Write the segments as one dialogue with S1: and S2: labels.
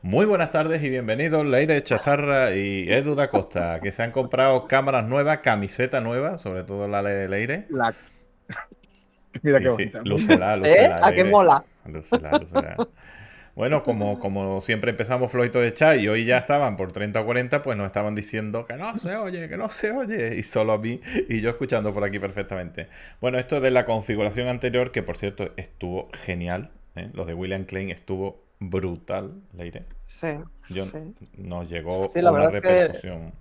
S1: Muy buenas tardes y bienvenidos Leire Chazarra y Edu da Costa, que se han comprado cámaras nuevas, camiseta nueva, sobre todo la de Leire. La...
S2: Mira qué bonita.
S3: ¿Eh? ¿A qué mola?
S1: Bueno, como, como siempre empezamos flojito de chat y hoy ya estaban por 30 o 40, pues nos estaban diciendo que no se oye, que no se oye. Y solo a mí y yo escuchando por aquí perfectamente. Bueno, esto de la configuración anterior, que por cierto estuvo genial. ¿eh? Lo de William Klein estuvo brutal, Leire.
S3: Sí.
S1: Yo, Nos llegó una repercusión.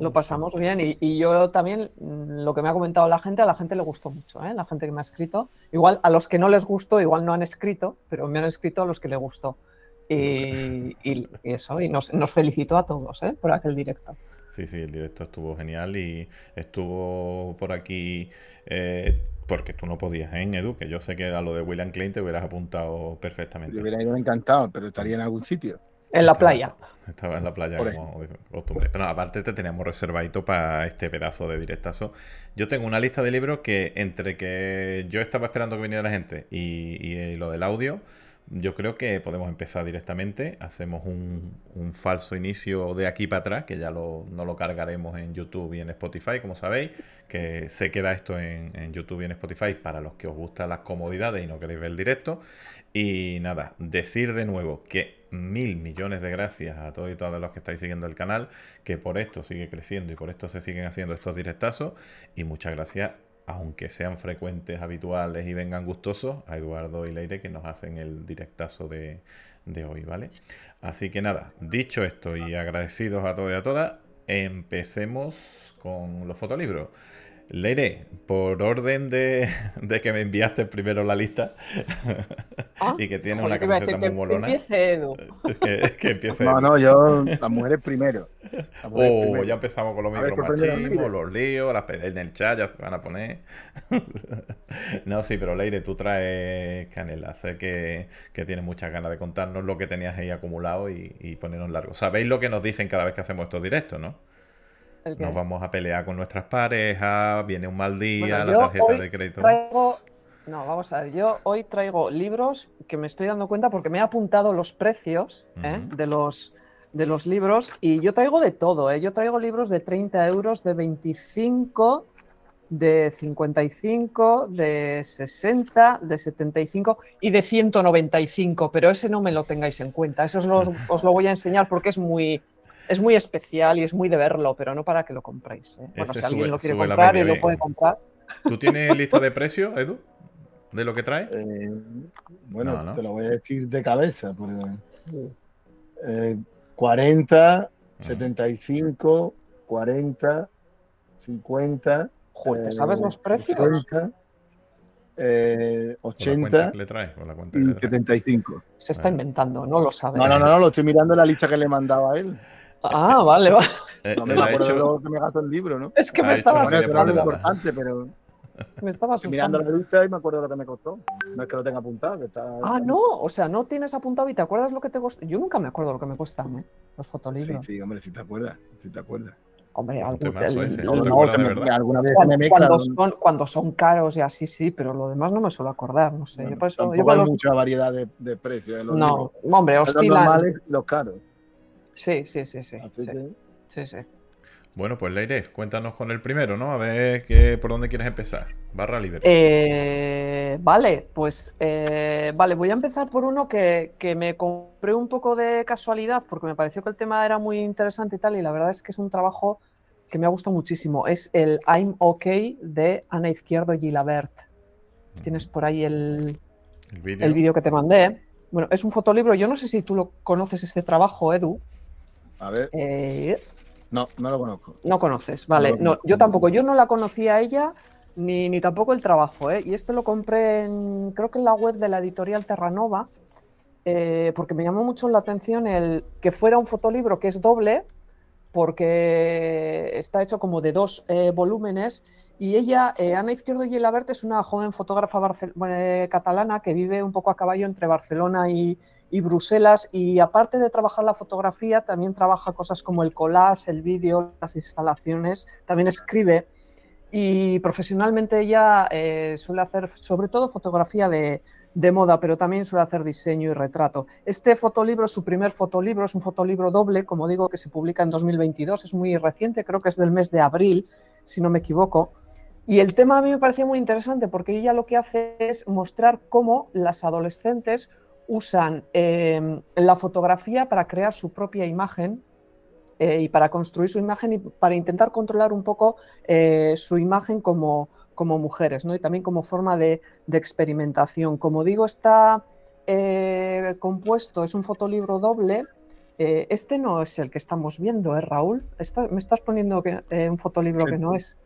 S3: Lo pasamos bien y, yo también, mm, lo que me ha comentado la gente, a la gente le gustó mucho, ¿eh? la gente que me ha escrito. Igual a los que no les gustó, igual no han escrito, pero me han escrito a los que les gustó. Y, eso, y nos, felicitó a todos ¿eh? por aquel directo.
S1: Sí, sí, el directo estuvo genial y estuvo por aquí, eh, porque tú no podías, ¿eh, Edu? Que yo sé que a lo de William Klein te hubieras apuntado perfectamente.
S2: Yo hubiera ido encantado, pero estaría en algún sitio.
S3: En la playa.
S1: Estaba en la playa como costumbre. Pero aparte te teníamos reservadito para este pedazo de directazo. Yo tengo una lista de libros que entre que yo estaba esperando que viniera la gente y, lo del audio, yo creo que podemos empezar directamente. Hacemos un, falso inicio de aquí para atrás, que ya no lo cargaremos en YouTube y en Spotify, como sabéis, que se queda esto en, en YouTube y en Spotify para los que os gustan las comodidades y no queréis ver el directo. Y nada, decir de nuevo que mil millones de gracias a todos y todas los que estáis siguiendo el canal, que por esto sigue creciendo y por esto se siguen haciendo estos directazos. Y muchas gracias, aunque sean frecuentes, habituales y vengan gustosos, a Eduardo y Leire que nos hacen el directazo de, de hoy, ¿vale? Así que nada, dicho esto y agradecidos a todos y a todas, empecemos con los fotolibros. Leire, por orden de, que me enviaste primero la lista ah, y que tiene una camiseta muy molona.
S3: Que empiece Edu.
S1: Es que, empiece
S2: No, no, yo, las mujeres primero.
S1: oh, ya empezamos con los micromachismos, los líos, las en el chat ya se van a poner. no, sí, pero Leire, tú traes canela. Sé que, que tienes muchas ganas de contarnos lo que tenías ahí acumulado y, y ponernos largo. ¿Sabéis lo que nos dicen cada vez que hacemos estos directos, no? Nos vamos a pelear con nuestras parejas, viene un mal día, la tarjeta de crédito.
S3: Traigo... No, vamos a ver, yo hoy traigo libros que me estoy dando cuenta porque me he apuntado los precios ¿eh? de, los, de los libros y yo traigo de todo, ¿eh? yo traigo libros de 30 euros, de 25, de 55, de 60, de 75 y de 195, pero ese no me lo tengáis en cuenta, eso os lo voy a enseñar porque es muy, es muy especial y es muy de verlo, pero no para que lo compréis. ¿eh? Bueno, si alguien lo quiere comprar y lo puede comprar.
S1: ¿Tú tienes lista de precios, Edu? ¿De lo que trae?
S2: Eh, bueno, te lo voy a decir de cabeza. 40, 75, 40, 50.
S3: Joder, ¿sabes los precios?
S2: 80
S1: le trae,
S2: y 75.
S3: Se está inventando, no lo sabe.
S2: No, no, no, no, lo estoy mirando en la lista que le mandaba a él.
S3: Ah, vale, vale.
S2: Eh, no me acuerdo de lo que me gastó el libro, ¿no?
S3: Es que me estaba
S2: asustando. importante, pero...
S3: Me estaba asustando.
S2: Mirando la lista y me acuerdo de lo que me costó. No es que lo tenga apuntado.
S3: Ah, no. O sea, no tienes apuntado y te acuerdas lo que te costó. Yo nunca me acuerdo lo que me cuestan, ¿eh? Los fotolibros.
S2: Sí, sí, hombre, si te acuerdas. Si te acuerdas.
S3: Hombre, algún,
S2: alguna vez
S3: cuando, son, cuando son caros y así, sí, pero lo demás no me suelo acordar, no sé.
S2: Bueno, yo tampoco hay mucha variedad de, de precios.
S3: no, libros. hombre, oscilan.
S2: Los normales y los caros.
S3: Sí, sí, sí, sí. sí. sí, sí.
S1: Bueno, pues Leire, cuéntanos con el primero, ¿no? A ver qué, por dónde quieres empezar. Barra libre.
S3: Eh, vale, pues eh, vale, voy a empezar por uno que, que, me compré un poco de casualidad porque me pareció que el tema era muy interesante y tal, y la verdad es que es un trabajo que me ha gustado muchísimo. Es el I'm OK de Ana Izquierdo Gilabert. Tienes por ahí el, el vídeo que te mandé. Bueno, es un fotolibro. Yo no sé si tú lo conoces este trabajo, Edu.
S2: A ver. Eh, no, no lo conozco.
S3: No conoces, vale. No, yo tampoco. Yo no la conocía a ella ni, ni tampoco el trabajo. ¿eh? Y este lo compré en, creo que en la web de la editorial Terranova, eh, porque me llamó mucho la atención el que fuera un fotolibro que es doble, porque está hecho como de dos eh, volúmenes. Y ella, Ana Izquierdo Gilabert, es una joven fotógrafa catalana que vive un poco a caballo entre Barcelona y, y Bruselas. Y aparte de trabajar la fotografía, también trabaja cosas como el collage, el vídeo, las instalaciones, también escribe. Y profesionalmente ella eh, suele hacer sobre todo fotografía de, de moda, pero también suele hacer diseño y retrato. Este fotolibro su primer fotolibro, es un fotolibro doble, como digo, que se publica en 2022, es muy reciente, creo que es del mes de abril, si no me equivoco. Y el tema a mí me pareció muy interesante porque ella lo que hace es mostrar cómo las adolescentes usan em, la fotografía para crear su propia imagen eh, y para construir su imagen y para intentar controlar un poco eh, su imagen como, como mujeres, ¿no? Y también como forma de, experimentación. Como digo, está eh, compuesto, es un fotolibro doble. Este no es el que estamos viendo, ¿eh, Raúl? me estás poniendo un fotolibro que no es.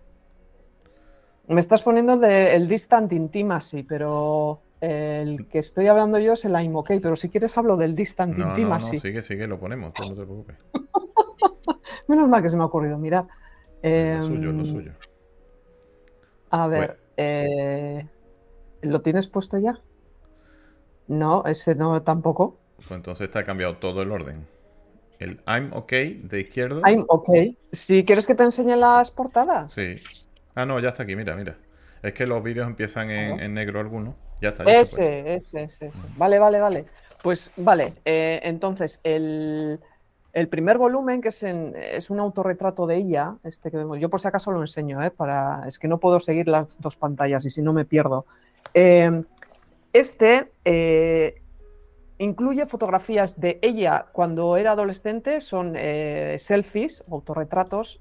S3: Me estás poniendo de, el Distant Intimacy, pero el que estoy hablando yo es el I'm OK, pero si quieres hablo del Distant Intimacy.
S1: No, no, sigue, sigue, lo ponemos, no te preocupes.
S3: Menos mal que se me ha ocurrido, mirad.
S1: lo suyo, lo em, suyo.
S3: A ver, eh, ¿lo tienes puesto ya? No, ese no tampoco.
S1: Pues entonces te ha cambiado todo el orden. El I'm OK de izquierda.
S3: I'm OK. Si quieres que te enseñe las portadas.
S1: Sí. Ah, no, ya está aquí, mira, mira. Es que los vídeos empiezan en, negro algunos. Ya está.
S3: ese, ese, ese, ese. Vale, vale, vale. Pues vale, eh, entonces el, el primer volumen, que es, es un autorretrato de ella, este que vemos, yo por si acaso lo enseño, ¿eh? Para, es que no puedo seguir las dos pantallas y si no me pierdo. Eh, este eh, incluye fotografías de ella cuando era adolescente, son selfies, autorretratos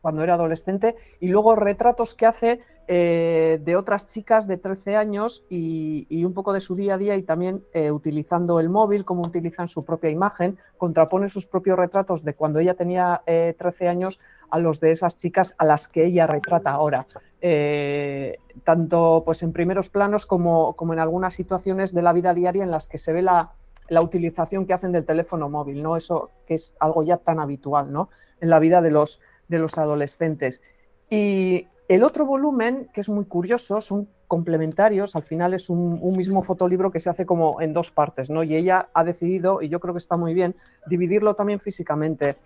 S3: cuando era adolescente, y luego retratos que hace eh, de otras chicas de 13 años y, un poco de su día a día y también eh, utilizando el móvil, cómo utilizan su propia imagen, contrapone sus propios retratos de cuando ella tenía 13 eh, años a los de esas chicas a las que ella retrata ahora, tanto pues en primeros planos como, como, en algunas situaciones de la vida diaria en las que se ve la, la, utilización que hacen del teléfono móvil, ¿no? Eso que es algo ya tan habitual, ¿no? En la vida de los, de los adolescentes. Y el otro volumen, que es muy curioso, son complementarios, al final es un, mismo fotolibro que se hace como en dos partes, ¿no? Y ella ha decidido, y yo creo que está muy bien, dividirlo también físicamente.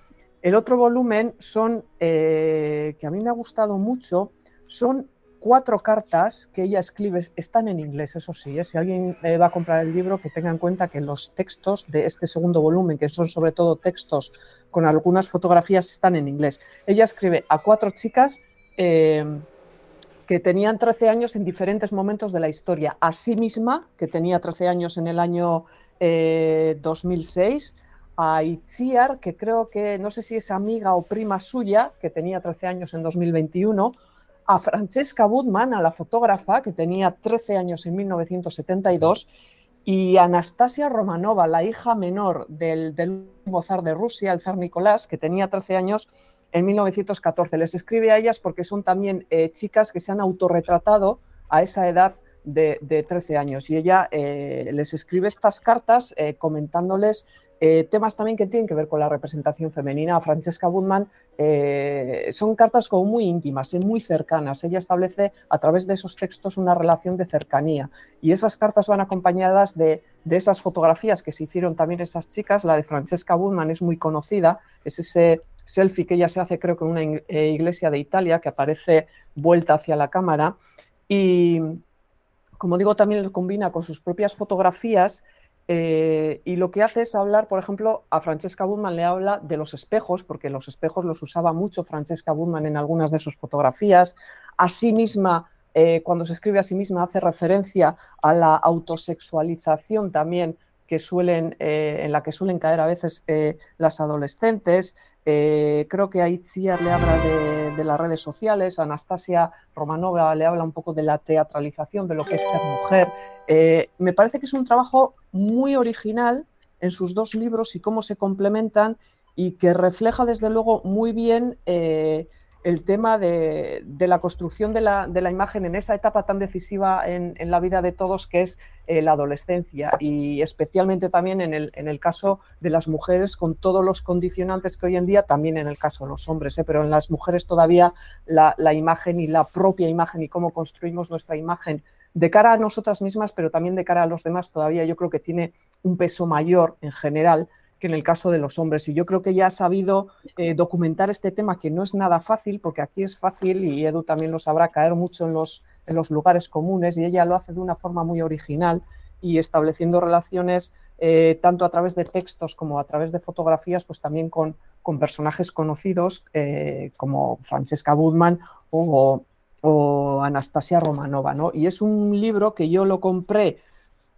S3: El otro volumen son, eh, que a mí me ha gustado mucho, son cuatro cartas que ella escribe, están en inglés, eso sí, ¿eh? si alguien eh, va a comprar el libro, que tenga en cuenta que los textos de este segundo volumen, que son sobre todo textos con algunas fotografías, están en inglés. Ella escribe a cuatro chicas eh, que tenían 13 años en diferentes momentos de la historia. A sí misma, que tenía 13 años en el año 2006, eh, a Itziar, que creo que no sé si es amiga o prima suya, que tenía 13 años en 2021, a Francesca Budman, a la fotógrafa, que tenía 13 años en 1972, y Anastasia Romanova, la hija menor del, del último zar de Rusia, el zar Nicolás, que tenía 13 años en 1914. Les escribe a ellas porque son también eh, chicas que se han autorretratado a esa edad de, 13 años y ella eh, les escribe estas cartas eh, comentándoles temas también que tienen que ver con la representación femenina. A Francesca Budman son cartas como muy íntimas, muy cercanas. Ella establece a través de esos textos una relación de cercanía y esas cartas van acompañadas de, de esas fotografías que se hicieron también esas chicas. La de Francesca Budman es muy conocida, es ese selfie que ella se hace creo que en una eh, iglesia de Italia, que aparece vuelta hacia la cámara. Y como digo, también lo combina con sus propias fotografías eh, y lo que hace es hablar, por ejemplo, a Francesca Burman le habla de los espejos, porque los espejos los usaba mucho Francesca Burman en algunas de sus fotografías. A sí misma, eh, cuando se escribe a sí misma, hace referencia a la autosexualización también que suelen, en la que suelen caer a veces las adolescentes. Eh, creo que a Itziar le habla de, las redes sociales, Anastasia Romanova le habla un poco de la teatralización de lo que es ser mujer. Eh, me parece que es un trabajo muy original en sus dos libros y cómo se complementan y que refleja desde luego muy bien eh, el tema de, la construcción de la, imagen en esa etapa tan decisiva en, la vida de todos que es eh, la adolescencia y especialmente también en el, caso de las mujeres con todos los condicionantes que hoy en día, también en el caso de los hombres, ¿eh? pero en las mujeres todavía la, imagen y la propia imagen y cómo construimos nuestra imagen de cara a nosotras mismas, pero también de cara a los demás, todavía yo creo que tiene un peso mayor en general que en el caso de los hombres. Y yo creo que ya ha sabido eh, documentar este tema, que no es nada fácil, porque aquí es fácil, y Edu también lo sabrá, caer mucho en los, en los lugares comunes, y ella lo hace de una forma muy original. y estableciendo relaciones eh, tanto a través de textos como a través de fotografías, pues también con, con personajes conocidos eh, como Francesca Budman o, Anastasia Romanova. ¿no? Y es un libro que yo lo compré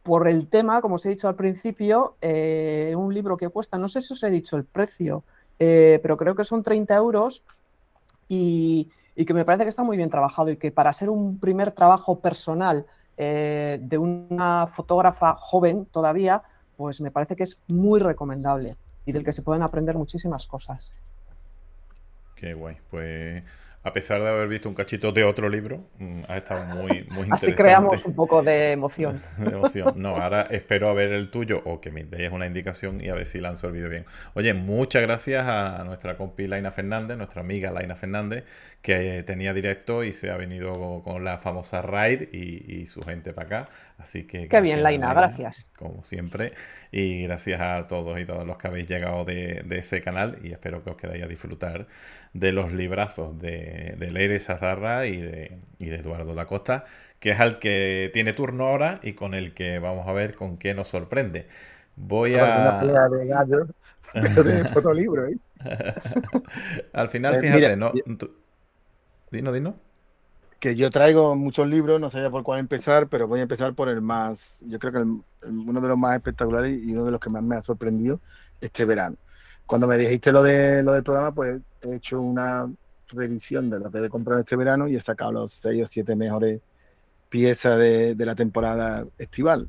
S3: por el tema, como os he dicho al principio, eh, un libro que cuesta, no sé si os he dicho el precio, pero creo que son 30 euros y, y, que me parece que está muy bien trabajado y que para ser un primer trabajo personal de una fotógrafa joven todavía, pues me parece que es muy recomendable y del que se pueden aprender muchísimas cosas.
S1: Qué guay. Pues a pesar de haber visto un cachito de otro libro, mm, ha estado muy, muy interesante.
S3: Así creamos un poco de emoción.
S1: de emoción. No, ahora espero a ver el tuyo o que me deis una indicación y a ver si lanzo el vídeo bien. Oye, muchas gracias a nuestra compi Laina Fernández, nuestra amiga Laina Fernández, que tenía directo y se ha venido con la famosa Raid y, su gente para acá. Así que...
S3: Qué bien, Laina, gracias.
S1: Como siempre. Y gracias a todos y todas los que habéis llegado de, ese canal y espero que os quedáis a disfrutar de los librazos de, de Leire Sazarra y de, y de Eduardo da Costa, que es al que tiene turno ahora y con el que vamos a ver con qué nos sorprende. Voy a...
S2: fotolibro, ¿eh?
S1: Al final, eh, fíjate, no... Dino, dino
S2: que yo traigo muchos libros, no sabía por cuál empezar, pero voy a empezar por el más, yo creo que uno de los más espectaculares y uno de los que más me ha sorprendido este verano. Cuando me dijiste lo de lo del programa, pues he hecho una revisión de lo que he comprado este verano y he sacado los seis o siete mejores piezas de, de la temporada estival.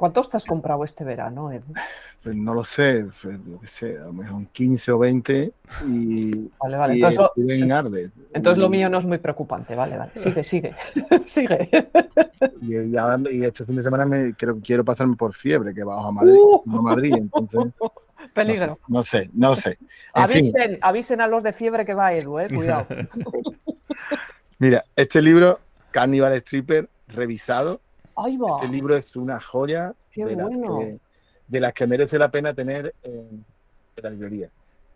S3: ¿Cuántos te has comprado este verano, Edu?
S2: Pues no lo sé, lo que sé, a lo mejor 15 o 20 y,
S3: vale, vale. entonces, entonces lo mío no es muy preocupante, vale, vale. Sigue, sigue, sigue.
S2: Y, y, este fin de semana me, creo, quiero pasarme por fiebre, que bajo a Madrid, uh. a Madrid entonces...
S3: Peligro.
S2: No, sé, no sé.
S3: avisen, avisen a los de fiebre que va Edu, eh, cuidado.
S2: Mira, este libro, Carnival Stripper, revisado.
S3: Ahí va.
S2: Este libro es una joya.
S3: Qué bueno
S2: de las que merece la pena tener en la librería.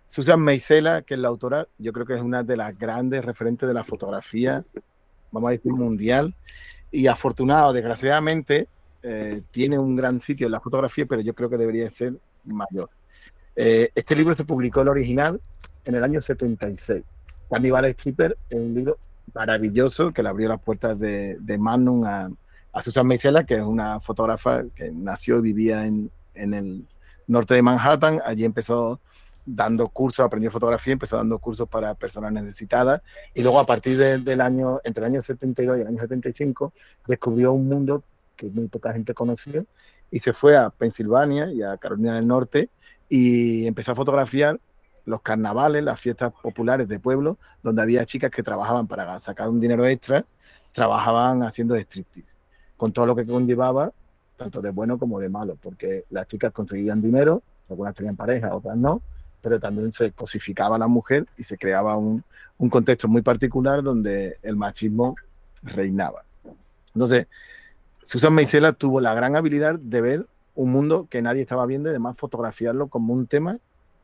S2: Susan Meisela, que es la autora, yo creo que es una de las grandes referentes de la fotografía, vamos a decir, mundial. Y afortunado, desgraciadamente, eh, tiene un gran sitio en la fotografía, pero yo creo que debería ser mayor. Eh, este libro se publicó el original en el año 76. Cannibal Stripper es un libro maravilloso que le abrió las puertas de, de Magnum a, a Susan Meisela, que es una fotógrafa que nació y vivía en, en el norte de Manhattan. Allí empezó dando cursos, aprendió fotografía, empezó dando cursos para personas necesitadas y luego a partir del año, entre el año 72 y el año 75, descubrió un mundo que muy poca gente conocía y se fue a Pensilvania y a Carolina del Norte y empezó a fotografiar los carnavales, las fiestas populares de pueblo, donde había chicas que trabajaban para sacar un dinero extra, trabajaban haciendo striptease, con todo lo que conllevaba tanto de bueno como de malo, porque las chicas conseguían dinero, algunas tenían pareja, otras no, pero también se cosificaba la mujer y se creaba un, un contexto muy particular donde el machismo reinaba. Entonces, Susan Meisela tuvo la gran habilidad de ver un mundo que nadie estaba viendo y además fotografiarlo como un tema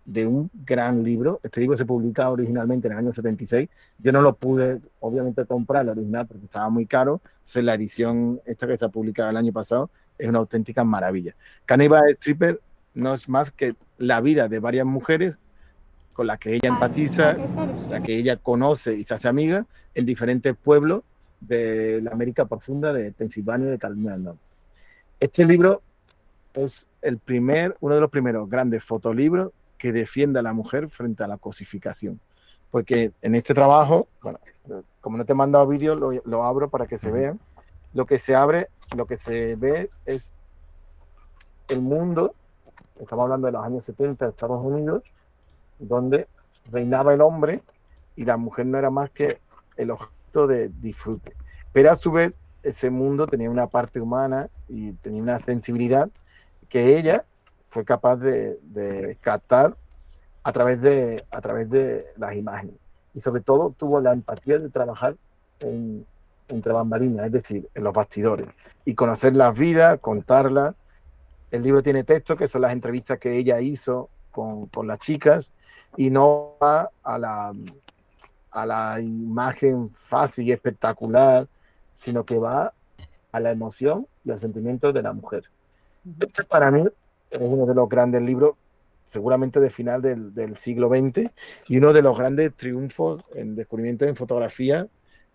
S2: de un gran libro. Este libro se publicaba originalmente en el año 76. Yo no lo pude, obviamente, comprar el original porque estaba muy caro. Entonces, la edición esta que se ha publicado el año pasado es una auténtica maravilla. Cannibal Stripper no es más que la vida de varias mujeres con las que ella empatiza, la que ella conoce y se hace amiga en diferentes pueblos de la América profunda de Pensilvania y de Carolina. Este libro es el primer, uno de los primeros grandes fotolibros que defiende a la mujer frente a la cosificación. Porque en este trabajo, bueno, como no te he mandado vídeo, lo, lo abro para que se vean lo que se abre, lo que se ve es el mundo, estamos hablando de los años 70 de Estados Unidos, donde reinaba el hombre y la mujer no era más que el objeto de disfrute. Pero a su vez, ese mundo tenía una parte humana y tenía una sensibilidad que ella fue capaz de, de captar a través de, a través de las imágenes. Y sobre todo tuvo la empatía de trabajar en, entre bambalinas, es decir, en los bastidores, y conocer las vidas, contarlas. El libro tiene texto, que son las entrevistas que ella hizo con, con las chicas, y no va a la, a la imagen fácil y espectacular, sino que va a la emoción y al sentimiento de la mujer. Este para mí es uno de los grandes libros, seguramente de final del, del siglo XX, y uno de los grandes triunfos en descubrimiento en fotografía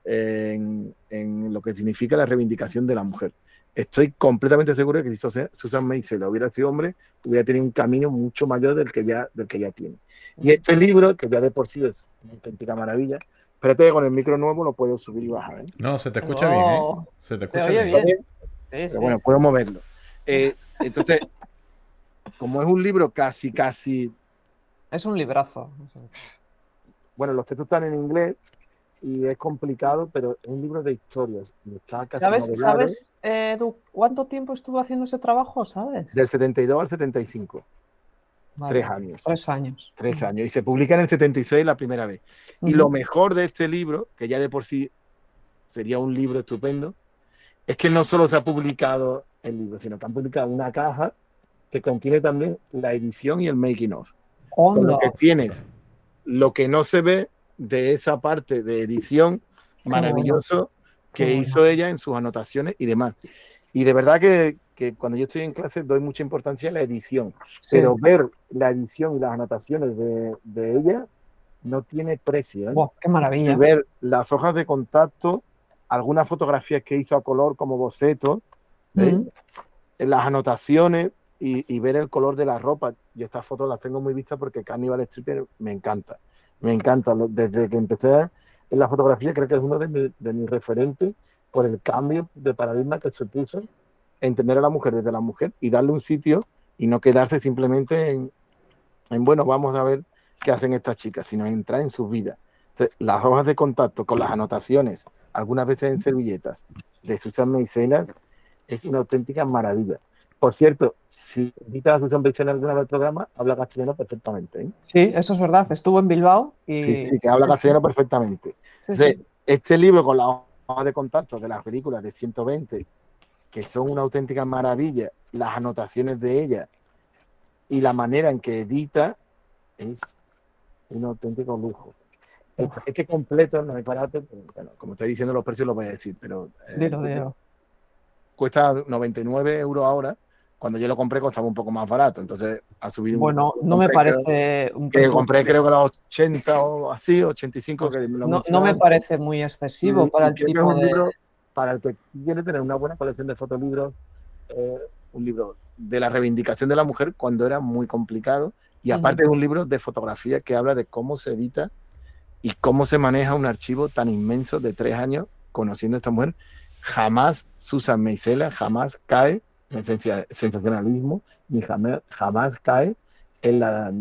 S2: en, en, lo que significa la reivindicación de la mujer. Estoy completamente seguro de que si Susan Mason hubiera sido hombre, hubiera tenido un camino mucho mayor del que ya, del que ya tiene. Y este libro, que ya de por sí es una auténtica maravilla, espérate con el micro nuevo lo puedo subir y bajar. ¿eh?
S1: No, se te escucha bien, ¿eh? Se te escucha
S3: bien. bien. Sí,
S2: Pero sí, bueno, puedo moverlo. Eh, entonces, como es un libro casi, casi...
S3: Es un librazo.
S2: Bueno, los textos están en inglés y es complicado, pero es un libro de historias. Está casi
S3: ¿Sabes, ¿sabes eh, Edu, cuánto tiempo estuvo haciendo ese trabajo? ¿Sabes?
S2: Del 72 al 75. Vale. Tres años.
S3: Tres años.
S2: Tres años. Y se publica en el 76 la primera vez. Uh -huh. Y lo mejor de este libro, que ya de por sí sería un libro estupendo, es que no solo se ha publicado el libro, sino que han publicado una caja que contiene también la edición y el making of.
S3: Oh,
S2: Con
S3: no.
S2: lo que tienes lo que no se ve de esa parte de edición maravilloso que hizo ella en sus anotaciones y demás. Y de verdad que, que, cuando yo estoy en clase doy mucha importancia a la edición, sí. pero ver la edición y las anotaciones de, de ella no tiene precio. ¿eh?
S3: Oh, ¡Qué maravilla!
S2: Y ver las hojas de contacto, algunas fotografías que hizo a color como boceto, ¿eh? mm. las anotaciones y, y, ver el color de la ropa. Yo estas fotos las tengo muy vistas porque Cannibal Stripper me encanta. Me encanta. Desde que empecé en la fotografía, creo que es uno de, mi, de mis referentes por el cambio de paradigma que se puso entender a la mujer desde la mujer y darle un sitio y no quedarse simplemente en, en bueno, vamos a ver qué hacen estas chicas, sino entrar en sus vidas. Entonces, las hojas de contacto con las anotaciones, algunas veces en servilletas, de Susan Meiselas, es una auténtica maravilla. Por cierto, si invitas a Susan Meiselas alguna vez al programa, habla castellano perfectamente. ¿eh?
S3: Sí, eso es verdad. Estuvo en Bilbao y...
S2: Sí, sí, que habla castellano perfectamente. Sí, Entonces, sí. este libro con las hojas de contacto de las películas de 120 que son una auténtica maravilla, las anotaciones de ella y la manera en que edita es un auténtico lujo. Es, es que completo no es barato, pero, bueno, como estoy diciendo los precios lo voy a decir, pero
S3: eh, dilo, dilo.
S2: Cuesta 99 euros ahora. Cuando yo lo compré costaba un poco más barato, entonces ha subido.
S3: Bueno, un, no me parece
S2: creo, un que compré creo que los 80 o así, 85. Que
S3: no, no, me parece muy excesivo
S2: y,
S3: para el tipo de.
S2: Libro, para el que quiere tener una buena colección de fotolibros, eh, un libro de la reivindicación de la mujer cuando era muy complicado y aparte uh -huh. es un libro de fotografía que habla de cómo se edita y cómo se maneja un archivo tan inmenso de tres años conociendo a esta mujer. Jamás Susan Meisela, jamás cae en sensacionalismo, ni jamás, jamás cae en la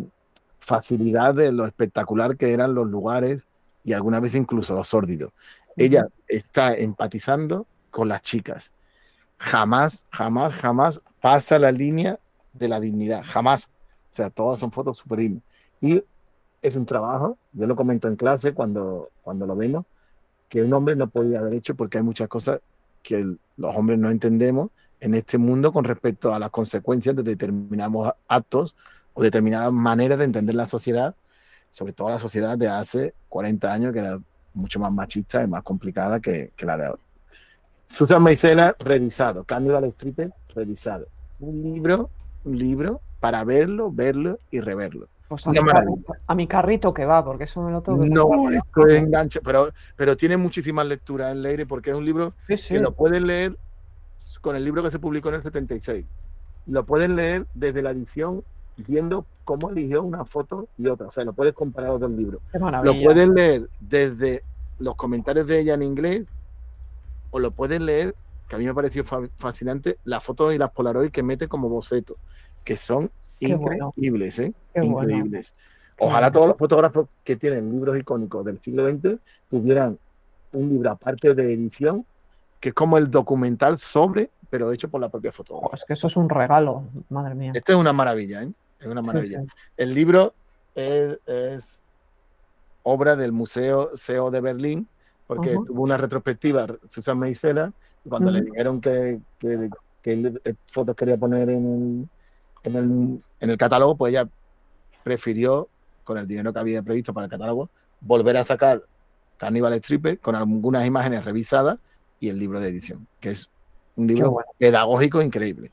S2: facilidad de lo espectacular que eran los lugares y algunas veces incluso los sórdidos ella está empatizando con las chicas. Jamás, jamás, jamás pasa la línea de la dignidad. Jamás. O sea, todas son fotos super Y es un trabajo, yo lo comento en clase cuando, cuando lo vemos, que un hombre no podía haber hecho porque hay muchas cosas que los hombres no entendemos en este mundo con respecto a las consecuencias de determinados actos o determinadas maneras de entender la sociedad, sobre todo la sociedad de hace 40 años, que era mucho más machista y más complicada que, la de ahora. Susan Maisela, revisado. Cannibal Stripper, revisado. Un libro, un libro para verlo, verlo y reverlo.
S3: Pues a, mi carrito, a, mi carrito, que va, porque eso me lo tengo que
S2: No, esto es enganche, pero, pero tiene muchísimas lecturas en Leire porque es un libro
S3: sí, sí.
S2: que lo puedes leer con el libro que se publicó en el 76. Lo puedes leer desde la edición viendo cómo eligió una foto y otra. O sea, lo puedes comparar a otro libro. Lo puedes leer desde los comentarios de ella en inglés o lo puedes leer, que a mí me pareció fascinante, las fotos y las Polaroid que mete como boceto, que son Qué increíbles,
S3: bueno.
S2: ¿eh? Qué increíbles. Bueno. Ojalá todos los fotógrafos que tienen libros icónicos del siglo XX tuvieran un libro aparte de edición, que es como el documental sobre, pero hecho por la propia fotógrafa.
S3: Oh, es que eso es un regalo, madre mía.
S2: Esto es una maravilla, ¿eh? Es una maravilla. Sí, sí. El libro es, es, obra del Museo CEO de Berlín, porque uh -huh. tuvo una retrospectiva Susan Meisela, cuando uh -huh. le dijeron que, que, que, fotos quería poner en el, en, el, en el catálogo, pues ella prefirió, con el dinero que había previsto para el catálogo, volver a sacar Carnival Stripper con algunas imágenes revisadas y el libro de edición, que es Un libro pedagógico increíble.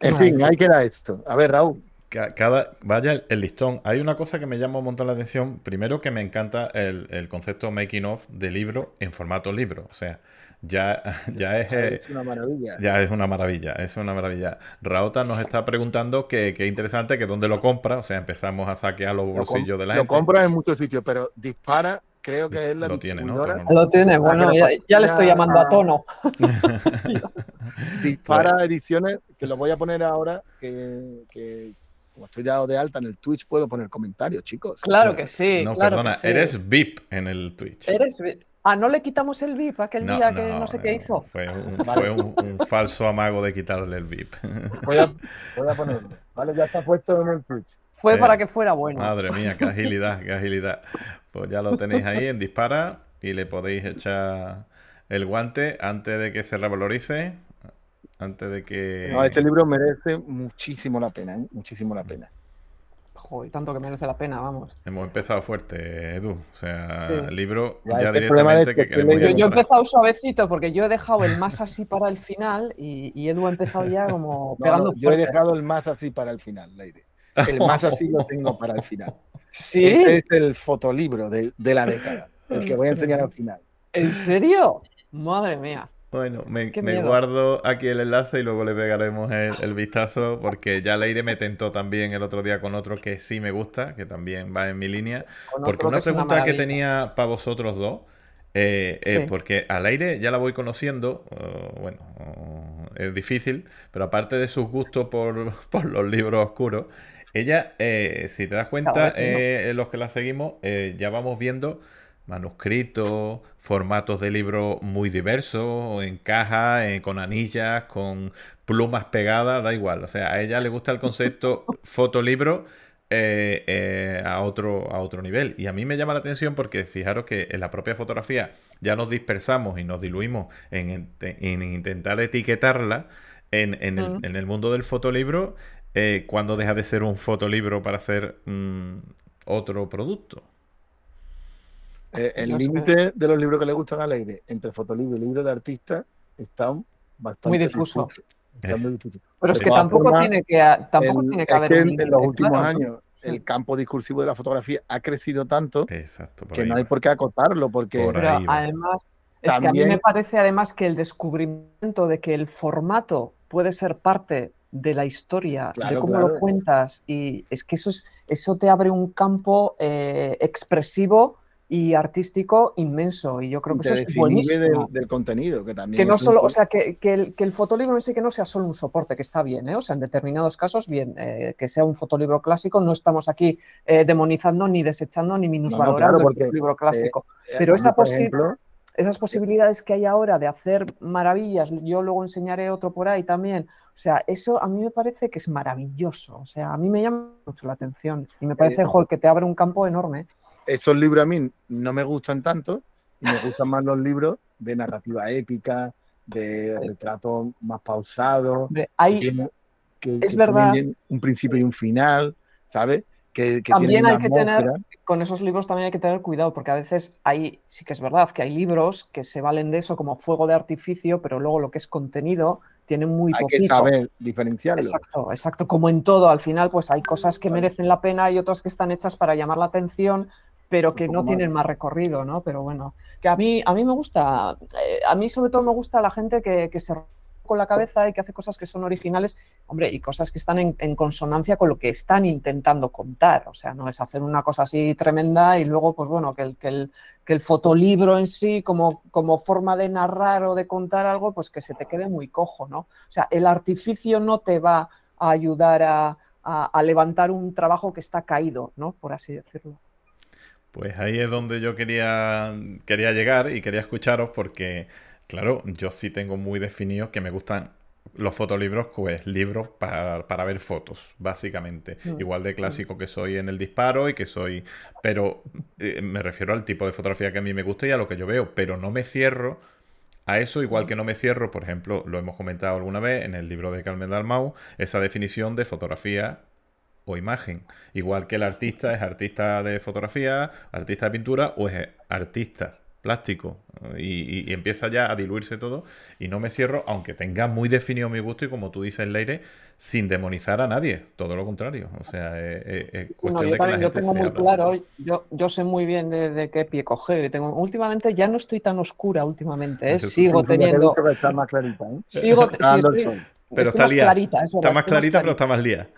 S2: En fin, ahí queda esto. A ver, Raúl.
S1: Cada, vaya el, listón. Hay una cosa que me llama un montón la atención. Primero que me encanta el, el concepto making of de libro en formato libro. O sea, ya, ya es,
S2: es, una maravilla.
S1: Ya es una maravilla, es una maravilla. Raota nos está preguntando que, que interesante, que dónde lo compra. O sea, empezamos a saquear los bolsillos de la
S2: gente. Lo compra en muchos sitios, pero dispara, creo que es la
S1: Lo tiene, ¿no?
S3: Lo tiene, bueno, ya, le estoy llamando a tono.
S2: dispara ediciones, que lo voy a poner ahora, que, que como estoy dado de alta en el Twitch, puedo poner comentarios, chicos.
S3: Claro que sí.
S1: No,
S3: claro
S1: perdona, eres VIP en el Twitch.
S3: Eres VIP. Ah, no le quitamos el VIP aquel día que no sé qué hizo.
S1: Fue, un, fue un, falso amago de quitarle el VIP.
S2: Voy a, voy a ponerlo. Vale, ya está puesto en el Twitch.
S3: Fue para que fuera bueno.
S1: Madre mía, qué agilidad, qué agilidad. Pues ya lo tenéis ahí en dispara y le podéis echar el guante antes de que se revalorice. Antes de que.
S2: No, este libro merece muchísimo la pena, ¿eh? muchísimo la pena
S3: y tanto que merece la pena, vamos.
S1: Hemos empezado fuerte, Edu. O sea, el libro ya, directamente que, queremos
S3: yo, yo, he empezado suavecito porque yo he dejado el más así para el final y, Edu ha empezado ya como pegando
S2: Yo he dejado el más así para el final, Leire. El más así lo tengo para el final.
S3: ¿Sí?
S2: Este es el fotolibro de, de la década, el que voy a enseñar al final.
S3: ¿En serio? Madre mía.
S1: Bueno, me, guardo aquí el enlace y luego le pegaremos el, vistazo porque ya Leire me tentó también el otro día con otro que sí me gusta, que también va en mi línea. porque una pregunta que tenía para vosotros dos, eh, eh, porque al aire ya la voy conociendo, bueno, es difícil, pero aparte de sus gustos por, los libros oscuros, ella, eh, si te das cuenta, los que la seguimos, ya vamos viendo manuscritos, formatos de libro muy diversos, en caja, con anillas, con plumas pegadas, da igual. O sea, a ella le gusta el concepto fotolibro eh, eh, a, otro, a otro nivel. Y a mí me llama la atención porque fijaros que en la propia fotografía ya nos dispersamos y nos diluimos en, intentar etiquetarla en, el, mundo del fotolibro. Eh, cuando deja de ser un fotolibro para ser mm, otro producto.
S2: Eh, el límite de los libros que le gustan a Leire entre fotolibro y libro de artista está bastante
S3: muy difuso. Pero es que tampoco, tiene que, tampoco tiene que haber.
S2: en, los últimos años el campo discursivo de la fotografía ha crecido tanto que no hay por qué acotarlo. Porque
S3: además, es que a mí me parece además que el descubrimiento de que el formato puede ser parte de la historia, de cómo lo cuentas, y es que eso, es, eso te abre un campo eh, expresivo y artístico inmenso. Y yo creo que eso es buenísimo.
S2: Del, del, contenido, que también.
S3: Que no solo, o sea, que, que, el, que el fotolibro en sí que no sea solo un soporte, que está bien, ¿eh? o sea, en determinados casos, bien, eh, que sea un fotolibro clásico, no estamos aquí eh, demonizando, ni desechando, ni minusvalorando el fotolibro clásico. Pero esa esas posibilidades que hay ahora de hacer maravillas, yo luego enseñaré otro por ahí también. O sea, eso a mí me parece que es maravilloso. O sea, a mí me llama mucho la atención y me parece que te abre un campo enorme
S2: esos libros a mí no me gustan tanto y me gustan más los libros de narrativa épica, de retrato más pausado.
S3: que, es verdad.
S2: Un principio y un final, ¿sabes?
S3: Que, también hay que tener, con esos libros también hay que tener cuidado, porque a veces hay, sí que es verdad, que hay libros que se valen de eso como fuego de artificio, pero luego lo que es contenido tiene muy
S2: hay que saber diferenciarlo.
S3: Exacto, exacto. Como en todo, al final, pues hay cosas que merecen la pena y otras que están hechas para llamar la atención, pero que no tienen más recorrido, ¿no? Pero bueno, que a mí, a mí me gusta, eh, a mí sobre todo me gusta la gente que, que se con la cabeza y que hace cosas que son originales, hombre, y cosas que están en, consonancia con lo que están intentando contar. O sea, no es hacer una cosa así tremenda y luego, pues bueno, que el, que el, que el fotolibro en sí, como, como forma de narrar o de contar algo, pues que se te quede muy cojo, ¿no? O sea, el artificio no te va a ayudar a, a levantar un trabajo que está caído, ¿no? Por así decirlo.
S1: Pues ahí es donde yo quería, quería llegar y quería escucharos porque, claro, yo sí tengo muy definido que me gustan los fotolibros, pues libros para, para ver fotos, básicamente. Mm. Igual de clásico que soy en el disparo y que soy... Pero eh, me refiero al tipo de fotografía que a mí me gusta y a lo que yo veo, pero no me cierro a eso, igual que no me cierro, por ejemplo, lo hemos comentado alguna vez en el libro de Carmen Dalmau, esa definición de fotografía o imagen. Igual que el artista es artista de fotografía, artista de pintura o es artista plástico y, empieza ya a diluirse todo y no me cierro, aunque tenga muy definido mi gusto y como tú dices, Leire, sin demonizar a nadie, todo lo contrario. O sea, es,
S3: cuestión yo de que yo tengo muy claro, yo, yo sé muy bien de, qué pie coger. Tengo, últimamente ya no estoy tan oscura últimamente, ¿eh? sigo teniendo...
S2: Está más clarita.
S3: Sigo,
S1: pero está más clarita, está más clarita, pero está más lía.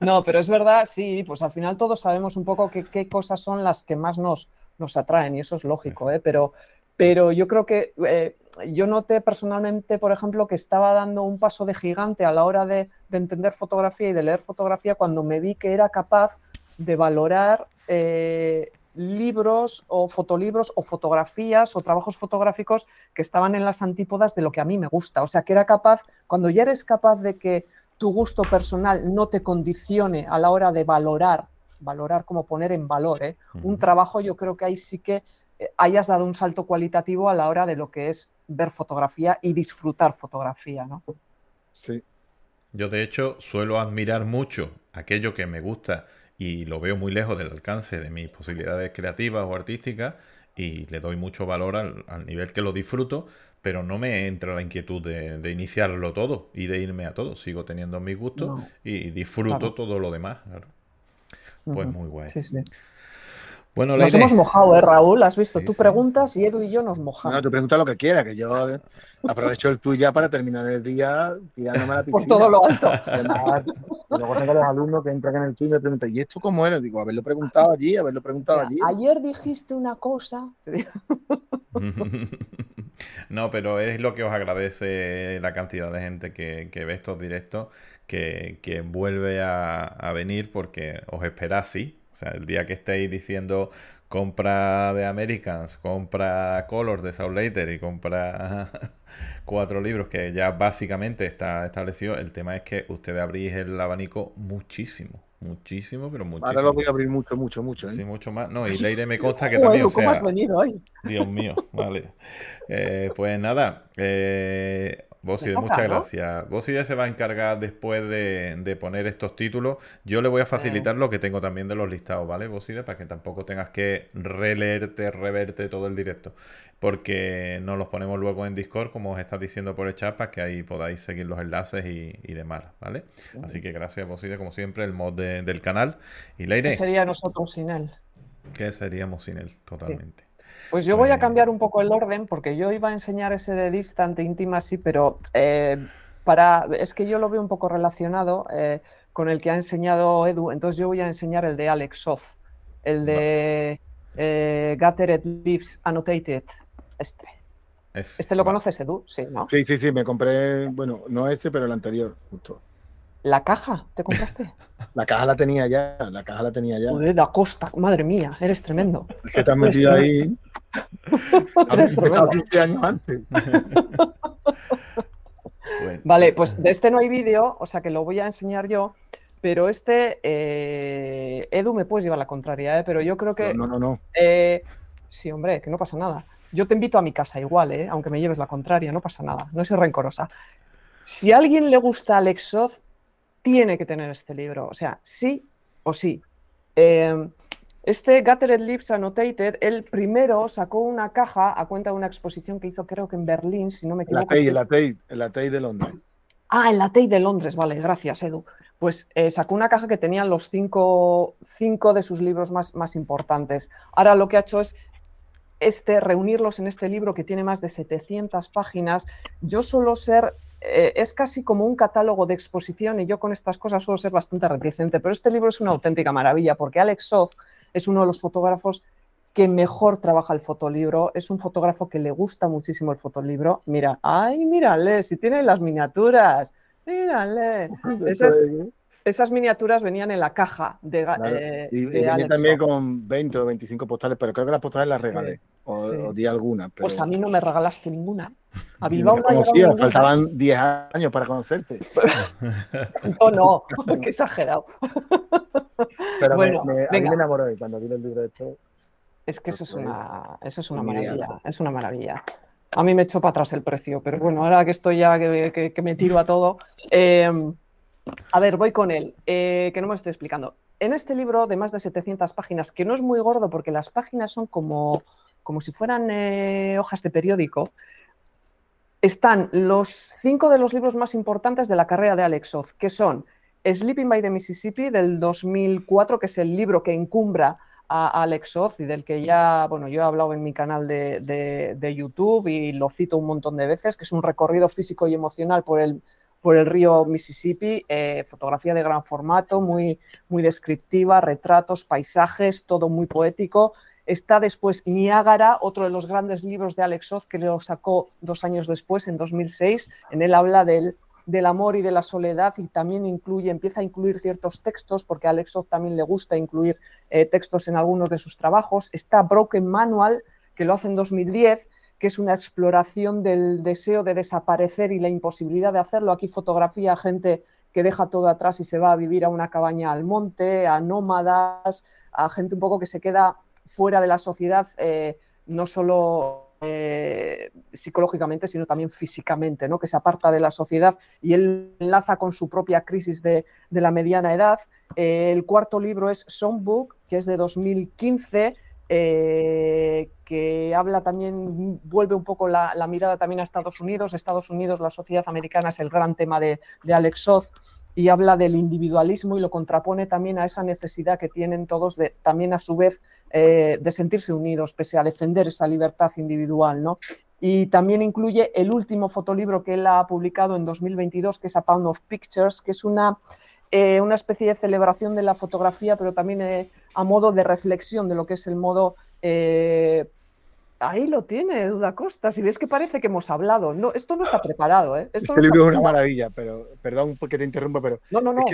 S3: no, pero es verdad, sí, pues al final todos sabemos un poco qué, cosas son las que más nos, nos atraen y eso es lógico, ¿eh? pero, pero yo creo que eh, yo noté personalmente, por ejemplo, que estaba dando un paso de gigante a la hora de, entender fotografía y de leer fotografía cuando me vi que era capaz de valorar eh, libros o fotolibros o fotografías o trabajos fotográficos que estaban en las antípodas de lo que a mí me gusta. O sea, que era capaz, cuando ya eres capaz de que tu gusto personal no te condicione a la hora de valorar, valorar como poner en valor ¿eh? un trabajo, yo creo que ahí sí que eh, hayas dado un salto cualitativo a la hora de lo que es ver fotografía y disfrutar fotografía, ¿no?
S2: Sí.
S1: Yo de hecho suelo admirar mucho aquello que me gusta y lo veo muy lejos del alcance de mis posibilidades creativas o artísticas y le doy mucho valor al, nivel que lo disfruto, pero no me entra la inquietud de, iniciarlo todo y de irme a todo. Sigo teniendo mis gustos y disfruto todo lo demás. Pues muy guay. Sí, sí.
S3: Bueno, nos hemos mojado, ¿eh, Raúl? Has visto, tú preguntas y Edu y yo nos mojamos.
S2: No, tú preguntas lo que quieras, que yo aprovecho el tuyo ya para terminar el día tirándome a la
S3: piscina. Por todo lo alto.
S2: y luego tengo los alumnos que entran en el tuyo y me preguntan, ¿y esto cómo era? Digo, haberlo preguntado allí, haberlo preguntado allí.
S3: Ayer dijiste una cosa.
S1: no, pero es lo que os agradece la cantidad de gente que, ve estos directos, que, que vuelve a, a venir porque os espera así o sea, el día que estéis diciendo compra de Americans, compra Colors de South Later y compra cuatro libros que ya básicamente está establecido, el tema es que ustedes abrís el abanico muchísimo. Muchísimo, pero muchísimo.
S2: Ahora lo voy a abrir mucho, mucho, mucho. ¿eh?
S1: Sí, mucho más. No, y Leire me consta que también. O
S3: sea, ¿Cómo has venido hoy?
S1: Dios mío, vale. Eh, pues nada, eh, Boside, muchas gracias. Boside se va a encargar después de, poner estos títulos. Yo le voy a facilitar lo que tengo también de los listados, ¿vale, Boside? Para que tampoco tengas que releerte, reverte todo el directo. Porque nos los ponemos luego en Discord, como os estás diciendo por el chat, para que ahí podáis seguir los enlaces y, demás, ¿vale? Así que gracias, Boside, como siempre, el mod del canal. Y Leire.
S3: ¿Qué sería nosotros sin él?
S1: ¿Qué seríamos sin él? Totalmente.
S3: Pues yo voy a cambiar un poco el orden porque yo iba a enseñar ese de Distant Intimacy, pero eh, para, es que yo lo veo un poco relacionado eh, con el que ha enseñado Edu, entonces yo voy a enseñar el de Alex Soft, el de eh, Gathered Leaves Annotated, este. ¿Este lo conoces, Edu? Sí, ¿no?
S2: Sí, sí, sí, me compré, bueno, no ese, pero el anterior, justo.
S3: ¿La caja te compraste?
S2: La caja la tenía ya, la caja la tenía ya.
S3: Joder, da costa, madre mía, eres tremendo.
S2: Es que te has metido ahí. eres tremendo. 15 años antes.
S3: Vale, pues de este no hay vídeo, o sea que lo voy a enseñar yo. Pero este, eh, Edu, me puedes llevar la contraria, ¿eh? pero yo creo que.
S2: No, no, no.
S3: Eh, sí, hombre, que no pasa nada. Yo te invito a mi casa igual, ¿eh? aunque me lleves la contraria, no pasa nada. No soy rencorosa. Si a alguien le gusta Alexov, tiene que tener este libro, o sea, sí o sí. Em, este Gathered Leaves Annotated, él primero sacó una caja a cuenta de una exposición que hizo creo que en Berlín, si no me equivoco.
S2: La TEI, la TEI, de Londres.
S3: Ah, en la TEI de Londres, vale, gracias Edu. Pues eh, sacó una caja que tenía los cinco, cinco de sus libros más, más importantes. Ahora lo que ha hecho es este, reunirlos en este libro que tiene más de 700 páginas. Yo suelo ser eh, es casi como un catálogo de exposición y yo con estas cosas suelo ser bastante reticente, pero este libro es una auténtica maravilla porque Alex Soth es uno de los fotógrafos que mejor trabaja el fotolibro, es un fotógrafo que le gusta muchísimo el fotolibro. Mira, ay, mírale, si tiene las miniaturas, mírale. Esas, miniaturas venían en la caja de,
S2: eh, y, venía también con 20 o 25 postales, pero creo que las postales las regalé, o, di alguna.
S3: Pues a mí no me regalaste ninguna.
S2: A Bilbao no faltaban 10 años para conocerte.
S3: no, no, qué exagerado.
S2: Pero bueno, me, a mí me enamoró y cuando vi el libro de esto.
S3: Es que eso es una, eso es una maravilla, es una maravilla. A mí me echó para atrás el precio, pero bueno, ahora que estoy ya que, me tiro a todo. Eh, a ver, voy con él, eh, que no me estoy explicando. en este libro de más de 700 páginas, que no es muy gordo porque las páginas son como, como si fueran eh, hojas de periódico, están los cinco de los libros más importantes de la carrera de Alex Oz, que son Sleeping by the Mississippi del 2004, que es el libro que encumbra a Alex Oz y del que ya, bueno, yo he hablado en mi canal de, YouTube y lo cito un montón de veces, que es un recorrido físico y emocional por el, por el río Mississippi, eh, fotografía de gran formato, muy, muy descriptiva, retratos, paisajes, todo muy poético. Está después Niágara, otro de los grandes libros de Alex Oz, que lo sacó dos años después, en 2006. En él habla del, del amor y de la soledad y también incluye, empieza a incluir ciertos textos, porque a Alex Oz también le gusta incluir eh, textos en algunos de sus trabajos. Está Broken Manual, que lo hace en 2010, que es una exploración del deseo de desaparecer y la imposibilidad de hacerlo. Aquí fotografía a gente que deja todo atrás y se va a vivir a una cabaña al monte, a nómadas, a gente un poco que se queda fuera de la sociedad, eh, no solo eh, psicológicamente, sino también físicamente, ¿no? que se aparta de la sociedad y él enlaza con su propia crisis de, la mediana edad. Eh, el cuarto libro es Songbook, que es de 2015. que habla también, vuelve un poco la, mirada también a Estados Unidos. Estados Unidos, la sociedad americana es el gran tema de, de Alex Oz y habla del individualismo y lo contrapone también a esa necesidad que tienen todos de también a su vez eh, de sentirse unidos pese a defender esa libertad individual, ¿no? Y también incluye el último fotolibro que él ha publicado en 2022, que es A Pound of Pictures, que es una, eh, una especie de celebración de la fotografía, pero también eh, a modo de reflexión de lo que es el modo Ahí lo tiene, Duda Costa. Si ves que parece que hemos hablado. No, esto no está preparado, ¿eh?
S2: este libro es una maravilla, pero perdón porque te interrumpa, pero
S3: no, no, no.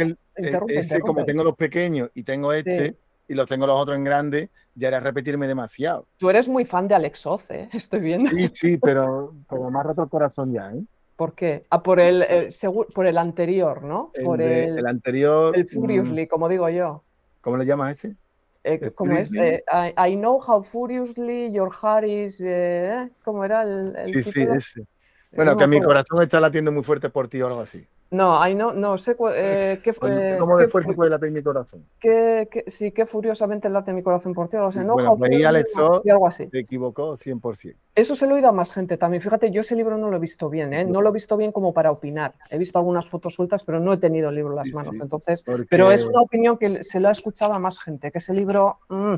S2: Es que como tengo los pequeños y tengo este y los tengo los otros en grande, ya era repetirme demasiado.
S3: Tú eres muy fan de Alex Oz, ¿eh? Estoy viendo.
S2: Sí, sí, pero, pero me ha roto el corazón ya, ¿eh?
S3: ¿Por qué? Ah, por el, eh, por el anterior, ¿no? por
S2: el, el, anterior.
S3: El Furiously, mm. como digo yo.
S2: ¿Cómo le llamas ese?
S3: Eh, ¿Cómo es? Eh, I, know how furiously your heart is. Eh, ¿Cómo era el,
S2: Sí, sí, ese. Bueno, que mi corazón está latiendo muy fuerte por ti o algo así.
S3: No, I know, no sé eh, qué
S2: fue. ¿Cómo de fuerte puede latir mi corazón?
S3: Que, sí, que furiosamente late mi corazón por ti. O sea, no,
S2: bueno, pues Alex algo así. se equivocó 100%.
S3: Eso se lo he oído a más gente también. Fíjate, yo ese libro no lo he visto bien, ¿eh? no lo he visto bien como para opinar. He visto algunas fotos sueltas, pero no he tenido el libro en las manos. Entonces, pero es una opinión que se lo ha escuchado a más gente, que ese libro. Mm,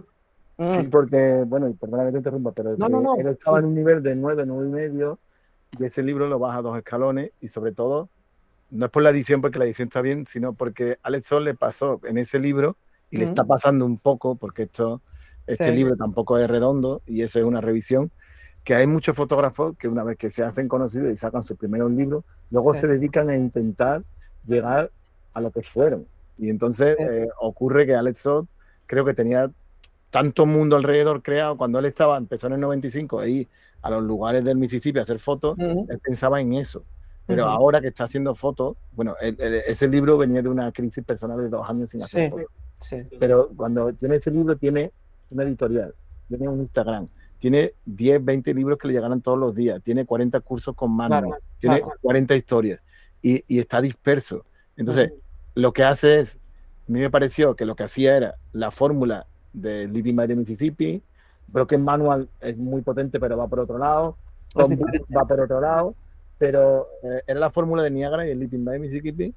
S2: sí, mm. porque, bueno, y perdóname que te interrumpa, pero no, no, no. él estaba en un nivel de 9, 9 y medio, y ese libro lo baja dos escalones, y sobre todo no es por la edición porque la edición está bien, sino porque Alex Sol le pasó en ese libro y le está pasando un poco, porque esto, este libro tampoco es redondo y esa es una revisión, que hay muchos fotógrafos que una vez que se hacen conocidos y sacan sus primeros libros, luego se dedican a intentar llegar a lo que fueron. Y entonces eh, ocurre que Alex Sol creo que tenía tanto mundo alrededor creado, cuando él estaba, empezó en el 95, ahí a los lugares del Mississippi a hacer fotos, él pensaba en eso pero ahora que está haciendo fotos, bueno, ese libro venía de una crisis personal de dos años sin hacer fotos. Pero cuando tiene ese libro, tiene una editorial, tiene un Instagram, tiene 10, 20 libros que le llegarán todos los días, tiene 40 cursos con manual, tiene 40 historias y, y, está disperso. Entonces, lo que hace es, a mí me pareció que lo que hacía era la fórmula de Living the Mississippi, Broken Manual es muy potente, pero va por otro lado, va por otro lado, pero eh, era la fórmula de Niagara y el Leaping by Mississippi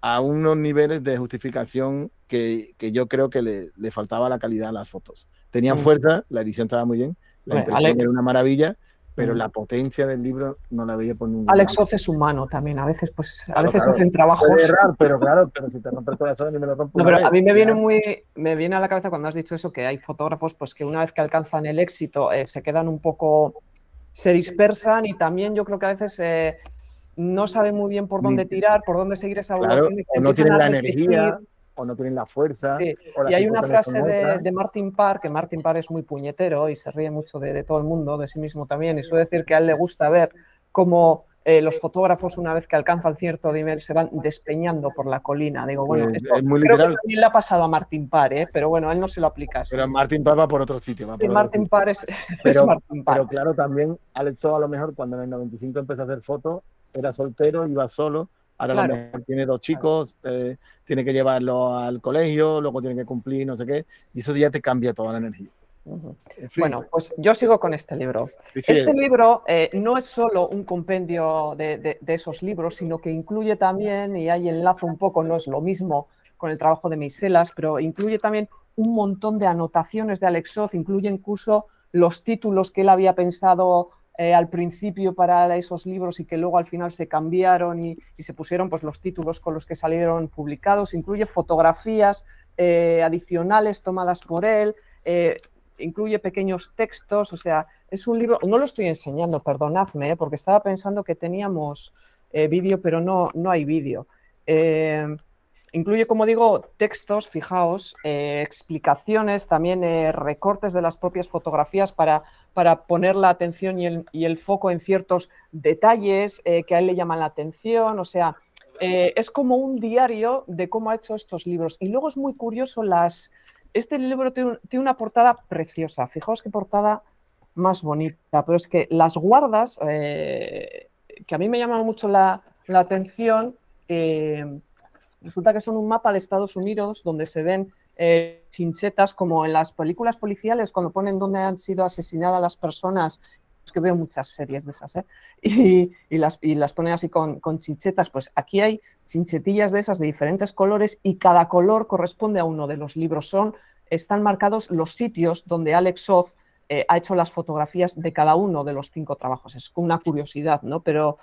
S2: a unos niveles de justificación que, que yo creo que le, le, faltaba la calidad a las fotos. Tenían mm. fuerza, la edición estaba muy bien, la impresión era una maravilla, pero mm. la potencia del libro no la veía por ningún
S3: Alex Oz es humano también, a veces pues a veces hacen trabajos.
S2: pero claro, pero si te rompe el corazón y me lo rompo.
S3: No, pero a mí me viene muy me viene a la cabeza cuando has dicho eso que hay fotógrafos pues que una vez que alcanzan el éxito eh, se quedan un poco se dispersan y también yo creo que a veces eh, no saben muy bien por dónde tirar, por dónde seguir esa
S2: evaluación. o no tienen la energía, o no tienen la fuerza.
S3: y hay una frase de, Martin Parr, que Martin Parr es muy puñetero y se ríe mucho de, de, todo el mundo, de sí mismo también, y suele decir que a él le gusta ver cómo eh, los fotógrafos una vez que alcanzan cierto nivel se van despeñando por la colina. Digo, bueno, esto es muy creo que también le ha pasado a Martín Parr, ¿eh? pero bueno, él no se lo aplica.
S2: Pero Martín Parr va por otro sitio. Va por
S3: Martín es,
S2: pero,
S3: Martín
S2: Pero claro, también Alex a lo mejor cuando en el 95 empezó a hacer fotos, era soltero, iba solo, Ahora a lo mejor tiene dos chicos, eh, tiene que llevarlo al colegio, luego tiene que cumplir, no sé qué, y eso ya te cambia toda la energía.
S3: Bueno, pues yo sigo con este libro. este libro eh, no es solo un compendio de, esos libros, sino que incluye también, y hay enlazo un poco, no es lo mismo con el trabajo de Miselas, pero incluye también un montón de anotaciones de Alexov, incluye incluso los títulos que él había pensado eh, al principio para esos libros y que luego al final se cambiaron y, se pusieron pues, los títulos con los que salieron publicados, incluye fotografías eh, adicionales tomadas por él, incluye pequeños textos, o sea, es un libro, no lo estoy enseñando, perdonadme, ¿eh? porque estaba pensando que teníamos eh, vídeo, pero no, no hay vídeo. Eh, incluye, como digo, textos, fijaos, explicaciones, también recortes de las propias fotografías para, para poner la atención y el, y el, foco en ciertos detalles que a él le llaman la atención, o sea, es como un diario de cómo ha hecho estos libros. Y luego es muy curioso las este libro tiene, una portada preciosa. Fijaos qué portada más bonita. Pero es que las guardas, eh, que a mí me llaman mucho la, atención, eh, resulta que son un mapa de Estados Unidos donde se ven eh, chinchetas como en las películas policiales cuando ponen donde han sido asesinadas las personas. Es que veo muchas series de esas, y, las, las ponen así con, con chinchetas. Pues aquí hay chinchetillas de esas de diferentes colores y cada color corresponde a uno de los libros. Son, están marcados los sitios donde Alex Soth eh, ha hecho las fotografías de cada uno de los cinco trabajos. Es una curiosidad, ¿no? Pero,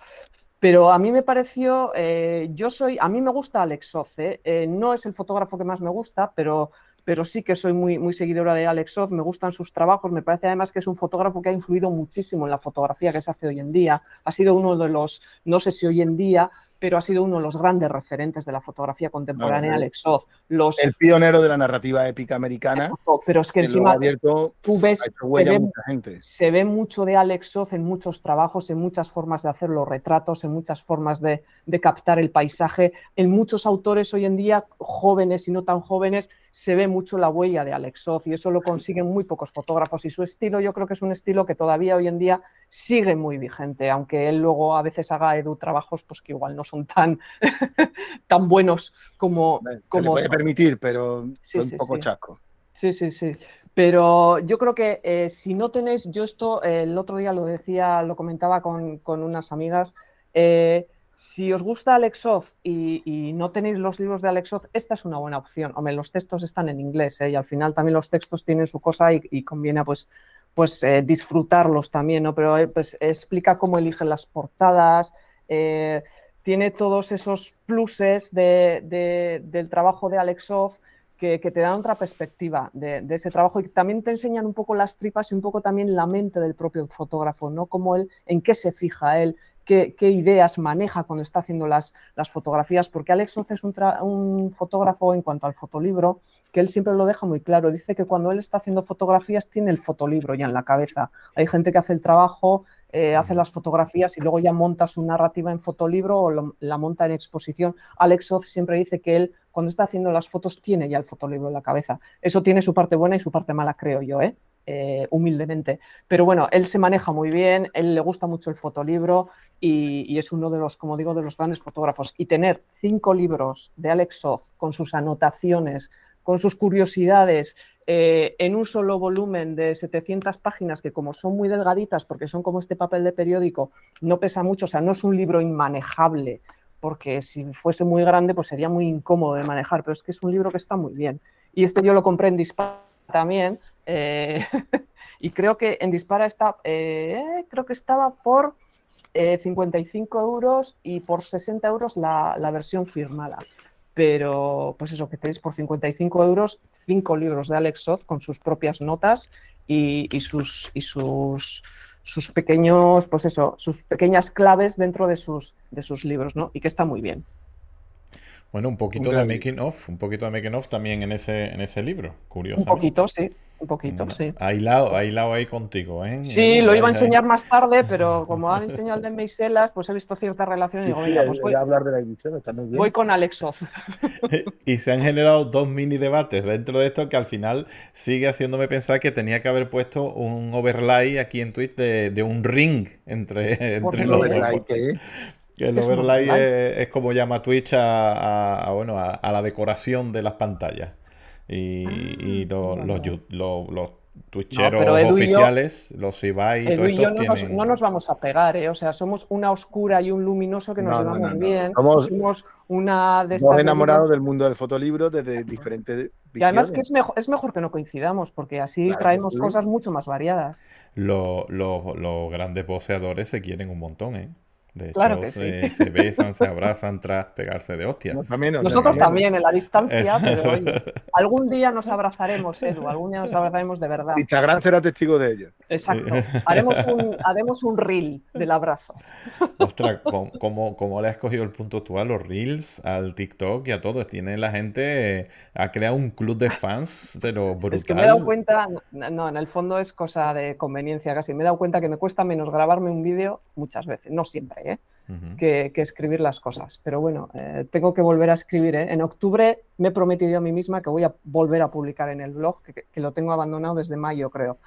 S3: pero a mí me pareció, eh, yo soy, a mí me gusta Alex Soth, ¿eh? no es el fotógrafo que más me gusta, pero pero sí que soy muy, muy seguidora de Alex Soth, me gustan sus trabajos, me parece además que es un fotógrafo que ha influido muchísimo en la fotografía que se hace hoy en día. Ha sido uno de los, no sé si hoy en día, pero ha sido uno de los grandes referentes de la fotografía contemporánea, Alex Los...
S2: El pionero de la narrativa épica americana.
S3: pero es que encima tú ves, se ve, mucho de Alex Soth en muchos trabajos, en muchas formas de hacer los retratos, en muchas formas de, de captar el paisaje. En muchos autores hoy en día, jóvenes y no tan jóvenes, se ve mucho la huella de Alex Soth y eso lo consiguen muy pocos fotógrafos y su estilo yo creo que es un estilo que todavía hoy en día sigue muy vigente, aunque él luego a veces haga Edu trabajos pues que igual no son tan, tan buenos como... como...
S2: Se puede permitir, pero es un poco chaco.
S3: Sí, sí, sí. Pero yo creo que eh, si no tenéis, yo esto el otro día lo decía, lo comentaba con, con unas amigas, eh, si os gusta Alexov y, y, no tenéis los libros de Alexov, esta es una buena opción. Los textos están en inglés ¿eh? y al final también los textos tienen su cosa y, conviene pues, pues eh, disfrutarlos también, ¿no? Pero eh, pues, explica cómo eligen las portadas, tiene todos esos pluses del trabajo de Alexov que, te dan otra perspectiva de, ese trabajo y también te enseñan un poco las tripas y un poco también la mente del propio fotógrafo, ¿no? Cómo él, en qué se fija él, qué, ideas maneja cuando está haciendo las, las fotografías, porque Alex Oz es un, fotógrafo en cuanto al fotolibro, que él siempre lo deja muy claro. Dice que cuando él está haciendo fotografías tiene el fotolibro ya en la cabeza. Hay gente que hace el trabajo, eh, hace las fotografías y luego ya monta su narrativa en fotolibro o la monta en exposición. Alex Oz siempre dice que él cuando está haciendo las fotos tiene ya el fotolibro en la cabeza. Eso tiene su parte buena y su parte mala, creo yo, ¿eh? Eh, humildemente. Pero bueno, él se maneja muy bien, él le gusta mucho el fotolibro y, es uno de los, como digo, de los grandes fotógrafos. Y tener cinco libros de Alex Soth con sus anotaciones, con sus curiosidades, eh, en un solo volumen de 700 páginas, que como son muy delgaditas, porque son como este papel de periódico, no pesa mucho, o sea, no es un libro inmanejable, porque si fuese muy grande, pues sería muy incómodo de manejar, pero es que es un libro que está muy bien. Y este yo lo compré en Dispara también, eh, y creo que en Dispara está, eh, creo que estaba por 55 eh, euros y por 60 euros la, versión firmada. Pero, pues eso, que tenéis por 55 euros cinco libros de Alex Soth con sus propias notas y, sus, y sus, sus pequeños, pues eso, sus pequeñas claves dentro de sus, de sus libros, ¿no? Y que está muy bien.
S1: Bueno, un poquito de making of, un poquito de making of también en ese, en ese libro, curioso.
S3: Un poquito, sí, un poquito, sí.
S1: Aislado, aislado ahí contigo, ¿eh?
S3: Sí, lo iba a enseñar más tarde, pero como han enseñado el de Meiselas, pues he visto cierta relación y digo, venga, pues voy, a hablar de la también voy con Alexoz.
S1: y se han generado dos mini debates dentro de esto que al final sigue haciéndome pensar que tenía que haber puesto un overlay aquí en Twitch de, un ring entre, entre los dos. el overlay es, como llama Twitch a, bueno, a, la decoración de las pantallas. Y, ah, los, los twitcheros oficiales, los Ibai y todo esto
S3: no, nos, vamos a pegar, ¿eh? o sea, somos una oscura y un luminoso que nos llevamos bien. Somos, una
S2: de estas. enamorados del mundo del fotolibro desde diferentes.
S3: Y además que es mejor, es mejor que no coincidamos, porque así traemos cosas mucho más variadas.
S1: Los, los grandes boceadores se quieren un montón, ¿eh? De hecho, se, besan, se abrazan tras pegarse de hostia.
S3: Nosotros también, en la distancia, pero algún día nos abrazaremos, Edu, algún día nos abrazaremos de verdad.
S2: Instagram será testigo de ello.
S3: Exacto. Haremos un, haremos un reel del abrazo.
S1: Ostras, ¿cómo, le has cogido el punto tú a los reels, al TikTok y a todos? Tiene la gente, ha creado un club de fans, pero brutal. Es
S3: que me he dado cuenta, no, en el fondo es cosa de conveniencia casi. Me he dado cuenta que me cuesta menos grabarme un vídeo muchas veces, no siempre ¿eh? que, escribir las cosas. Pero bueno, eh, tengo que volver a escribir. ¿eh? En octubre me he prometido a mí misma que voy a volver a publicar en el blog, que, lo tengo abandonado desde mayo, creo.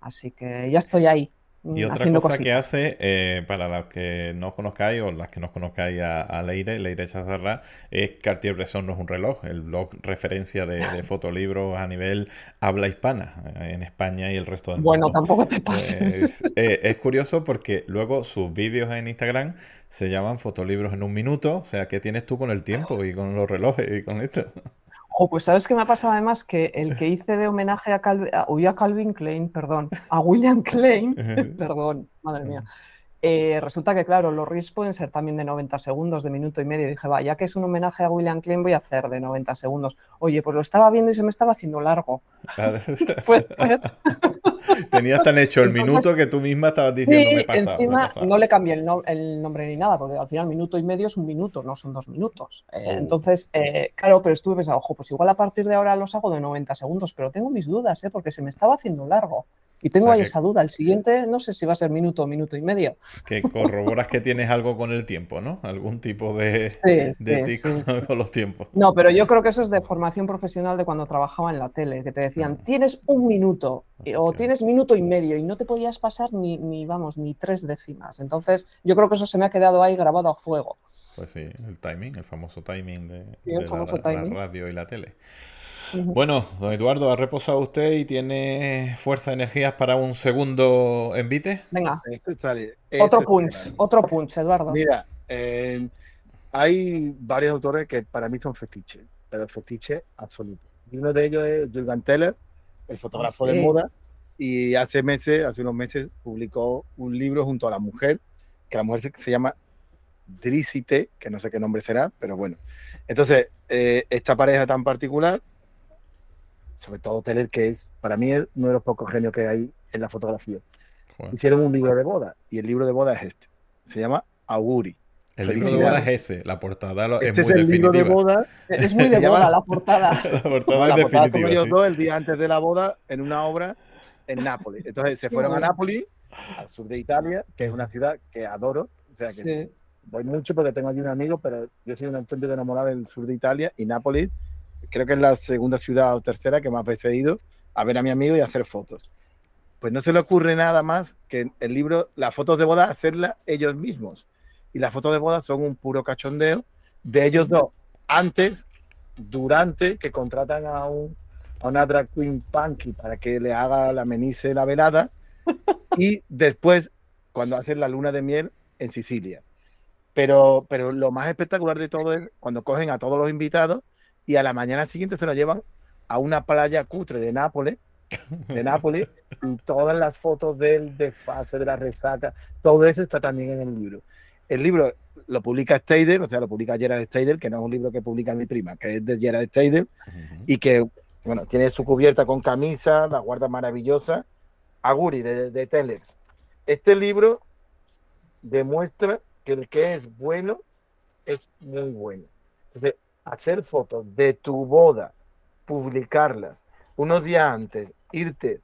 S3: Así que ya estoy ahí.
S1: Y otra cosa que hace, eh, para los que no conozcáis o las que no conozcáis a, Leire, Leire Chazarra, es Cartier-Bresson no es un reloj, el blog referencia de, de fotolibros a nivel habla hispana eh, en España y el resto del
S3: mundo. Bueno, tampoco te pases.
S1: Eh, es curioso porque luego sus vídeos en Instagram se llaman fotolibros en un minuto, o sea, ¿qué tienes tú con el tiempo y con los relojes y con esto?
S3: Oh, pues sabes qué me ha pasado además que el que hice de homenaje a, a, Calvin Klein, perdón, a William Klein, perdón, madre mía. Eh, resulta que, claro, los reels pueden ser también de 90 segundos, de minuto y medio. Y dije, va, ya que es un homenaje a William Klein, voy a hacer de 90 segundos. Oye, pues lo estaba viendo y se me estaba haciendo largo.
S1: pues, Tenías tan hecho el minuto que tú misma estabas diciendo
S3: me pasaba, encima no le cambié el, nombre ni nada, porque al final minuto y medio es un minuto, no son dos minutos. Eh, oh. Entonces, eh, claro, pero estuve pensando, ojo, pues igual a partir de ahora los hago de 90 segundos, pero tengo mis dudas, ¿eh? porque se me estaba haciendo largo. Y tengo ahí esa duda. El siguiente no sé si va a ser minuto o minuto y medio.
S1: Que corroboras que tienes algo con el tiempo, ¿no? Algún tipo de, de con los tiempos.
S3: No, pero yo creo que eso es de formación profesional de cuando trabajaba en la tele, que te decían, ah. tienes un minuto o tienes minuto y medio y no te podías pasar ni, ni, vamos, ni tres décimas. Entonces, yo creo que eso se me ha quedado ahí grabado a fuego.
S1: Pues sí, el timing, el famoso timing de, la radio y la tele. Bueno, don Eduardo, ¿ha reposado usted y tiene fuerza y energías para un segundo envite?
S3: Venga. otro punch, otro punch, Eduardo.
S2: Mira, eh, hay varios autores que para mí son fetiches, pero fetiche absoluto. Y uno de ellos es Jürgen Teller, el fotógrafo de moda, y hace meses, hace unos meses, publicó un libro junto a la mujer, que la mujer se, llama Drisite, que no sé qué nombre será, pero bueno. Entonces, eh, esta pareja tan particular sobre todo Teller, que es para mí uno de los pocos genios que hay en la fotografía. Hicieron un libro de boda y el libro de boda es este. Se llama Auguri.
S1: El libro de boda es ese, la portada
S2: este es, muy el libro de boda.
S3: Es muy de boda la portada.
S1: la portada es definitiva.
S2: Ellos dos el día antes de la boda en una obra en Nápoles. Entonces se fueron a Nápoles, al sur de Italia, que es una ciudad que adoro. O sea que voy mucho porque tengo allí un amigo, pero yo soy un auténtico enamorado del sur de Italia y Nápoles creo que es la segunda ciudad o tercera que más veces he ido a ver a mi amigo y a hacer fotos. Pues no se le ocurre nada más que el libro, las fotos de boda, hacerlas ellos mismos. Y las fotos de boda son un puro cachondeo de ellos dos, antes, durante, que contratan a, un, a una drag queen punky para que le haga la menice la velada, y después, cuando hacen la luna de miel en Sicilia. Pero, pero lo más espectacular de todo es cuando cogen a todos los invitados y a la mañana siguiente se lo llevan a una playa cutre de Nápoles, de Nápoles, y todas las fotos del desfase, de la resaca, todo eso está también en el libro. El libro lo publica Steidel, o sea, lo publica Gerard Steidel, que no es un libro que publica mi prima, que es de Gerard Steidel, y que, bueno, tiene su cubierta con camisa, la guarda maravillosa, Aguri, de, de Telex. Este libro demuestra que el que es bueno es muy bueno. Entonces, hacer fotos de tu boda, publicarlas unos días antes, irte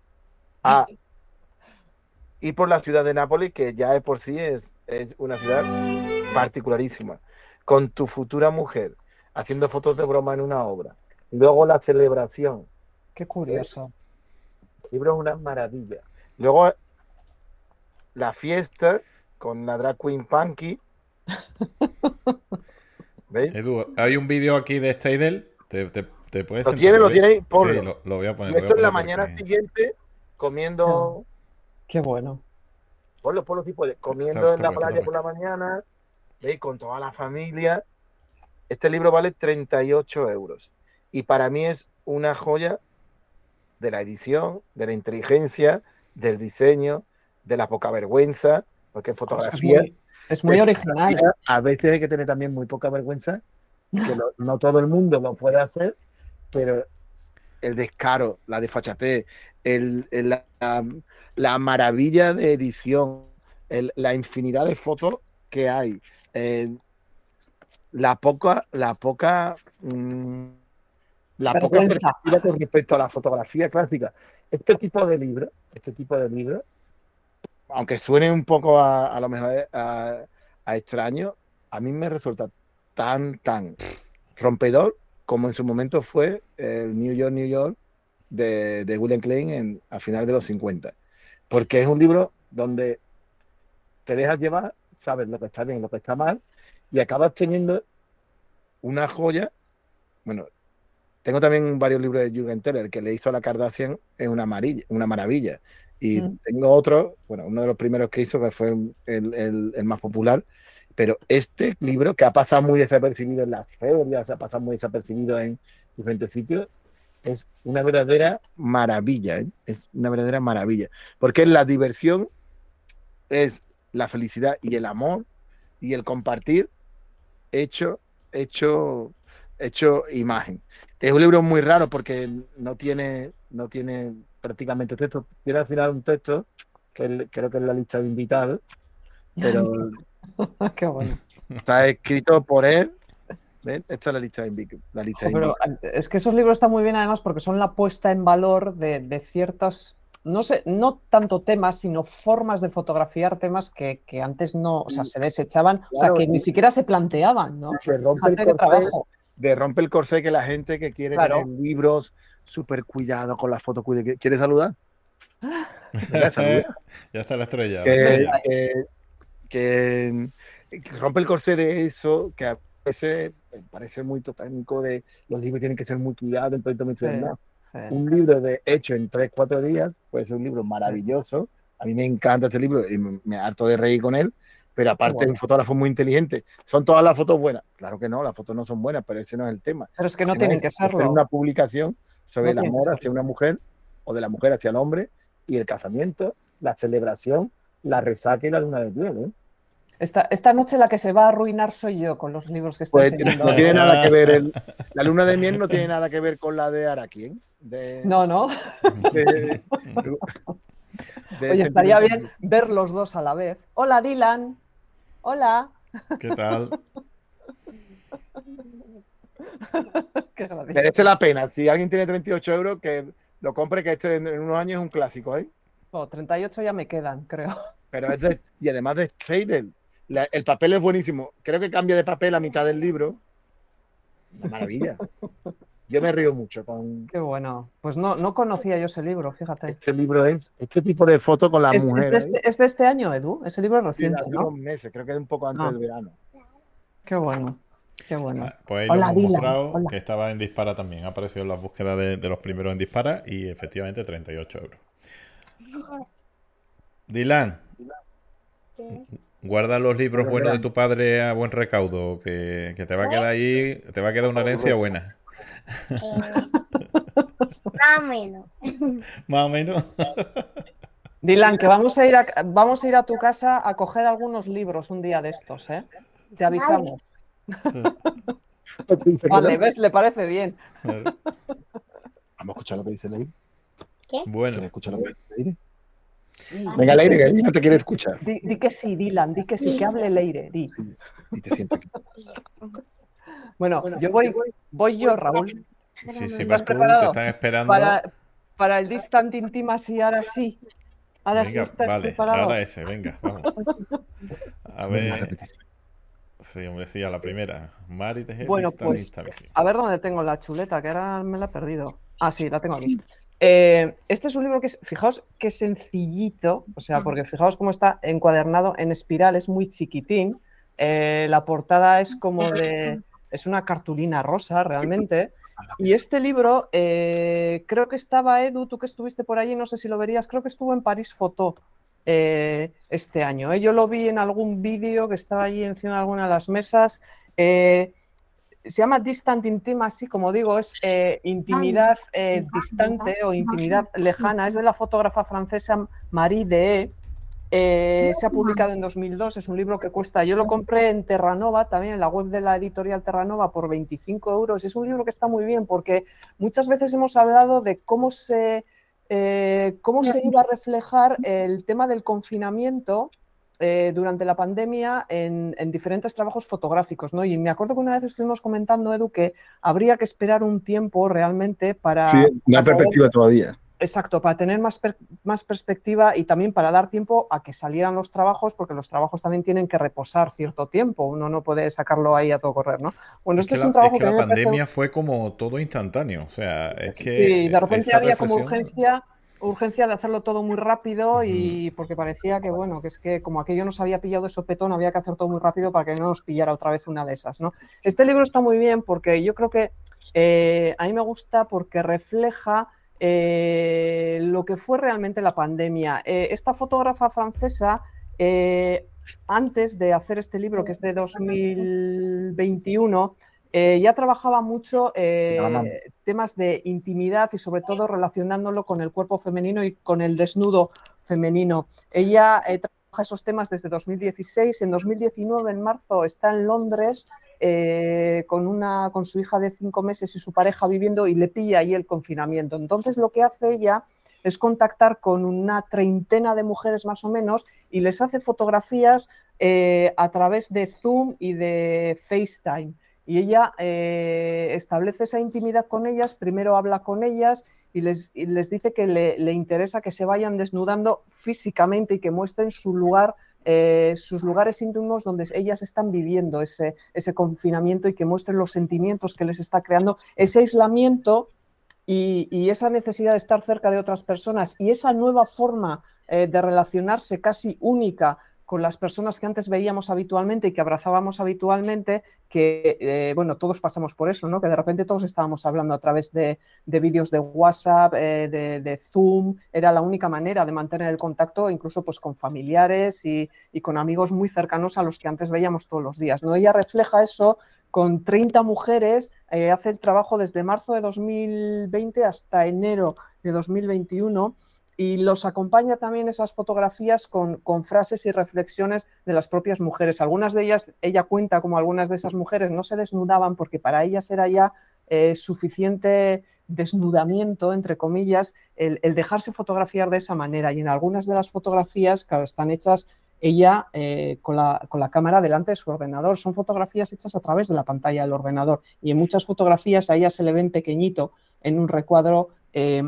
S2: a ir por la ciudad de Nápoles, que ya de por sí es, es una ciudad particularísima, con tu futura mujer, haciendo fotos de broma en una obra. Luego la celebración.
S3: Qué curioso.
S2: El libro es una maravilla. Luego la fiesta con la drag queen Punky
S1: ¿Veis? Edu, hay un vídeo aquí de Steidel. Te, te, te puedes
S2: ¿Lo tiene? ¿Lo tiene?
S1: Sí, lo, lo, voy a poner.
S2: Esto es la mañana siguiente comiendo.
S3: Qué bueno.
S2: Ponlo, ponlo tipo de comiendo en la playa por la mañana, ¿veis? con toda la familia. Este libro vale 38 euros. Y para mí es una joya de la edición, de la inteligencia, del diseño, de la poca vergüenza, porque fotografía.
S3: Es muy, original.
S2: A veces hay que tener también muy poca vergüenza, que no todo el mundo lo puede hacer, pero el descaro, la desfachatez, el, la, maravilla de edición, la infinidad de fotos que hay, la poca, la poca, mm, la poca perspectiva con respecto a la fotografía clásica. Este tipo de libros, este tipo de libros, aunque suene un poco a, lo mejor a, a extraño, a mí me resulta tan, tan rompedor como en su momento fue el New York, New York de, de William Klein en, a final de los 50. Porque es un libro donde te dejas llevar, sabes lo que está bien y lo que está mal, y acabas teniendo una joya. Bueno, tengo también varios libros de Jürgen Teller que le hizo a la Kardashian, es una, amarilla, una maravilla. Y mm. tengo otro, bueno, uno de los primeros que hizo, que fue el, el, el más popular, pero este libro, que ha pasado muy desapercibido en las ferias, ha pasado muy desapercibido en diferentes sitios, es una verdadera maravilla, ¿eh? es una verdadera maravilla, porque la diversión es la felicidad y el amor y el compartir hecho, hecho, hecho imagen. Es un libro muy raro porque no tiene, no tiene prácticamente texto. Tiene al final un texto que creo que es la lista de invitados, pero
S3: Qué bueno.
S2: Está escrito por él. Esta es la lista de lista
S3: Pero es que esos libros están muy bien además porque son la puesta en valor de, ciertos, no sé, no tanto temas, sino formas de fotografiar temas que, antes no, o sea, se desechaban, o sea, que ni siquiera se planteaban, ¿no?
S2: De rompe, el corsé, de rompe el corsé que la gente que quiere tener libros súper cuidado con la foto, ¿quiere saludar?
S1: ya está la estrella.
S2: Que, rompe el corsé de eso, que a veces parece muy técnico de los libros tienen que ser muy cuidados, entonces Un libro de hecho en 3, 4 días puede ser un libro maravilloso. A mí me encanta este libro y me, harto de reír con él, pero aparte es un fotógrafo muy inteligente. ¿Son todas las fotos buenas? Claro que no, las fotos no son buenas, pero ese no es el tema.
S3: Pero es que no tienen que serlo.
S2: una publicación sobre el amor hacia una mujer o de la mujer hacia el hombre y el casamiento, la celebración, la resaca y la luna de piel. ¿eh?
S3: Esta, esta, noche la que se va a arruinar soy yo con los libros que estoy
S2: pues, No tiene nada que ver, el, la luna de miel no tiene nada que ver con la de Araki. ¿eh?
S3: no, no. Oye, estaría bien ver los dos a la vez. Hola, Dylan. Hola.
S1: ¿Qué tal?
S2: Merece la pena. Si alguien tiene 38 euros, que lo compre, que este en unos años es un clásico. ¿eh?
S3: 38 ya me quedan, creo.
S2: Pero es de, y además de El papel es buenísimo. Creo que cambia de papel a mitad del libro. Una maravilla. Yo me río mucho con.
S3: Qué bueno. Pues no, no conocía yo ese libro, fíjate.
S2: Este libro es este tipo de foto con la mujer.
S3: Este, es de, este, año, Edu. Ese libro es reciente. Sí,
S2: ¿no? meses, creo que es un poco antes ah. del verano.
S3: Qué bueno. Qué bueno.
S1: Ah, pues ahí Hola, lo hemos mostrado que estaba en Dispara también. Ha aparecido en las búsquedas de, de, los primeros en Dispara y efectivamente 38 euros. Dylan. Guarda los libros buenos de tu padre a buen recaudo, que, te va a quedar ahí, te va a quedar una herencia buena.
S4: Eh, más o menos.
S1: Más o menos.
S3: Dylan, que vamos a ir a, vamos a ir a tu casa a coger algunos libros un día de estos, ¿eh? Te avisamos. vale, ¿ves? Le parece bien.
S2: Vamos a escuchar lo que dice Leire.
S4: ¿Qué?
S1: Bueno.
S2: escuchar lo que dice Leire? Venga, Leire, que no te quiere escuchar.
S3: Di, que sí, Dylan, di que sí, que hable Leire, di.
S2: Y te siento aquí.
S3: Bueno, yo voy, voy yo, Raúl.
S1: Sí, sí, vas tú, te están esperando.
S3: Para, para el Distant Intimacy, ahora sí. Ahora sí estás
S1: vale,
S3: preparado.
S1: Ahora ese, venga, vamos. A ver. Sí, hombre, sí, a la primera. Mari
S3: bueno, pues, A ver dónde tengo la chuleta, que ahora me la he perdido. Ah, sí, la tengo aquí. Eh, este es un libro que, es, fijaos qué sencillito, o sea, porque fijaos cómo está encuadernado en espiral, es muy chiquitín, Eh, la portada es como de, es una cartulina rosa realmente. Y este libro, eh, creo que estaba Edu, tú que estuviste por allí, no sé si lo verías, creo que estuvo en París Foto eh, este año. Yo lo vi en algún vídeo que estaba allí encima de alguna de las mesas se llama Distant Intimacy, como digo, es eh, intimidad eh, distante o intimidad lejana. Es de la fotógrafa francesa Marie de eh, se ha publicado en 2002, es un libro que cuesta, yo lo compré en Terranova, también en la web de la editorial Terranova, por 25 euros. Es un libro que está muy bien porque muchas veces hemos hablado de cómo se, cómo se iba a reflejar el tema del confinamiento eh, durante la pandemia en, diferentes trabajos fotográficos, ¿no? Y me acuerdo que una vez estuvimos comentando, Edu, que habría que esperar un tiempo realmente para...
S2: Sí, una perspectiva todavía.
S3: Exacto, para tener más, más perspectiva y también para dar tiempo a que salieran los trabajos, porque los trabajos también tienen que reposar cierto tiempo, uno no puede sacarlo ahí a todo correr, ¿no?
S1: Bueno, esto es, un trabajo que, la pandemia fue como todo instantáneo, o sea, es que...
S3: Sí, de repente había como urgencia urgencia de hacerlo todo muy rápido y porque parecía que, bueno, que es que como aquello nos había pillado de sopetón, había que hacer todo muy rápido para que no nos pillara otra vez una de esas, ¿no? Este libro está muy bien porque yo creo que eh, a mí me gusta porque refleja eh, lo que fue realmente la pandemia. Eh, esta fotógrafa francesa, antes de hacer este libro, que es de 2021, eh, ya trabajaba mucho eh, temas de intimidad y sobre todo relacionándolo con el cuerpo femenino y con el desnudo femenino. Ella eh, trabaja esos temas desde 2016. En 2019, en marzo, está en Londres con, una, con su hija de cinco meses y su pareja viviendo y le pilla ahí el confinamiento. Entonces lo que hace ella es contactar con una treintena de mujeres más o menos y les hace fotografías a través de Zoom y de FaceTime y ella eh, establece esa intimidad con ellas, primero habla con ellas y les, dice que le, interesa que se vayan desnudando físicamente y que muestren su lugar, eh, sus lugares íntimos donde ellas están viviendo ese, confinamiento y que muestren los sentimientos que les está creando, ese aislamiento y, y esa necesidad de estar cerca de otras personas y esa nueva forma eh, de relacionarse casi única con las personas que antes veíamos habitualmente y que abrazábamos habitualmente, que, eh, bueno, todos pasamos por eso, ¿no? Que de repente todos estábamos hablando a través de, vídeos de WhatsApp, eh, de, Zoom, era la única manera de mantener el contacto, incluso pues con familiares y, con amigos muy cercanos a los que antes veíamos todos los días, ¿no? Ella refleja eso con 30 mujeres, eh, hace el trabajo desde marzo de 2020 hasta enero de 2021 y los acompaña también esas fotografías con, frases y reflexiones de las propias mujeres. Algunas de ellas, ella cuenta como algunas de esas mujeres no se desnudaban porque para ellas era ya eh, suficiente desnudamiento, entre comillas, el, dejarse fotografiar de esa manera. Y en algunas de las fotografías, que están hechas ella eh, con, la, con, la, cámara delante de su ordenador. Son fotografías hechas a través de la pantalla del ordenador. Y en muchas fotografías a ella se le ven pequeñito en un recuadro eh,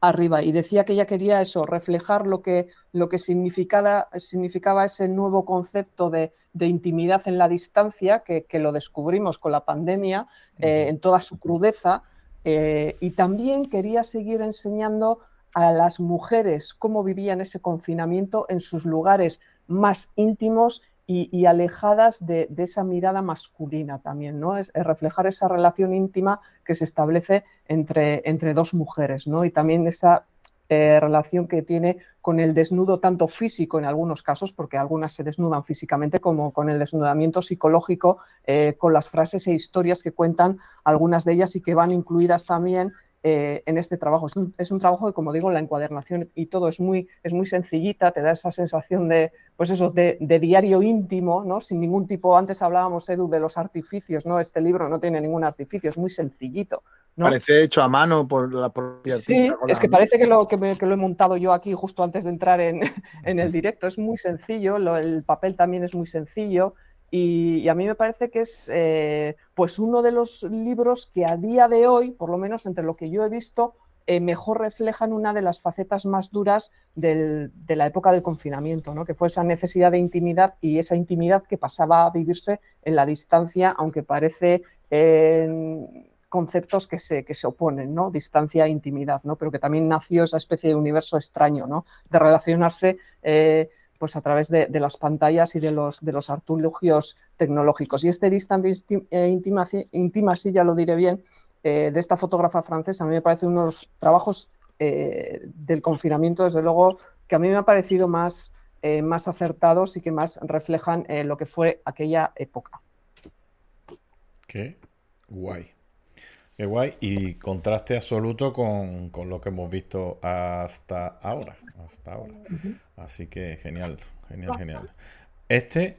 S3: arriba. Y decía que ella quería eso, reflejar lo que, lo que significaba, significaba ese nuevo concepto de, intimidad en la distancia, que, lo descubrimos con la pandemia eh, en toda su crudeza, eh, y también quería seguir enseñando a las mujeres cómo vivían ese confinamiento en sus lugares más íntimos y, alejadas de, esa mirada masculina también, ¿no? Es, reflejar esa relación íntima que se establece entre, entre dos mujeres, ¿no? Y también esa eh, relación que tiene con el desnudo tanto físico en algunos casos, porque algunas se desnudan físicamente, como con el desnudamiento psicológico, eh, con las frases e historias que cuentan algunas de ellas y que van incluidas también eh, en este trabajo. Es un, trabajo que, como digo, la encuadernación y todo es muy, es muy sencillita, te da esa sensación de, pues eso, de, diario íntimo, ¿no? Sin ningún tipo, antes hablábamos, Edu, de los artificios, ¿no? Este libro no tiene ningún artificio, es muy sencillito.
S2: Parece hecho a mano por la propia
S3: Sí, es que parece que lo, que, lo he montado yo aquí justo antes de entrar en, el directo. Es muy sencillo, el papel también es muy sencillo. Y, a mí me parece que es eh, pues uno de los libros que a día de hoy, por lo menos entre lo que yo he visto, eh, mejor reflejan una de las facetas más duras de la época del confinamiento, ¿no? que fue esa necesidad de intimidad y esa intimidad que pasaba a vivirse en la distancia, aunque parece conceptos que se, que se oponen, ¿no? distancia e intimidad, ¿no? pero que también nació esa especie de universo extraño, ¿no? de relacionarse. Eh, pues a través de, las pantallas y de los, de los artilugios tecnológicos. Y este Distant Intimacy, ya lo diré bien, de esta fotógrafa francesa, a mí me parece uno de los trabajos del confinamiento, desde luego, que a mí me ha parecido más, más acertados y que más reflejan lo que fue aquella época.
S1: Qué guay. Qué guay. Y contraste absoluto con, lo que hemos visto hasta ahora. Hasta ahora. Así que genial, genial, genial. Este,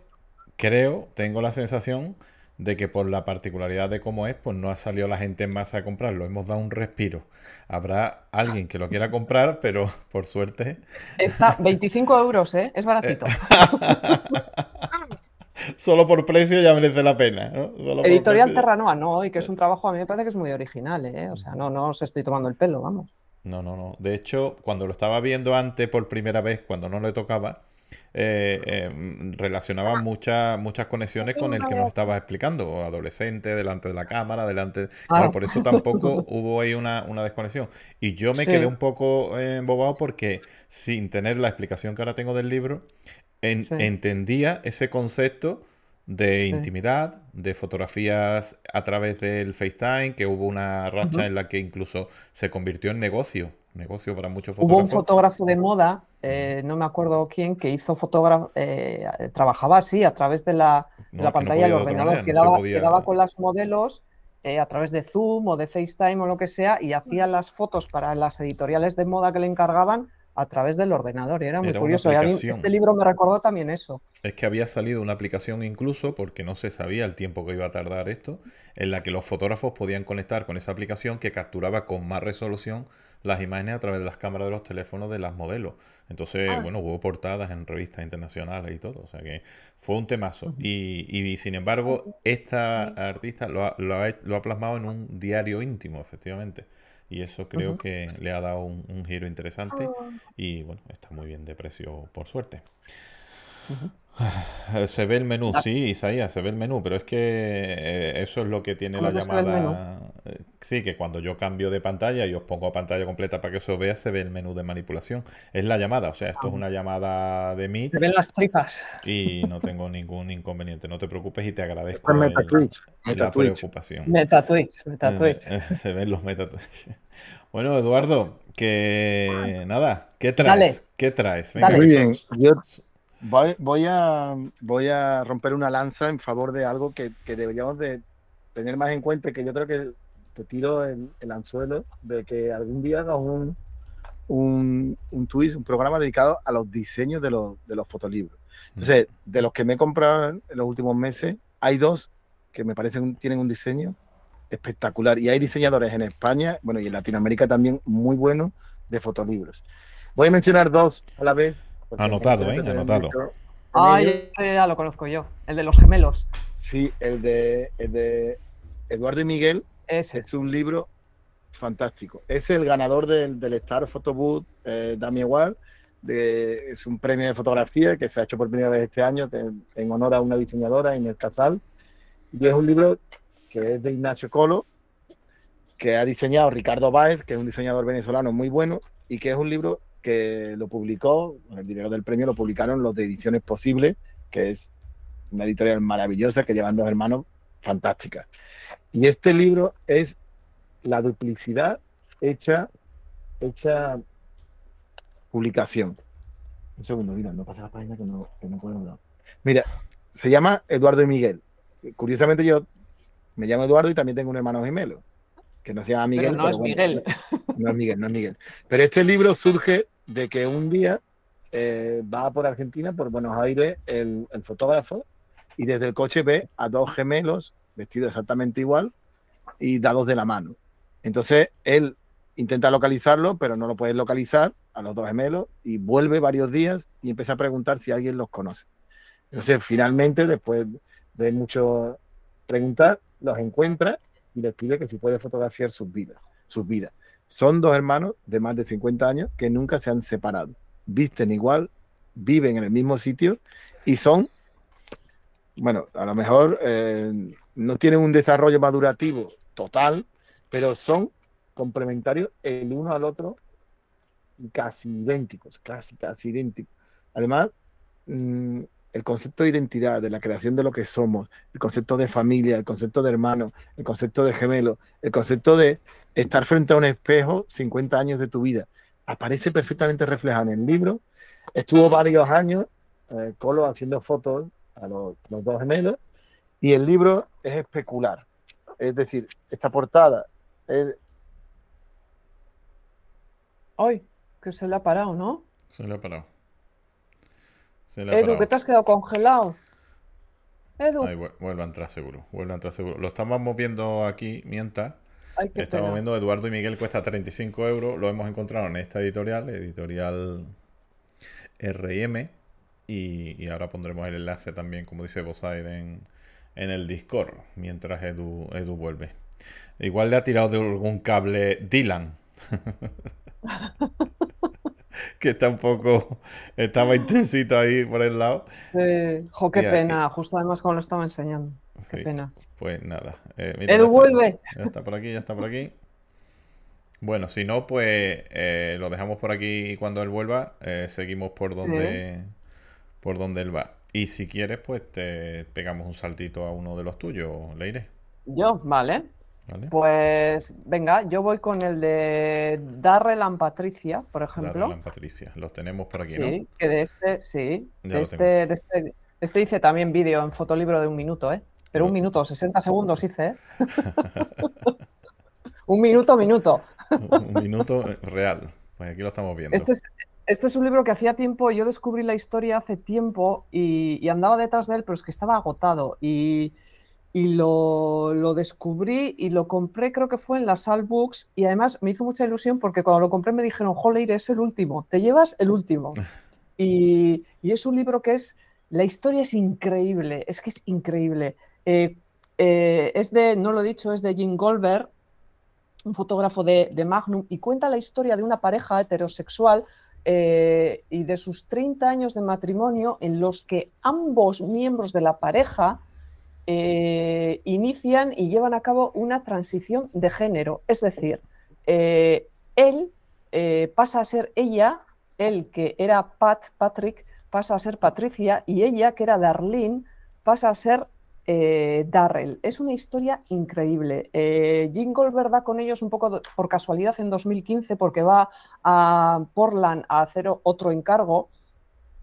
S1: creo, tengo la sensación de que por la particularidad de cómo es, pues no ha salido la gente en masa a comprarlo. Hemos dado un respiro. Habrá alguien que lo quiera comprar, pero por suerte.
S3: Está 25 euros, ¿eh? Es baratito.
S1: solo por precio ya merece la pena. ¿no?
S3: Editorial Terranoa, no, y que es un trabajo, a mí me parece que es muy original, ¿eh? o sea, no, no os estoy tomando el pelo, vamos.
S1: No, no, no. De hecho, cuando lo estaba viendo antes por primera vez, cuando no le tocaba, eh, eh, relacionaba muchas muchas conexiones con el que nos estaba explicando, adolescente, delante de la cámara, delante... Claro, por eso tampoco hubo ahí una, desconexión. Y yo me quedé un poco embobado porque sin tener la explicación que ahora tengo del libro, entendía ese concepto de intimidad, de fotografías a través del FaceTime, que hubo una racha en la que incluso se convirtió en negocio, negocio para muchos
S3: fotógrafos. Hubo un fotógrafo de moda, eh, no me acuerdo quién, que hizo fotógrafo, eh, trabajaba así a través de la, pantalla del ordenador, quedaba, con las modelos eh, a través de Zoom o de FaceTime o lo que sea y hacía las fotos para las editoriales de moda que le encargaban a través del ordenador. Y era muy curioso. Y a mí este libro me recordó también eso.
S1: Es que había salido una aplicación incluso, porque no se sabía el tiempo que iba a tardar esto, en la que los fotógrafos podían conectar con esa aplicación que capturaba con más resolución las imágenes a través de las cámaras de los teléfonos de las modelos. Entonces, ah. bueno, hubo portadas en revistas internacionales y todo. O sea que fue un temazo. y, y, sin embargo, esta artista lo ha, lo ha plasmado en un diario íntimo, efectivamente. Y eso creo que le ha dado un, giro interesante. Oh. Y bueno, está muy bien de precio, por suerte. Se ve el menú, sí, Isaías, se ve el menú, pero es que eh, eso es lo que tiene la llamada. Eh, sí, que cuando yo cambio de pantalla y os pongo a pantalla completa para que eso vea, se ve el menú de manipulación. Es la llamada, o sea, esto es ah. una llamada de Meet.
S3: Se ven las tripas.
S1: Y no tengo ningún inconveniente. No te preocupes y te agradezco la preocupación.
S3: Metatwitch.
S1: Eh, se ven los Metatwitch. Bueno, Eduardo, que nada, ¿qué traes? ¿Qué traes?
S2: Muy bien, yo Voy, a, voy a romper una lanza en favor de algo que, deberíamos de tener más en cuenta, que yo creo que te tiro el, anzuelo de que algún día hagas un, un, un twist, un programa dedicado a los diseños de los, de los fotolibros. Entonces, de los que me he comprado en los últimos meses, hay dos que me parecen tienen un diseño espectacular y hay diseñadores en España, bueno, y en Latinoamérica también muy buenos de fotolibros. Voy a mencionar dos a la vez
S1: Anotado, ¿eh? Anotado.
S3: Ah, ya lo conozco yo. El de los gemelos.
S2: Sí, el de, de Eduardo y Miguel. Es un libro fantástico. Es el ganador del, del Star Photo Boot eh, Dami De, es un premio de fotografía que se ha hecho por primera vez este año en honor a una diseñadora, Inés Casal. Y es un libro que es de Ignacio Colo, que ha diseñado Ricardo Báez, que es un diseñador venezolano muy bueno, y que es un libro que lo publicó, con el dinero del premio lo publicaron los de Ediciones Posibles, que es una editorial maravillosa que llevan dos hermanos fantásticas. Y este libro es la duplicidad hecha, hecha publicación. Un segundo, mira, no pasa la página que no, que no puedo hablar. Mira, se llama Eduardo y Miguel. Curiosamente yo me llamo Eduardo y también tengo un hermano gemelo que no se llama Miguel.
S3: no es Miguel.
S2: No es Miguel, no es Miguel. Pero este libro surge de que un día eh, va por Argentina, por Buenos Aires, el, fotógrafo, y desde el coche ve a dos gemelos vestidos exactamente igual y dados de la mano. Entonces él intenta localizarlo, pero no lo puede localizar a los dos gemelos y vuelve varios días y empieza a preguntar si alguien los conoce. Entonces finalmente, después de mucho preguntar, los encuentra y les pide que si puede fotografiar sus vidas, sus vidas. Son dos hermanos de más de 50 años que nunca se han separado. Visten igual, viven en el mismo sitio y son, bueno, a lo mejor eh, no tienen un desarrollo madurativo total, pero son complementarios el uno al otro casi idénticos, casi, casi idénticos. Además, mm, el concepto de identidad, de la creación de lo que somos, el concepto de familia, el concepto de hermano, el concepto de gemelo, el concepto de estar frente a un espejo 50 años de tu vida, aparece perfectamente reflejado en el libro. Estuvo varios años eh, Colo haciendo fotos a los, los dos gemelos y el libro es especular. Es decir, esta portada es,
S3: Ay, que se le ha parado, ¿no?
S1: Se le ha parado. Se le ha
S3: Edu, que te has quedado congelado. Edu,
S1: Ahí vuel- vuelve a entrar seguro. Vuelve a entrar seguro. Lo estamos viendo aquí mientras.
S3: ay,
S1: Estamos
S3: pena.
S1: viendo Eduardo y Miguel cuesta 35 euros. Lo hemos encontrado en esta editorial, editorial RM. Y, y ahora pondremos el enlace también, como dice Bosaid, en, en el Discord, mientras Edu, Edu vuelve. Igual le ha tirado de algún cable Dylan. que está un poco. Estaba intensito ahí por el lado.
S3: Eh, jo, qué
S1: Y aquí-
S3: pena, justo además como lo estaba enseñando. Qué pena.
S1: Pues nada. eh, mira,
S3: Edu,
S1: ya está.
S3: vuelve.
S1: Ya está por aquí, ya está por aquí. Bueno, si no, pues eh, lo dejamos por aquí y cuando él vuelva, eh, seguimos por donde, por donde él va. Y si quieres, pues te pegamos un saltito a uno de los tuyos, Leire.
S3: Yo, vale.
S1: ¿Vale?
S3: Pues venga, yo voy con el de Darrell and Patricia, por ejemplo.
S1: Darlan Patricia. Los tenemos por aquí,
S3: Sí,
S1: ¿no?
S3: que de este, sí.
S1: Ya
S3: De este, de este, este hice también vídeo en fotolibro de un minuto, ¿eh? Pero un minuto, 60 segundos hice, ¿eh? Un minuto, minuto.
S1: Un minuto real. Pues aquí lo estamos viendo.
S3: Este es, este es un libro que hacía tiempo, yo descubrí la historia hace tiempo y, y andaba detrás de él, pero es que estaba agotado. Y, y lo, lo descubrí y lo compré, creo que fue en la Sal Books, y además me hizo mucha ilusión porque cuando lo compré me dijeron, joder, es el último, te llevas el último. Y, y es un libro que es, la historia es increíble, es que es increíble. Eh, eh, es de, no lo he dicho, es de Jim Goldberg, un fotógrafo de, de Magnum, y cuenta la historia de una pareja heterosexual eh, y de sus 30 años de matrimonio en los que ambos miembros de la pareja eh, inician y llevan a cabo una transición de género. Es decir, eh, él eh, pasa a ser ella, él que era Pat, Patrick, pasa a ser Patricia y ella, que era Darlene, pasa a ser Darrell. Es una historia increíble. Eh, Jim con ellos un poco por casualidad en 2015 porque va a Portland a hacer otro encargo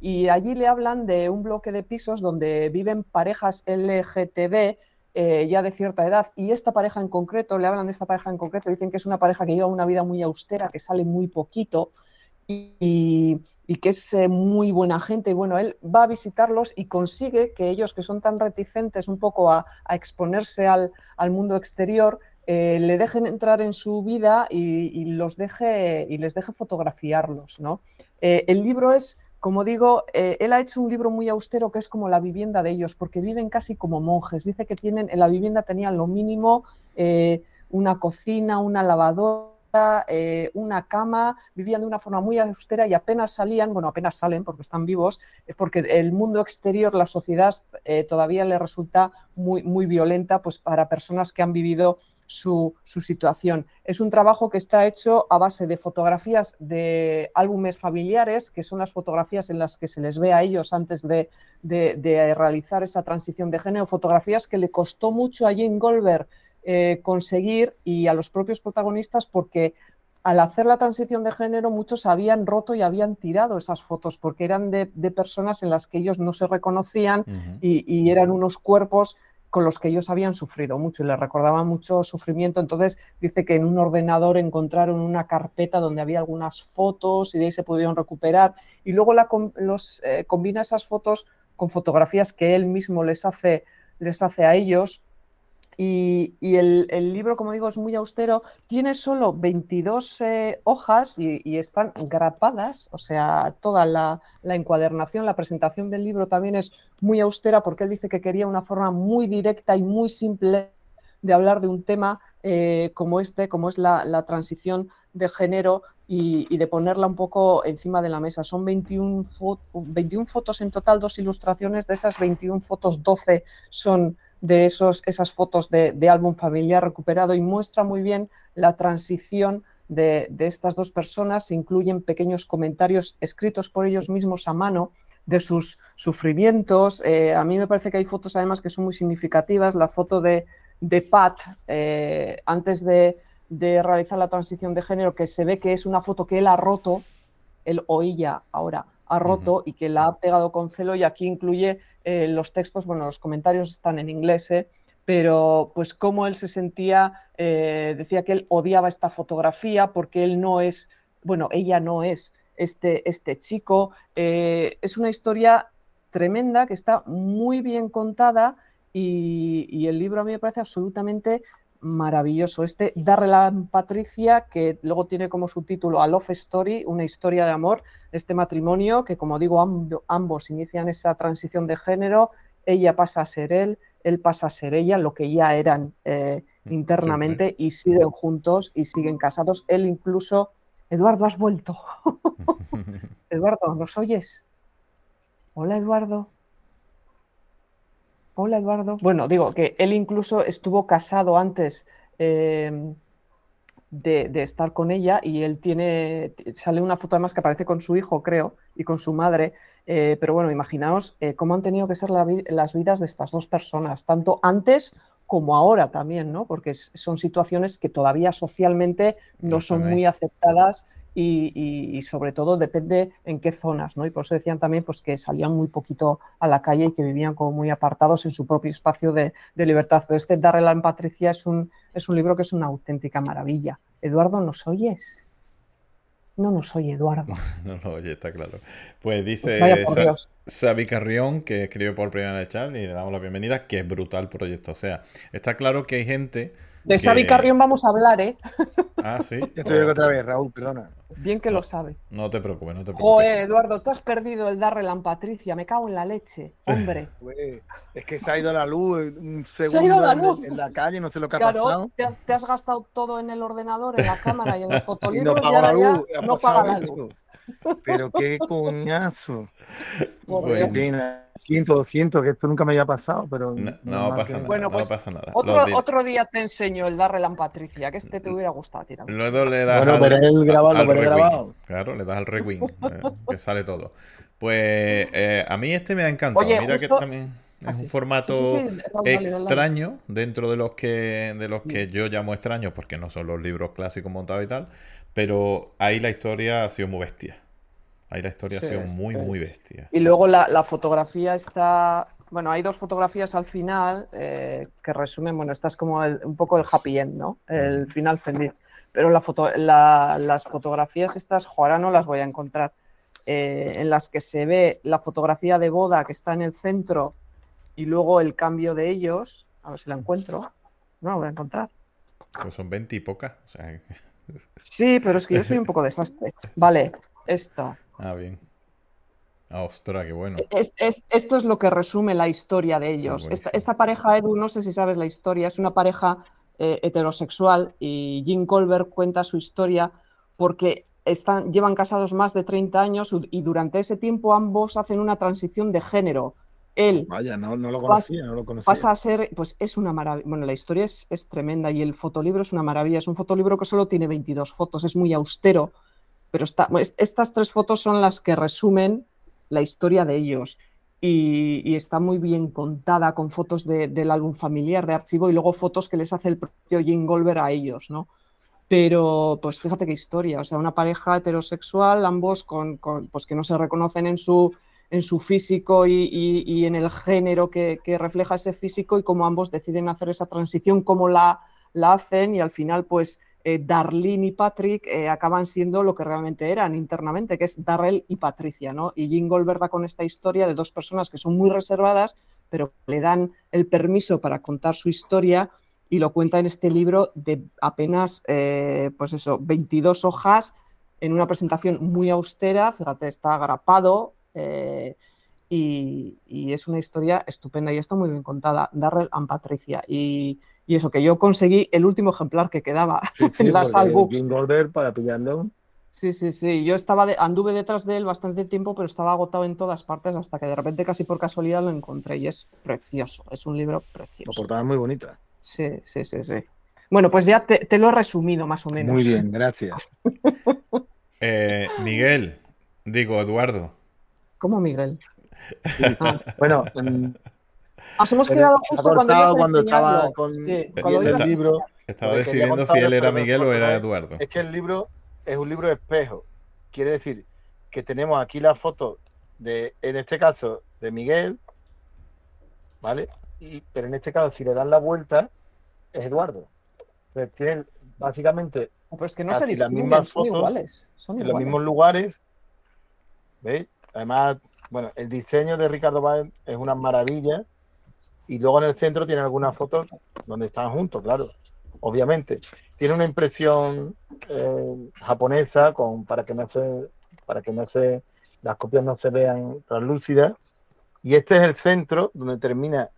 S3: y allí le hablan de un bloque de pisos donde viven parejas LGTB eh, ya de cierta edad y esta pareja en concreto, le hablan de esta pareja en concreto, dicen que es una pareja que lleva una vida muy austera, que sale muy poquito y, y- que es eh, muy buena gente. Y bueno, él va a visitarlos y consigue que ellos, que son tan reticentes un poco a, exponerse al, al mundo exterior, eh, le dejen entrar en su vida y, y los deje, y les deje fotografiarlos. ¿no? El libro es, como digo, eh, él ha hecho un libro muy austero que es como la vivienda de ellos, porque viven casi como monjes. Dice que tienen, en la vivienda tenían lo mínimo, eh, una cocina, una lavadora eh, una cama, vivían de una forma muy austera y apenas salían, bueno, apenas salen porque están vivos, porque el mundo exterior, la sociedad todavía le resulta muy, muy violenta pues, para personas que han vivido su, su, situación. Es un trabajo que está hecho a base de fotografías de álbumes familiares, que son las fotografías en las que se les ve a ellos antes de, de, de realizar esa transición de género, fotografías que le costó mucho a Jane Goldberg eh, conseguir y a los propios protagonistas porque al hacer la transición de género muchos habían roto y habían tirado esas fotos porque eran de, de personas en las que ellos no se reconocían uh -huh. y, y, eran unos cuerpos con los que ellos habían sufrido mucho y les recordaban mucho sufrimiento. Entonces dice que en un ordenador encontraron una carpeta donde había algunas fotos y de ahí se pudieron recuperar y luego la, los, eh, combina esas fotos con fotografías que él mismo les hace, les hace a ellos y, el, libro, como digo, es muy austero. Tiene solo 22 eh, hojas y, están grapadas, o sea, toda la, encuadernación, la presentación del libro también es muy austera porque él dice que quería una forma muy directa y muy simple de hablar de un tema eh, como este, como es la, transición de género y, y, de ponerla un poco encima de la mesa. Son 21, fo 21 fotos en total, dos ilustraciones. De esas 21 fotos, 12 son de esos, esas fotos de, de, álbum familiar recuperado y muestra muy bien la transición de, de, estas dos personas. Se incluyen pequeños comentarios escritos por ellos mismos a mano de sus sufrimientos. Eh, a mí me parece que hay fotos además que son muy significativas. La foto de, de Pat eh, antes de, realizar la transición de género, que se ve que es una foto que él ha roto, él o ella ahora ha roto y que la ha pegado con celo y aquí incluye eh, los textos, bueno, los comentarios están en inglés, pero pues cómo él se sentía, decía que él odiaba esta fotografía porque él no es, bueno, ella no es este, este chico. Eh, es una historia tremenda que está muy bien contada y, el libro a mí me parece absolutamente maravilloso. Este Darla Patricia, que luego tiene como subtítulo A Love Story, una historia de amor, este matrimonio que, como digo, ambos inician esa transición de género, ella pasa a ser él, él pasa a ser ella, lo que ya eran eh, mm, internamente, y siguen juntos y siguen casados. Él incluso Eduardo, has vuelto. Eduardo, ¿nos oyes? Hola, Eduardo. Hola, Eduardo. Bueno, digo que él incluso estuvo casado antes eh, de, estar con ella y él tiene, sale una foto además que aparece con su hijo, creo, y con su madre. Eh, pero bueno, imaginaos eh, cómo han tenido que ser las vidas de estas dos personas, tanto antes como ahora también, ¿no? Porque son situaciones que todavía socialmente no son muy aceptadas y, sobre todo depende en qué zonas, ¿no? Y por eso decían también pues, que salían muy poquito a la calle y que vivían como muy apartados en su propio espacio de, libertad. Pero este Darrell en Patricia es un, es un libro que es una auténtica maravilla. Eduardo, ¿nos oyes? No nos oye Eduardo.
S1: no lo oye, está claro. Pues dice Xavi Carrión, que escribe por primera vez chat, y le damos la bienvenida, que es brutal proyecto. O sea, está claro que hay gente
S3: de Xavi Carrión vamos a hablar, ¿eh?
S1: Ah, sí.
S2: Ya te digo otra vez, Raúl, perdona.
S3: Bien que lo sabe.
S1: No te preocupes, no te preocupes.
S3: Joder, Eduardo, tú has perdido el darle a Patricia. Me cago en la leche, hombre.
S2: es que se ha ido la luz un segundo En, la calle, no sé lo que ha pasado.
S3: Te has, te has gastado todo en el ordenador, en la cámara y en el fotolibro y, ahora ya no paga la luz.
S2: Pero qué coñazo. Pues, siento, siento que esto nunca me había pasado, pero.
S1: No, pasa, nada, bueno, pues, pasa nada.
S3: Otro, otro, día te enseño el darle a Patricia, que este te hubiera gustado tirar.
S1: Luego le das
S2: bueno, pero él grabado, pero grabado.
S1: Claro, le das al rewind, eh, que sale todo. Pues eh, a mí este me ha encantado. Mira que también. Es un formato extraño dentro de los que de los que yo llamo extraños porque no son los libros clásicos montados y tal, pero ahí la historia ha sido muy bestia. Ahí la historia ha sido muy, muy bestia.
S3: Y luego la, fotografía está. Bueno, hay dos fotografías al final eh, que resumen. Bueno, esta es como un poco el happy end, ¿no? El final feliz. Pero la foto, las fotografías estas, ahora no las voy a encontrar. Eh, en las que se ve la fotografía de boda que está en el centro y luego el cambio de ellos. A ver si la encuentro. No la voy a encontrar.
S1: Pues son 20 y pocas. O sea...
S3: Sí, pero es que yo soy un poco desastre. Vale, esto.
S1: Ah, bien. Ah, ostras, qué bueno.
S3: esto es lo que resume la historia de ellos. Esta, pareja, Edu, no sé si sabes la historia, es una pareja eh, heterosexual y Jim Colbert cuenta su historia porque están, llevan casados más de 30 años y durante ese tiempo ambos hacen una transición de género él.
S2: Vaya, no, lo conocía, no lo conocía.
S3: Pasa a ser, pues es una maravilla. Bueno, la historia es, es, tremenda y el fotolibro es una maravilla. Es un fotolibro que solo tiene 22 fotos, es muy austero, pero está, estas tres fotos son las que resumen la historia de ellos. Y, está muy bien contada con fotos del álbum familiar de archivo y luego fotos que les hace el propio Jim Goldberg a ellos, ¿no? Pero, pues fíjate qué historia, o sea, una pareja heterosexual, ambos con, con pues que no se reconocen en su, en su físico y, en el género que, refleja ese físico y cómo ambos deciden hacer esa transición, cómo la, la hacen y al final pues eh, Darlene y Patrick eh, acaban siendo lo que realmente eran internamente, que es Darrell y Patricia, ¿no? Y Jim Goldberg da con esta historia de dos personas que son muy reservadas, pero le dan el permiso para contar su historia y lo cuenta en este libro de apenas, eh, pues eso, 22 hojas en una presentación muy austera, fíjate, está agrapado, eh, y, es una historia estupenda y está muy bien contada, Darrell and Patricia. Y, eso, que yo conseguí el último ejemplar que quedaba en las albooks.
S2: para pillarlo.
S3: Sí, sí, sí. Yo estaba anduve detrás de él bastante tiempo, pero estaba agotado en todas partes hasta que de repente, casi por casualidad, lo encontré y es precioso. Es un libro precioso.
S2: La portada es muy bonita.
S3: Sí, sí, sí, sí. Bueno, pues ya te, lo he resumido más o menos.
S2: Muy bien, gracias.
S1: Eh, Miguel, digo, Eduardo.
S3: ¿Cómo Miguel? Ah.
S2: Bueno, mm,
S3: Nos hemos
S2: Pero
S3: quedado justo cuando,
S2: estaba con-
S3: Sí, cuando
S2: el libro.
S1: Estaba decidiendo si él era Miguel o era Eduardo.
S2: Es que el libro es un libro espejo. Quiere decir que tenemos aquí la foto de, en este caso, de Miguel, ¿vale? Y, pero en este caso, si le dan la vuelta, es Eduardo. Entonces, tienen básicamente
S3: Pero es que no se
S2: las
S3: distinguen,
S2: mismas
S3: son
S2: fotos
S3: iguales. Son
S2: en los mismos lugares. ¿Veis? Además, bueno, el diseño de Ricardo Báez es una maravilla. Y luego en el centro tiene algunas fotos donde están juntos, claro. Obviamente. Tiene una impresión eh, japonesa con, para que no se, para que no se, las copias no se vean translúcidas. Y este es el centro donde termina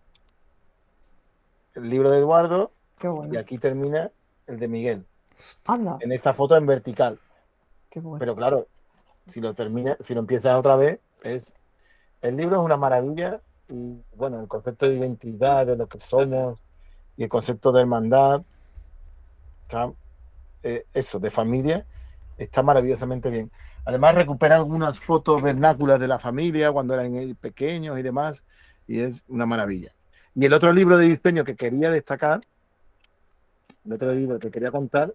S2: el libro de Eduardo
S3: Qué
S2: y
S3: bueno.
S2: aquí termina el de Miguel.
S3: Anda,
S2: En esta foto en vertical.
S3: qué bueno.
S2: Pero claro, si lo termina, si lo empiezas otra vez, es el libro es una maravilla y bueno, el concepto de identidad, de lo que somos y el concepto de hermandad, está, eh, eso, de familia, está maravillosamente bien. Además recupera algunas fotos vernáculas de la familia cuando eran eh, pequeños y demás, y es una maravilla. Y el otro libro de diseño que quería destacar, el otro libro que quería contar,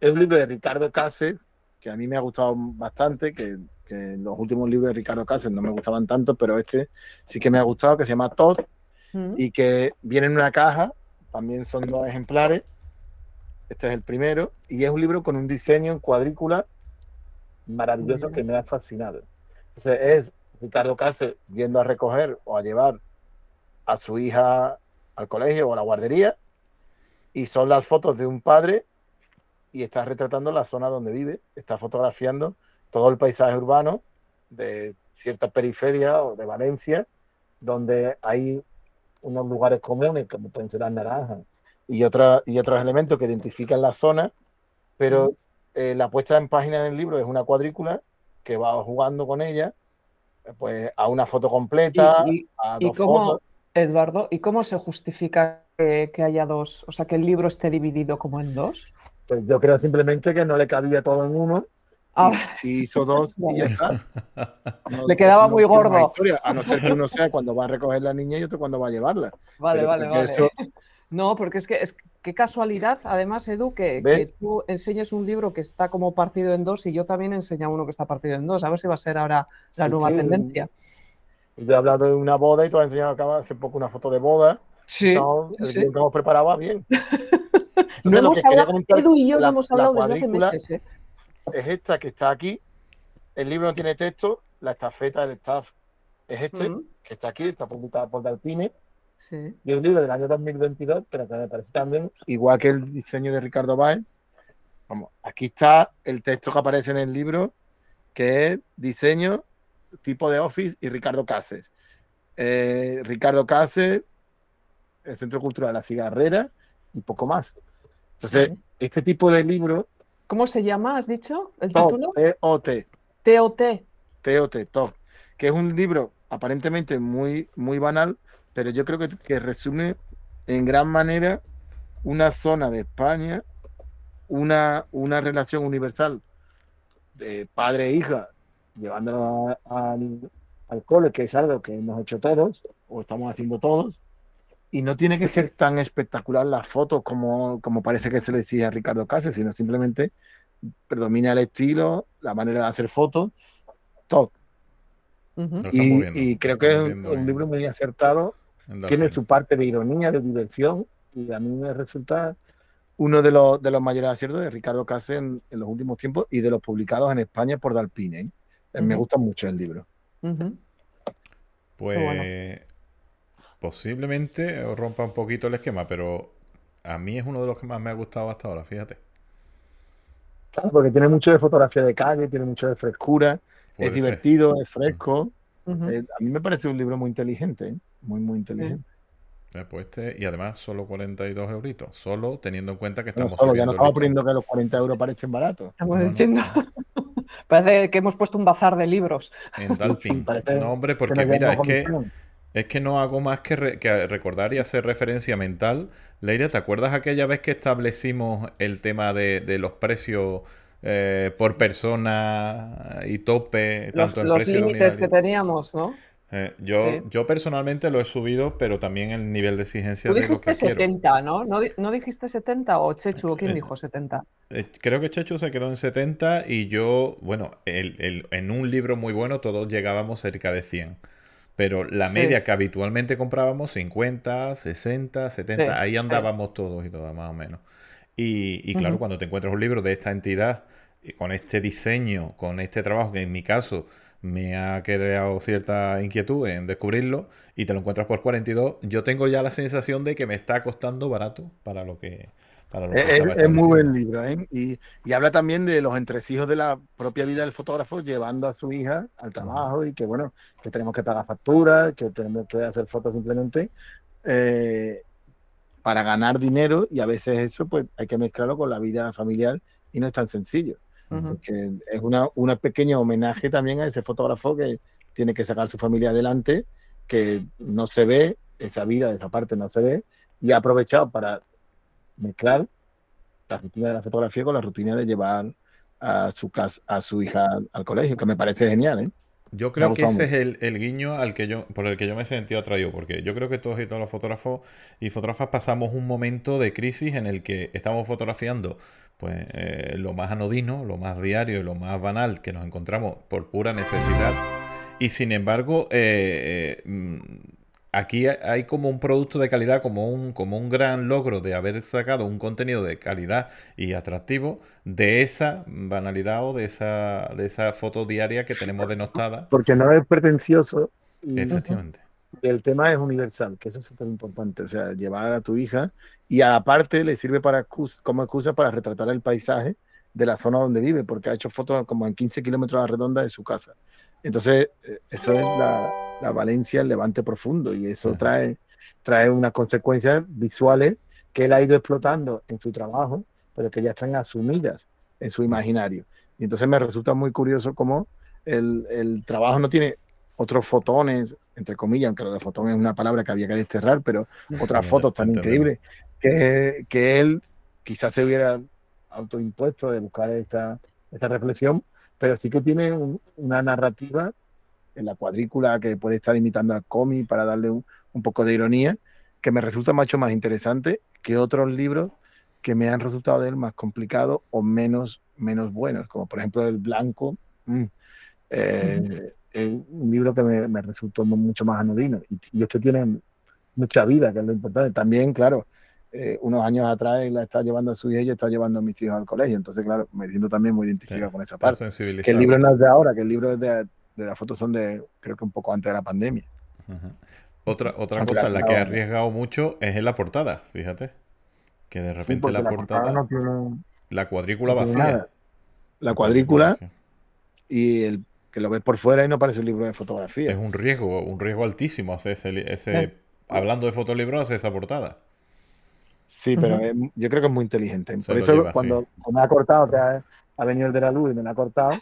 S2: es un libro de Ricardo Cases, que a mí me ha gustado bastante, que, que los últimos libros de Ricardo Cases no me gustaban tanto, pero este sí que me ha gustado, que se llama Todd,
S3: Mm.
S2: y que viene en una caja, también son dos ejemplares, este es el primero, y es un libro con un diseño en cuadrícula maravilloso
S3: Muy
S2: que me ha fascinado. Entonces es Ricardo Cases yendo a recoger o a llevar a su hija al colegio o a la guardería, y son las fotos de un padre y está retratando la zona donde vive, está fotografiando todo el paisaje urbano de cierta periferia o de Valencia, donde hay unos lugares comunes, como pueden ser las naranjas, y, otra- y otros elementos que identifican la zona, pero eh, la puesta en página del libro es una cuadrícula que va jugando con ella, pues a una foto completa,
S3: Y- y-
S2: a
S3: ¿Y
S2: dos
S3: cómo,
S2: fotos.
S3: Eduardo, y cómo se justifica que, que haya dos, o sea, que el libro esté dividido como en dos?
S2: Pues yo creo simplemente que no le cabía todo en uno
S3: Ah,
S2: y hizo dos y ya está. No-
S3: Le quedaba
S2: no
S3: muy gordo.
S2: a no ser que uno sea cuando va a recoger la niña y otro cuando va a llevarla.
S3: vale,
S2: Pero
S3: vale, vale.
S2: eso-
S3: No, porque es que es qué casualidad, además, Edu, que, tú enseñes un libro que está como partido en dos y yo también enseño uno que está partido en dos. A ver si va a ser ahora la
S2: Sí,
S3: nueva
S2: sí.
S3: tendencia.
S2: Yo he hablado de una boda y tú has enseñado acá hace poco una foto de boda.
S3: Sí,
S2: Estamos- el
S3: sí.
S2: que hemos preparado va bien.
S3: No
S2: Entonces,
S3: hemos hablado,
S2: comentar,
S3: Edu y yo
S2: la-
S3: no hemos
S2: la
S3: hablado desde hace
S2: cuadrícula
S3: meses. ¿eh?
S2: Es esta que está aquí. El libro no tiene texto. La estafeta del staff es este, que está aquí, está publicado por Dalpine.
S3: Sí.
S2: Y un libro del año 2022, pero que me parece también, igual que el diseño de Ricardo Báez. Vamos, aquí está el texto que aparece en el libro, que es diseño, tipo de office y Ricardo Cases. Eh, Ricardo Cases, el Centro Cultural La Cigarrera y poco más. Entonces, este tipo de libro,
S3: ¿Cómo se llama, has dicho? ¿El
S2: TOT,
S3: título?
S2: T-O-T,
S3: TOT.
S2: T-O-T, TOT, que es un libro aparentemente muy, muy banal, pero yo creo que, que resume en gran manera una zona de España, una, una relación universal de padre e hija, llevándolo al, al cole, que es algo que hemos hecho todos, o estamos haciendo todos, y no tiene que ser tan espectacular las fotos como, como parece que se le decía a Ricardo Cáceres, sino simplemente predomina el estilo, la manera de hacer fotos, todo. Y, creo que es un, libro muy acertado,
S1: en
S2: tiene su parte de ironía, de diversión, y a mí me resulta uno de los, de los mayores aciertos de Ricardo Cáceres en, en los últimos tiempos y de los publicados en España por Dalpine. ¿eh? Eh, Me gusta mucho el libro.
S1: Pues
S3: bueno.
S1: Posiblemente os rompa un poquito el esquema, pero a mí es uno de los que más me ha gustado hasta ahora, fíjate.
S2: Claro, porque tiene mucho de fotografía de calle, tiene mucho de frescura,
S1: Puede
S2: es
S1: ser.
S2: divertido, es fresco. Eh, a mí me parece un libro muy inteligente, ¿eh? muy, muy inteligente.
S1: Eh, pues este, y además solo 42 euritos, solo teniendo en cuenta que
S2: Bueno,
S1: estamos
S2: solo, ya no estamos poniendo que los 40 euros parecen baratos.
S3: Estamos
S1: No.
S3: Parece que hemos puesto un bazar de libros.
S1: En Dalpin. No, hombre,
S2: Que
S1: porque mira, es que,
S2: comisión.
S1: Es que no hago más que, re- que recordar y hacer referencia mental. Leire, ¿te acuerdas aquella vez que establecimos el tema de, de los precios eh, por persona y tope,
S3: Los,
S1: tanto en
S3: los
S1: de
S3: límites que teníamos, ¿no?
S1: Eh, yo,
S3: Sí.
S1: yo personalmente lo he subido, pero también el nivel de exigencia
S3: Tú
S1: de lo
S3: dijiste
S1: que quiero.
S3: 70, ¿no? ¿no? ¿No dijiste 70 o Chechu? ¿Quién
S1: Eh,
S3: dijo 70?
S1: Eh, Creo que Chechu se quedó en 70 y yo, bueno, el- el- en un libro muy bueno todos llegábamos cerca de 100. Pero la
S3: Sí.
S1: media que habitualmente comprábamos, 50, 60, 70,
S3: Sí,
S1: ahí andábamos todos y todas más o menos. Y, y claro, cuando te encuentras un libro de esta entidad, y con este diseño, con este trabajo, que en mi caso me ha creado cierta inquietud en descubrirlo, y te lo encuentras por 42, yo tengo ya la sensación de que me está costando barato para lo que... Para que
S2: Es, es muy buen libro, ¿eh? Y, y habla también de los entresijos de la propia vida del fotógrafo llevando a su hija al trabajo y que, bueno, que tenemos que pagar facturas, que tenemos que hacer fotos simplemente eh, para ganar dinero y a veces eso pues hay que mezclarlo con la vida familiar y no es tan sencillo.
S3: Ujú.
S2: Porque es una, una pequeña homenaje también a ese fotógrafo que tiene que sacar su familia adelante, que no se ve, esa vida, esa parte no se ve, y ha aprovechado para mezclar la rutina de la fotografía con la rutina de llevar a su casa, a su hija al colegio, que me parece genial, ¿eh?
S1: Yo creo que ese es el, el guiño al que yo, por el que yo me he sentido atraído, porque yo creo que todos y todos los fotógrafos y fotógrafas pasamos un momento de crisis en el que estamos fotografiando pues eh, lo más anodino, lo más diario y lo más banal que nos encontramos por pura necesidad. Y sin embargo, eh, eh, mm, aquí hay- como un producto de calidad, como un, como un gran logro de haber sacado un contenido de calidad y atractivo de esa banalidad o de esa, de esa foto diaria que tenemos denostada.
S2: Porque no es pretencioso
S1: Efectivamente.
S2: el tema es universal, que eso es súper importante, o sea, llevar a tu hija y aparte le sirve para como excusa para retratar el paisaje de la zona donde vive, porque ha hecho fotos como en 15 kilómetros a la redonda de su casa. Entonces, eh, eso es la, la Valencia, el levante profundo, y eso trae, trae unas consecuencias visuales que él ha ido explotando en su trabajo, pero que ya están asumidas en su imaginario. Y entonces me resulta muy curioso cómo el, el trabajo no tiene otros fotones, entre comillas, aunque lo de fotón es una palabra que había que desterrar, pero otras fotos tan increíbles que, que él quizás se hubiera autoimpuesto de buscar esta, esta reflexión, pero sí que tiene un- una narrativa en la cuadrícula que puede estar imitando al cómic para darle un, un poco de ironía, que me resulta mucho más interesante que otros libros que me han resultado de él más complicados o menos, menos buenos, como por ejemplo El Blanco, mm, eh, un libro que me, me resultó mu- mucho más anodino. Y, y esto tiene mucha vida, que es lo importante. También, claro, eh, unos años atrás la está llevando a su hija y yo está llevando a mis hijos al colegio. Entonces, claro, me siento también muy identificado
S1: Sí,
S2: con esa parte. Que el libro no es de ahora, que el libro es de, de las fotos son de, creo que un poco antes de la pandemia.
S1: Otra, otra
S2: Aunque
S1: cosa
S2: la-
S1: en la que
S2: la-
S1: ha arriesgado mucho es en la portada, fíjate. Que de
S2: Sí,
S1: repente
S2: porque
S1: la portada,
S2: no tiene,
S1: la cuadrícula
S2: no
S1: vacía.
S2: nada. La cuadrícula y el que lo ves por fuera y no parece un libro de fotografía.
S1: Es un riesgo, un riesgo altísimo hacer ese, ese
S3: Sí.
S1: hablando de fotolibro, hacer esa portada.
S2: Sí, pero es- yo creo que es muy inteligente.
S1: Se
S2: Por eso
S1: lleva,
S2: cuando
S1: sí.
S2: me ha cortado, que ha, ha venido el de la luz y me la ha cortado,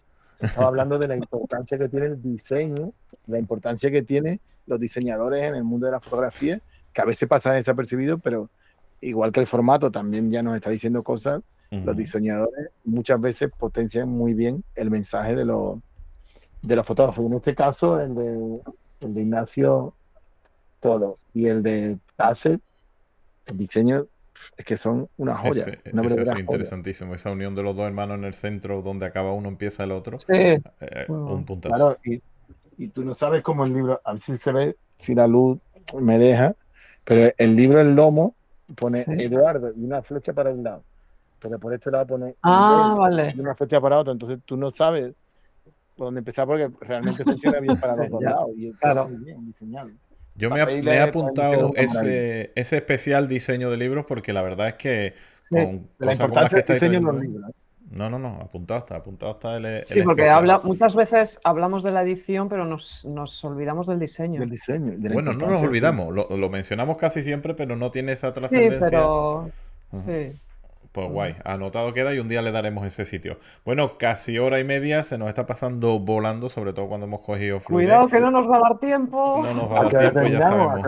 S2: estaba hablando de la importancia que tiene el diseño, la importancia que tiene los diseñadores en el mundo de la fotografía, que a veces pasa desapercibido, pero igual que el formato también ya nos está diciendo cosas, los diseñadores muchas veces potencian muy bien el mensaje de los, de los fotógrafos. En este caso, el de, el de Ignacio Tolo y el de Tasset, el diseño es que son una joya.
S1: Ese,
S2: una
S1: ese
S2: verdadera
S1: es
S2: joya.
S1: interesantísimo. Esa unión de los dos hermanos en el centro, donde acaba uno, empieza el otro.
S3: Sí,
S1: eh,
S3: Mm.
S1: un puntazo.
S2: Claro, y, y tú no sabes cómo el libro, a ver si se ve, si la luz me deja, pero el libro El Lomo pone
S3: Sí.
S2: Eduardo y una flecha para un lado, pero por este lado pone
S3: Ah,
S2: Miguel
S3: vale.
S2: y una flecha para otro, entonces tú no sabes por dónde empezar porque realmente funciona bien para los dos
S3: Ya,
S2: lados y está
S3: claro.
S2: muy bien diseñado.
S1: Yo me, me he apuntado ese, ese especial diseño de libros porque la verdad es que
S3: Sí.
S1: con
S2: De la
S1: cosas como las
S2: importancia
S1: que estáis
S2: diseño en los libros.
S1: No, no, no, apuntado está, apuntado está el, el
S3: Sí, porque habla, muchas veces hablamos de la edición, pero nos, nos olvidamos del diseño.
S2: del diseño. de
S1: Bueno, no nos
S2: importancia, sí.
S1: olvidamos, lo, lo mencionamos casi siempre, pero no tiene esa
S3: Sí,
S1: trascendencia.
S3: pero.
S1: Ajá.
S3: Sí.
S1: Pues guay, anotado queda y un día le daremos ese sitio. Bueno, casi hora y media se nos está pasando volando, sobre todo cuando hemos cogido fluidez.
S3: Cuidado que no nos va a dar tiempo.
S1: No nos va a
S2: ¿A
S1: dar tiempo, ya sabemos.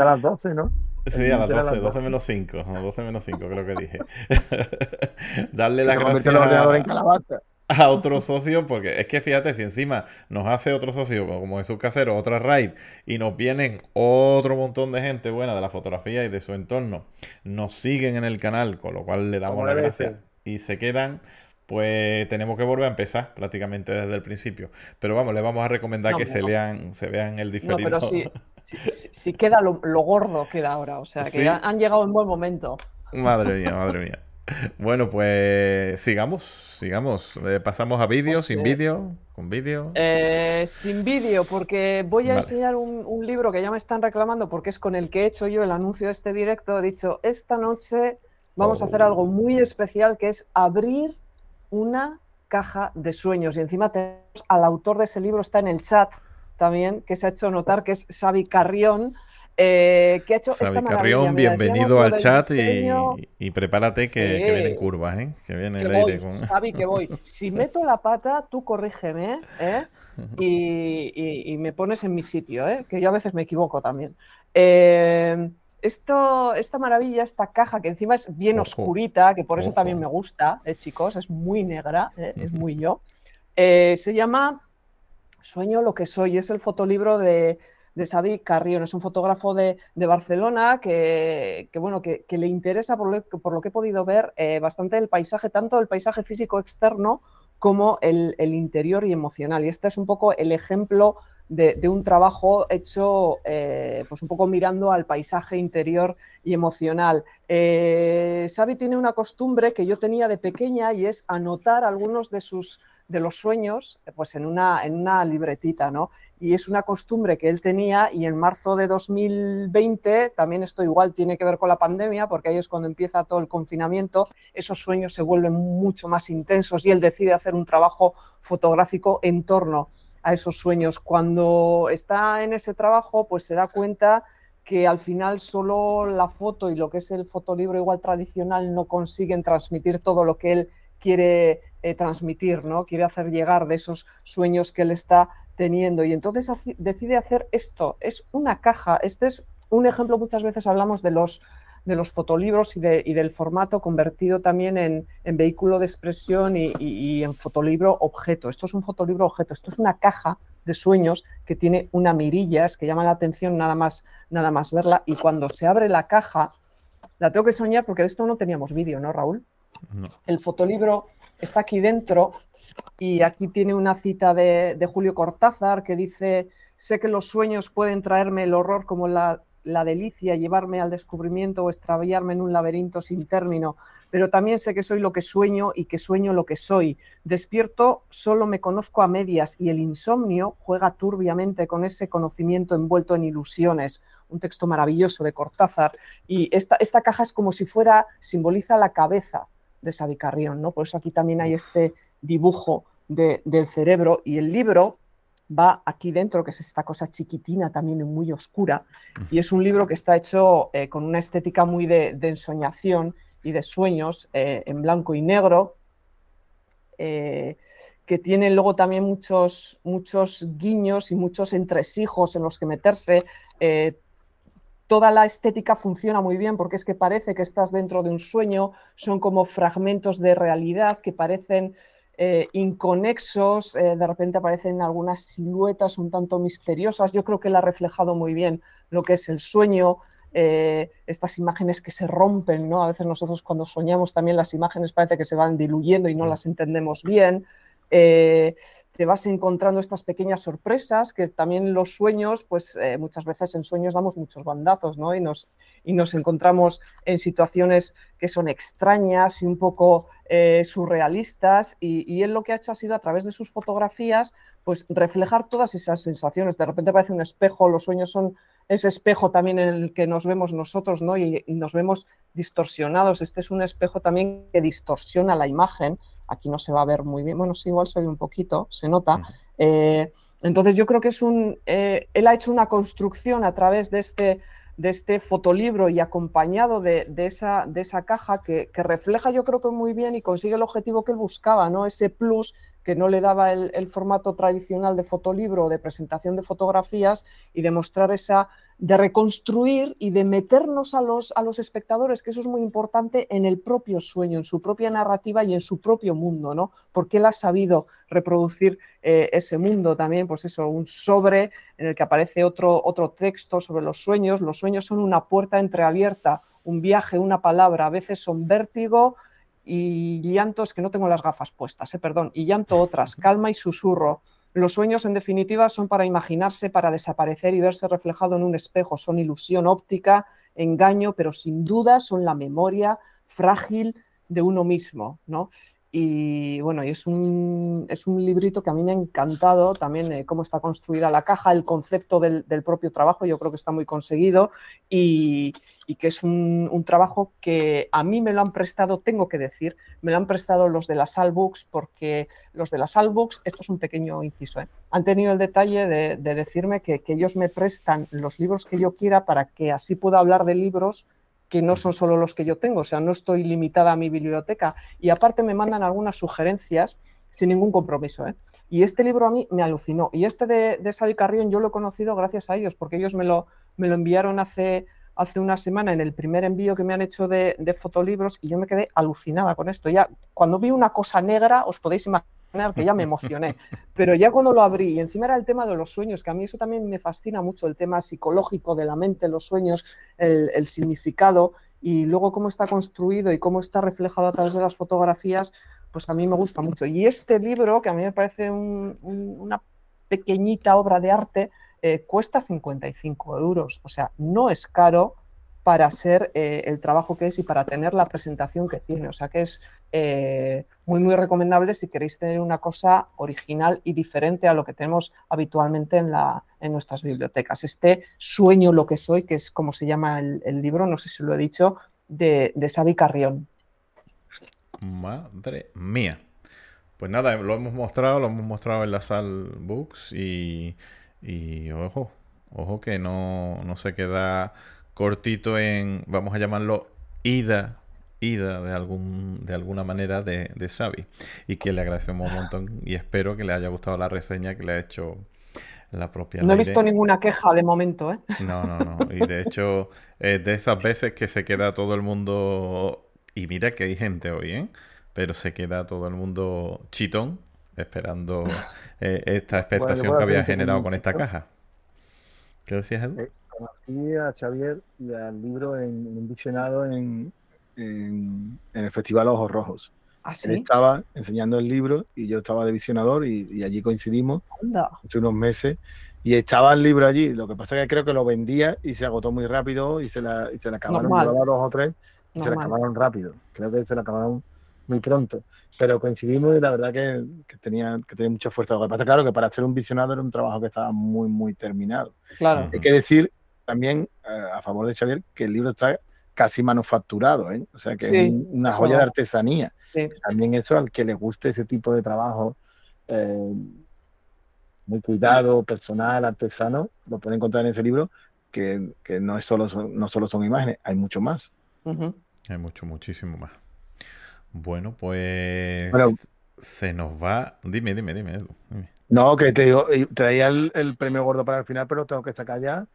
S2: a las 12, ¿no?
S1: Sí, a las
S2: límite era
S1: 12,
S2: las
S1: 12
S2: 12.
S1: menos 5, 12 menos 5 creo que dije. Darle las gracias a...
S2: en calabaza.
S1: a otro socio, porque es que fíjate, si encima nos hace otro socio, como es su casero, otra raid, y nos vienen otro montón de gente buena de la fotografía y de su entorno, nos siguen en el canal, con lo cual le damos la gracia y se quedan, pues tenemos que volver a empezar prácticamente desde el principio. Pero vamos, le vamos a recomendar que se lean, se vean el diferido.
S3: No, pero si, queda lo, gordo queda ahora, o sea, que han llegado en buen momento.
S1: Madre mía, madre mía. Bueno, pues sigamos, sigamos. Eh, pasamos a vídeo, sin vídeo, con vídeo.
S3: Eh, sin vídeo, porque voy a enseñar un, libro que ya me están reclamando porque es con el que he hecho yo el anuncio de este directo. He dicho, esta noche vamos a hacer algo muy especial que es abrir una caja de sueños. Y encima tenemos al autor de ese libro, está en el chat también, que se ha hecho notar, que es Xavi Carrión. Eh, que ha hecho
S1: Xavi Carrión, bienvenido al chat y, prepárate que, vienen curvas, ¿eh? que viene el aire. Con...
S3: Xavi, que voy. Si meto la pata, tú corrígeme ¿eh? y, me pones en mi sitio, ¿eh? que yo a veces me equivoco también. Eh, esto, esta maravilla, esta caja que encima es bien oscurita, que por eso también me gusta, eh, chicos, es muy negra, eh, es muy yo. Eh, se llama Sueño lo que soy, es el fotolibro de, de Xavi Carrión, es un fotógrafo de, Barcelona que, bueno, que, le interesa, por lo, por lo, que he podido ver, bastante el paisaje, tanto el paisaje físico externo como el, el interior y emocional. Y este es un poco el ejemplo de, un trabajo hecho eh, pues un poco mirando al paisaje interior y emocional. Eh, Xavi tiene una costumbre que yo tenía de pequeña y es anotar algunos de sus de los sueños pues en una, en una libretita, ¿no? Y es una costumbre que él tenía y en marzo de 2020, también esto igual tiene que ver con la pandemia, porque ahí es cuando empieza todo el confinamiento, esos sueños se vuelven mucho más intensos y él decide hacer un trabajo fotográfico en torno a esos sueños. Cuando está en ese trabajo, pues se da cuenta que al final solo la foto y lo que es el fotolibro igual tradicional no consiguen transmitir todo lo que él quiere eh, transmitir, ¿no? Quiere hacer llegar de esos sueños que él está teniendo. Y entonces decide hacer esto. Es una caja. Este es un ejemplo, muchas veces hablamos de los de los fotolibros y, del formato convertido también en, vehículo de expresión y, en fotolibro objeto. Esto es un fotolibro objeto, esto es una caja de sueños que tiene una mirilla, es que llama la atención nada más, nada más verla. Y cuando se abre la caja, la tengo que soñar porque de esto no teníamos vídeo, ¿no, Raúl? El fotolibro está aquí dentro y aquí tiene una cita de, de Julio Cortázar que dice, sé que los sueños pueden traerme el horror como la la delicia, llevarme al descubrimiento o extraviarme en un laberinto sin término, pero también sé que soy lo que sueño y que sueño lo que soy. Despierto, solo me conozco a medias y el insomnio juega turbiamente con ese conocimiento envuelto en ilusiones. Un texto maravilloso de Cortázar. Y esta, esta caja es como si fuera, simboliza la cabeza de Sabicarrión, ¿no? Por eso aquí también hay este dibujo del cerebro y el libro va aquí dentro, que es esta cosa chiquitina también muy oscura, y es un libro que está hecho eh, con una estética muy de, ensoñación y de sueños eh, en blanco y negro, eh, que tiene luego también muchos, muchos guiños y muchos entresijos en los que meterse. toda la estética funciona muy bien porque es que parece que estás dentro de un sueño, son como fragmentos de realidad que parecen eh, inconexos, eh, de repente aparecen algunas siluetas un tanto misteriosas. Yo creo que él ha reflejado muy bien lo que es el sueño, eh, estas imágenes que se rompen, ¿no? A veces nosotros cuando soñamos también las imágenes parece que se van diluyendo y no las entendemos bien. Te vas encontrando estas pequeñas sorpresas que también los sueños, pues muchas veces en sueños damos muchos bandazos, ¿no? Y nos, y nos encontramos en situaciones que son extrañas y un poco eh, surrealistas y, él lo que ha hecho ha sido a través de sus fotografías pues reflejar todas esas sensaciones. De repente parece un espejo, los sueños son ese espejo también en el que nos vemos nosotros ¿no? y, nos vemos distorsionados. Este es un espejo también que distorsiona la imagen. Aquí no se va a ver muy bien, bueno, sí, igual se ve un poquito, se nota. Eh, entonces yo creo que es un, eh, él ha hecho una construcción a través de este de este fotolibro y acompañado de, esa, de esa, caja que, refleja yo creo que muy bien y consigue el objetivo que él buscaba, ¿no? Ese plus que no le daba el, formato tradicional de fotolibro de presentación de fotografías y de mostrar esa de reconstruir y de meternos a los, a los espectadores, que eso es muy importante, en el propio sueño, en su propia narrativa y en su propio mundo, ¿no? Porque él ha sabido reproducir eh, ese mundo también, pues eso, un sobre en el que aparece otro, otro texto sobre los sueños. Los sueños son una puerta entreabierta, un viaje, una palabra, a veces son vértigo y llanto, es que no tengo las gafas puestas, eh, perdón, y llanto otras, calma y susurro los sueños, en definitiva, son para imaginarse, para desaparecer y verse reflejado en un espejo. Son ilusión óptica, engaño, pero sin duda son la memoria frágil de uno mismo, ¿no? Y bueno, y es un, es un librito que a mí me ha encantado también eh, cómo está construida la caja, el concepto del, propio trabajo, yo creo que está muy conseguido y, y que es un, trabajo que a mí me lo han prestado, tengo que decir, me lo han prestado los de las Salbooks porque los de las Salbooks, esto es un pequeño inciso, ¿eh? han tenido el detalle de, de decirme que ellos me prestan los libros que yo quiera para que así pueda hablar de libros que no son solo los que yo tengo, o sea, no estoy limitada a mi biblioteca. Y aparte me mandan algunas sugerencias sin ningún compromiso. ¿eh? Y este libro a mí me alucinó. Y este de, de Carrión yo lo he conocido gracias a ellos, porque ellos me lo, me lo enviaron hace, hace una semana en el primer envío que me han hecho de, de fotolibros y yo me quedé alucinada con esto. Ya cuando vi una cosa negra, os podéis imaginar que ya me emocioné. Pero ya cuando lo abrí, y encima era el tema de los sueños, que a mí eso también me fascina mucho, el tema psicológico de la mente, los sueños, el, significado, y luego cómo está construido y cómo está reflejado a través de las fotografías, pues a mí me gusta mucho. Y este libro, que a mí me parece un, un, una pequeñita obra de arte, eh, cuesta 55 euros. O sea, no es caro para ser eh, el trabajo que es y para tener la presentación que tiene. O sea que es eh, muy, muy recomendable si queréis tener una cosa original y diferente a lo que tenemos habitualmente en, la, en nuestras bibliotecas. Este Sueño lo que soy, que es como se llama el, libro, no sé si lo he dicho, de, de Xavi Carrión.
S1: Madre mía. Pues nada, lo hemos mostrado, lo hemos mostrado en la sal books y, y ojo, ojo que no, no se queda cortito en, vamos a llamarlo, ida, ida de, algún, de alguna manera de, de Xavi. Y que le agradecemos un montón y espero que le haya gustado la reseña que le ha hecho la propia
S3: No he visto ninguna queja de momento, ¿eh?
S1: No, no, no. Y de hecho, eh, de esas veces que se queda todo el mundo, y mira que hay gente hoy, ¿eh? Pero se queda todo el mundo chitón esperando eh, esta expectación bueno, que había generado con esta caja. ¿Qué decías, Edu?
S2: Eh, conocí a Xavier y al libro en, en un visionado en, en, en, el Festival Ojos Rojos.
S3: ¿Ah, sí?
S2: Él estaba enseñando el libro y yo estaba de visionador y, y allí coincidimos hace unos meses. Y estaba el libro allí. Lo que pasa es que creo que lo vendía y se agotó muy rápido y se la, y se la acabaron dos o tres y Normal. se la acabaron rápido. Creo que se la acabaron muy pronto. Pero coincidimos y la verdad que, que, tenía, que tenía mucha fuerza. Lo que pasa, claro, que para ser un visionado era un trabajo que estaba muy, muy terminado.
S3: Claro.
S2: Hay que decir también, eh, a favor de Xavier, que el libro está casi manufacturado, ¿eh? o sea que sí, es una joya de artesanía. Sí. También eso al que le guste ese tipo de trabajo eh, muy cuidado, personal, artesano, lo puede encontrar en ese libro, que, que no, es solo, son, no solo son imágenes, hay mucho más.
S1: Uh -huh. Hay mucho, muchísimo más. Bueno, pues bueno, se nos va. Dime, dime, dime, dime.
S2: No, que te digo, traía el, el, premio gordo para el final, pero tengo que sacar ya.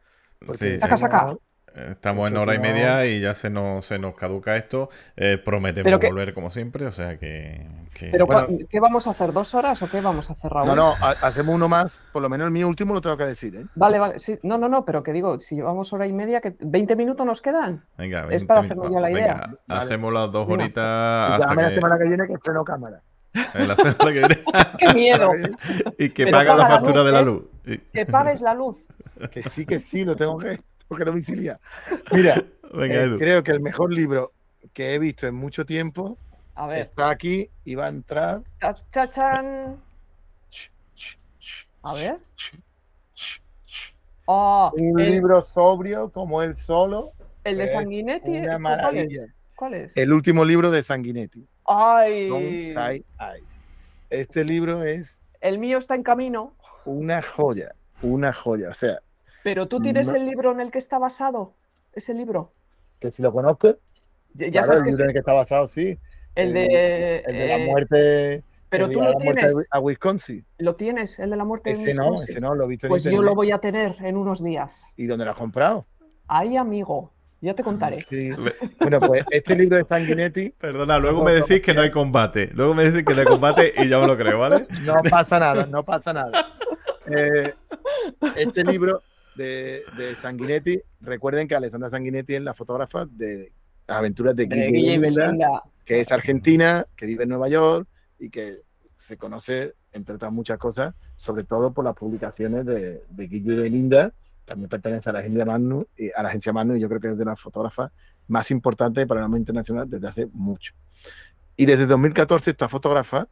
S3: Sí, saca, saca.
S1: Estamos en hora y media y ya se nos, se nos caduca esto. Eh, prometemos que, volver como siempre, o sea que. que...
S3: ¿Pero bueno, qué vamos a hacer? ¿Dos horas o qué vamos a hacer, Raúl?
S2: No, no, hacemos uno más. Por lo menos el mío último lo tengo que decir. ¿eh?
S3: Vale, vale. Sí, no, no, no, pero que digo, si llevamos hora y media, que ¿20 minutos nos quedan?
S1: Venga,
S3: 20 es para hacerme yo la idea.
S1: Venga, vale. Hacemos las dos horitas.
S2: Hasta que... la semana que viene que estreno cámara.
S1: En la semana que viene.
S3: ¡Qué miedo!
S1: y que paga, paga la factura
S3: la luz,
S1: de la luz.
S3: ¿eh? Que pagues la luz.
S2: Que sí, que sí, lo tengo que porque domicilia. Mira, Venga, eh, creo que el mejor libro que he visto en mucho tiempo
S3: a ver.
S2: está aquí y va a entrar.
S3: ¡Chachan! A ver. Oh,
S2: un el... libro sobrio como él solo.
S3: El de Sanguinetti.
S2: Una maravilla.
S3: ¿Cuál es?
S2: El último libro de Sanguinetti.
S3: Ay.
S2: Este libro es.
S3: El mío está en camino.
S2: Una joya, una joya. O sea,
S3: pero tú tienes no. el libro en el que está basado, ese libro.
S2: Que si lo conozco.
S3: Ya,
S2: claro,
S3: sabes
S2: el
S3: que
S2: libro
S3: sí.
S2: en el que está basado, sí.
S3: El de.
S2: El, de la muerte.
S3: Pero tú lo tienes,
S2: a Wisconsin.
S3: lo tienes, el de la muerte de
S2: Ese no,
S3: Wisconsin?
S2: ese no, lo he visto en
S3: Pues yo lo voy a tener en unos días.
S2: ¿Y dónde lo has comprado?
S3: Ay, amigo, ya te contaré.
S2: Sí. Bueno, pues este libro de Sanguinetti
S1: Perdona, luego me decís que no hay combate. Luego me decís que no hay combate y yo me lo creo, ¿vale?
S2: No pasa nada, no pasa nada. Eh, este libro de, de Sanguinetti, recuerden que Alessandra Sanguinetti es la fotógrafa de las aventuras de
S3: De
S2: Guille Belinda, que es argentina, que vive en Nueva York y que se conoce, entre otras muchas cosas, sobre todo por las publicaciones de, de Guille y Belinda. También pertenece a la agencia Magnum, y a la agencia Magnum, y yo creo que es de las fotógrafas más importantes del panorama internacional desde hace mucho. Y desde 2014 esta fotógrafa,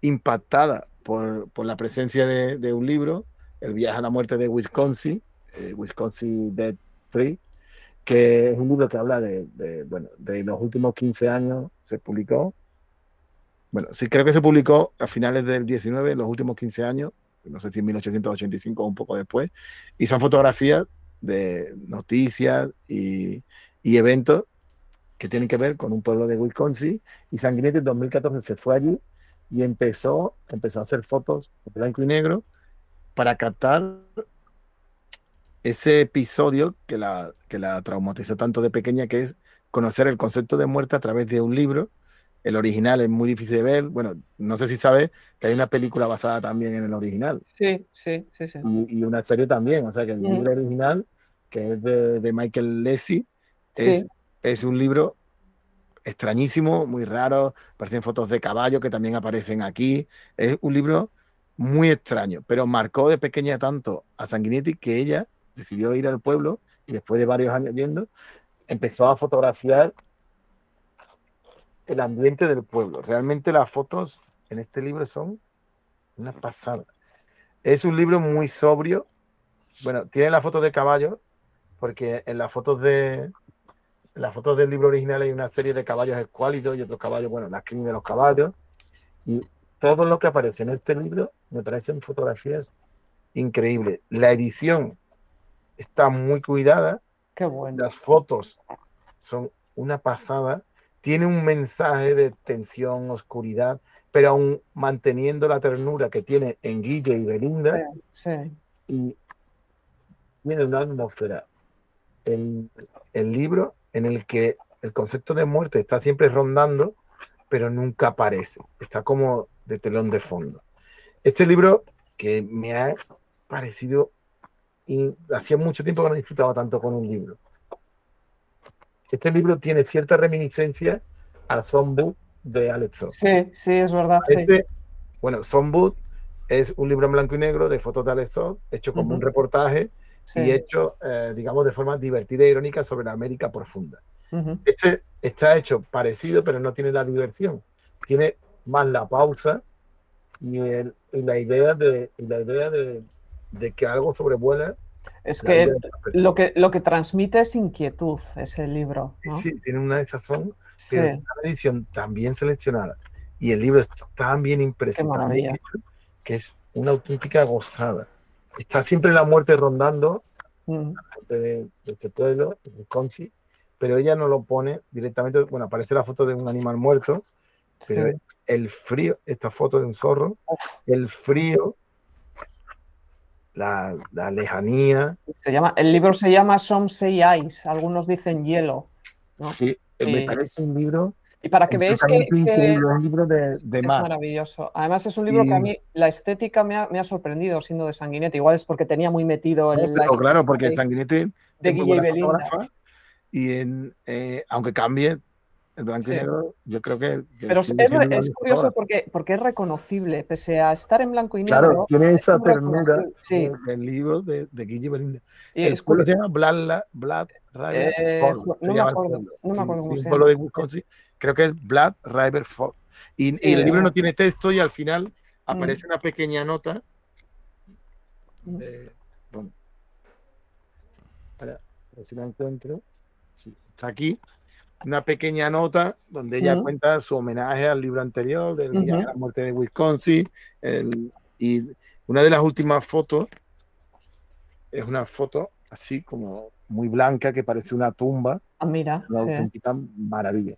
S2: impactada por, por la presencia de, de un libro, El viaje a la muerte de Wisconsin, eh, Wisconsin Dead Tree, que es un libro que habla de, bueno, de los últimos 15 años, se publicó. Bueno, sí, creo que se publicó a finales del 19, los últimos 15 años, no sé si en 1885 o un poco después, y son fotografías de noticias y, y eventos que tienen que ver con un pueblo de Wisconsin. Y Sanguinetti en 2014 se fue allí y empezó, empezó a hacer fotos en blanco y negro para captar ese episodio que la, que la traumatizó tanto de pequeña, que es conocer el concepto de muerte a través de un libro. El original es muy difícil de ver. Bueno, no sé si sabes que hay una película basada también en el original
S3: Sí, sí, sí, sí.
S2: y, y una serie también. O sea que el
S3: Mm.
S2: libro original, que es de, de Michael Lesy, es,
S3: Sí.
S2: es un libro extrañísimo, muy raro. Aparecen fotos de caballo que también aparecen aquí. Es un libro muy extraño, pero marcó de pequeña tanto a Sanguinetti que ella decidió ir al pueblo y después de varios años yendo, empezó a fotografiar el ambiente del pueblo. Realmente las fotos en este libro son una pasada. Es un libro muy sobrio. Bueno, tiene la foto de caballo, porque en las fotos de en las fotos del libro original hay una serie de caballos escuálidos y otros caballos, bueno, las crímenes de los caballos. Y todo lo que aparece en este libro me parecen fotografías increíbles. La edición está muy cuidada,
S3: Qué bueno.
S2: las fotos son una pasada. Tiene un mensaje de tensión, oscuridad, pero aún manteniendo la ternura que tiene en Guille y Belinda
S3: Sí.
S2: y tiene una atmósfera. El, el libro en el que el concepto de muerte está siempre rondando, pero nunca aparece. Está como de telón de fondo. Este libro que me ha parecido, y hacía mucho tiempo que no disfrutaba tanto con un libro. Este libro tiene cierta reminiscencia a Somebook de Alex Soss.
S3: Sí, sí, es verdad. Sí.
S2: Este, bueno, Somebook es un libro en blanco y negro de fotos de Alex Soss, hecho como un reportaje
S3: sí.
S2: y hecho, eh, digamos, de forma divertida e irónica sobre la América profunda. Este está hecho parecido, pero no tiene la diversión. Tiene más la pausa y, el- y la idea de, y la idea de, de que algo sobrevuela.
S3: Es que lo que lo que transmite es inquietud ese libro. ¿no?
S2: Sí, tiene una sazón,
S3: Sí.
S2: pero es una edición tan bien seleccionada y el libro está tan bien impreso, que es una auténtica gozada. Está siempre la muerte rondando
S3: Mm.
S2: de, de este pueblo, de Wisconsin, pero ella no lo pone directamente, bueno, aparece la foto de un animal muerto, pero
S3: Sí.
S2: el frío, esta foto de un zorro, el frío, la, la lejanía,
S3: Se llama, el libro se llama Some Say Ice, algunos dicen hielo. ¿no?
S2: sí,
S3: Sí.
S2: me parece un libro
S3: Y para que veáis que, que
S2: un libro de, de
S3: es
S2: mar.
S3: maravilloso. Además es un libro que a mí la estética me ha, me ha sorprendido siendo de Sanguinetti. Igual es porque tenía muy metido el,
S2: claro, porque
S3: de
S2: es muy
S3: Guille y Belinda.
S2: y en, eh, aunque cambie el blanco y negro, yo creo que, que
S3: Pero es, curioso porque, porque es reconocible, pese a estar en blanco y negro.
S2: Claro, tiene
S3: es
S2: esa ternura.
S3: Sí,
S2: del libro de, de Guille Belinda.
S3: y
S2: El
S3: es
S2: pueblo
S3: curioso.
S2: se llama La- Blood River
S3: Eh,
S2: se
S3: no me
S2: el
S3: acuerdo, no me acuerdo cómo
S2: pueblo de Wisconsin, creo que es Blood River Fall. Y,
S3: Sí,
S2: y el libro no tiene texto y al final aparece una pequeña nota.
S3: Mm.
S2: de- bueno, para, a ver si la encuentro. Sí, está aquí. Una pequeña nota donde ella cuenta su homenaje al libro anterior, del día de la muerte de Wisconsin. el- y una de las últimas fotos es una foto así como muy blanca que parece una tumba,
S3: Ah, mira,
S2: una
S3: sí.
S2: auténtica maravilla.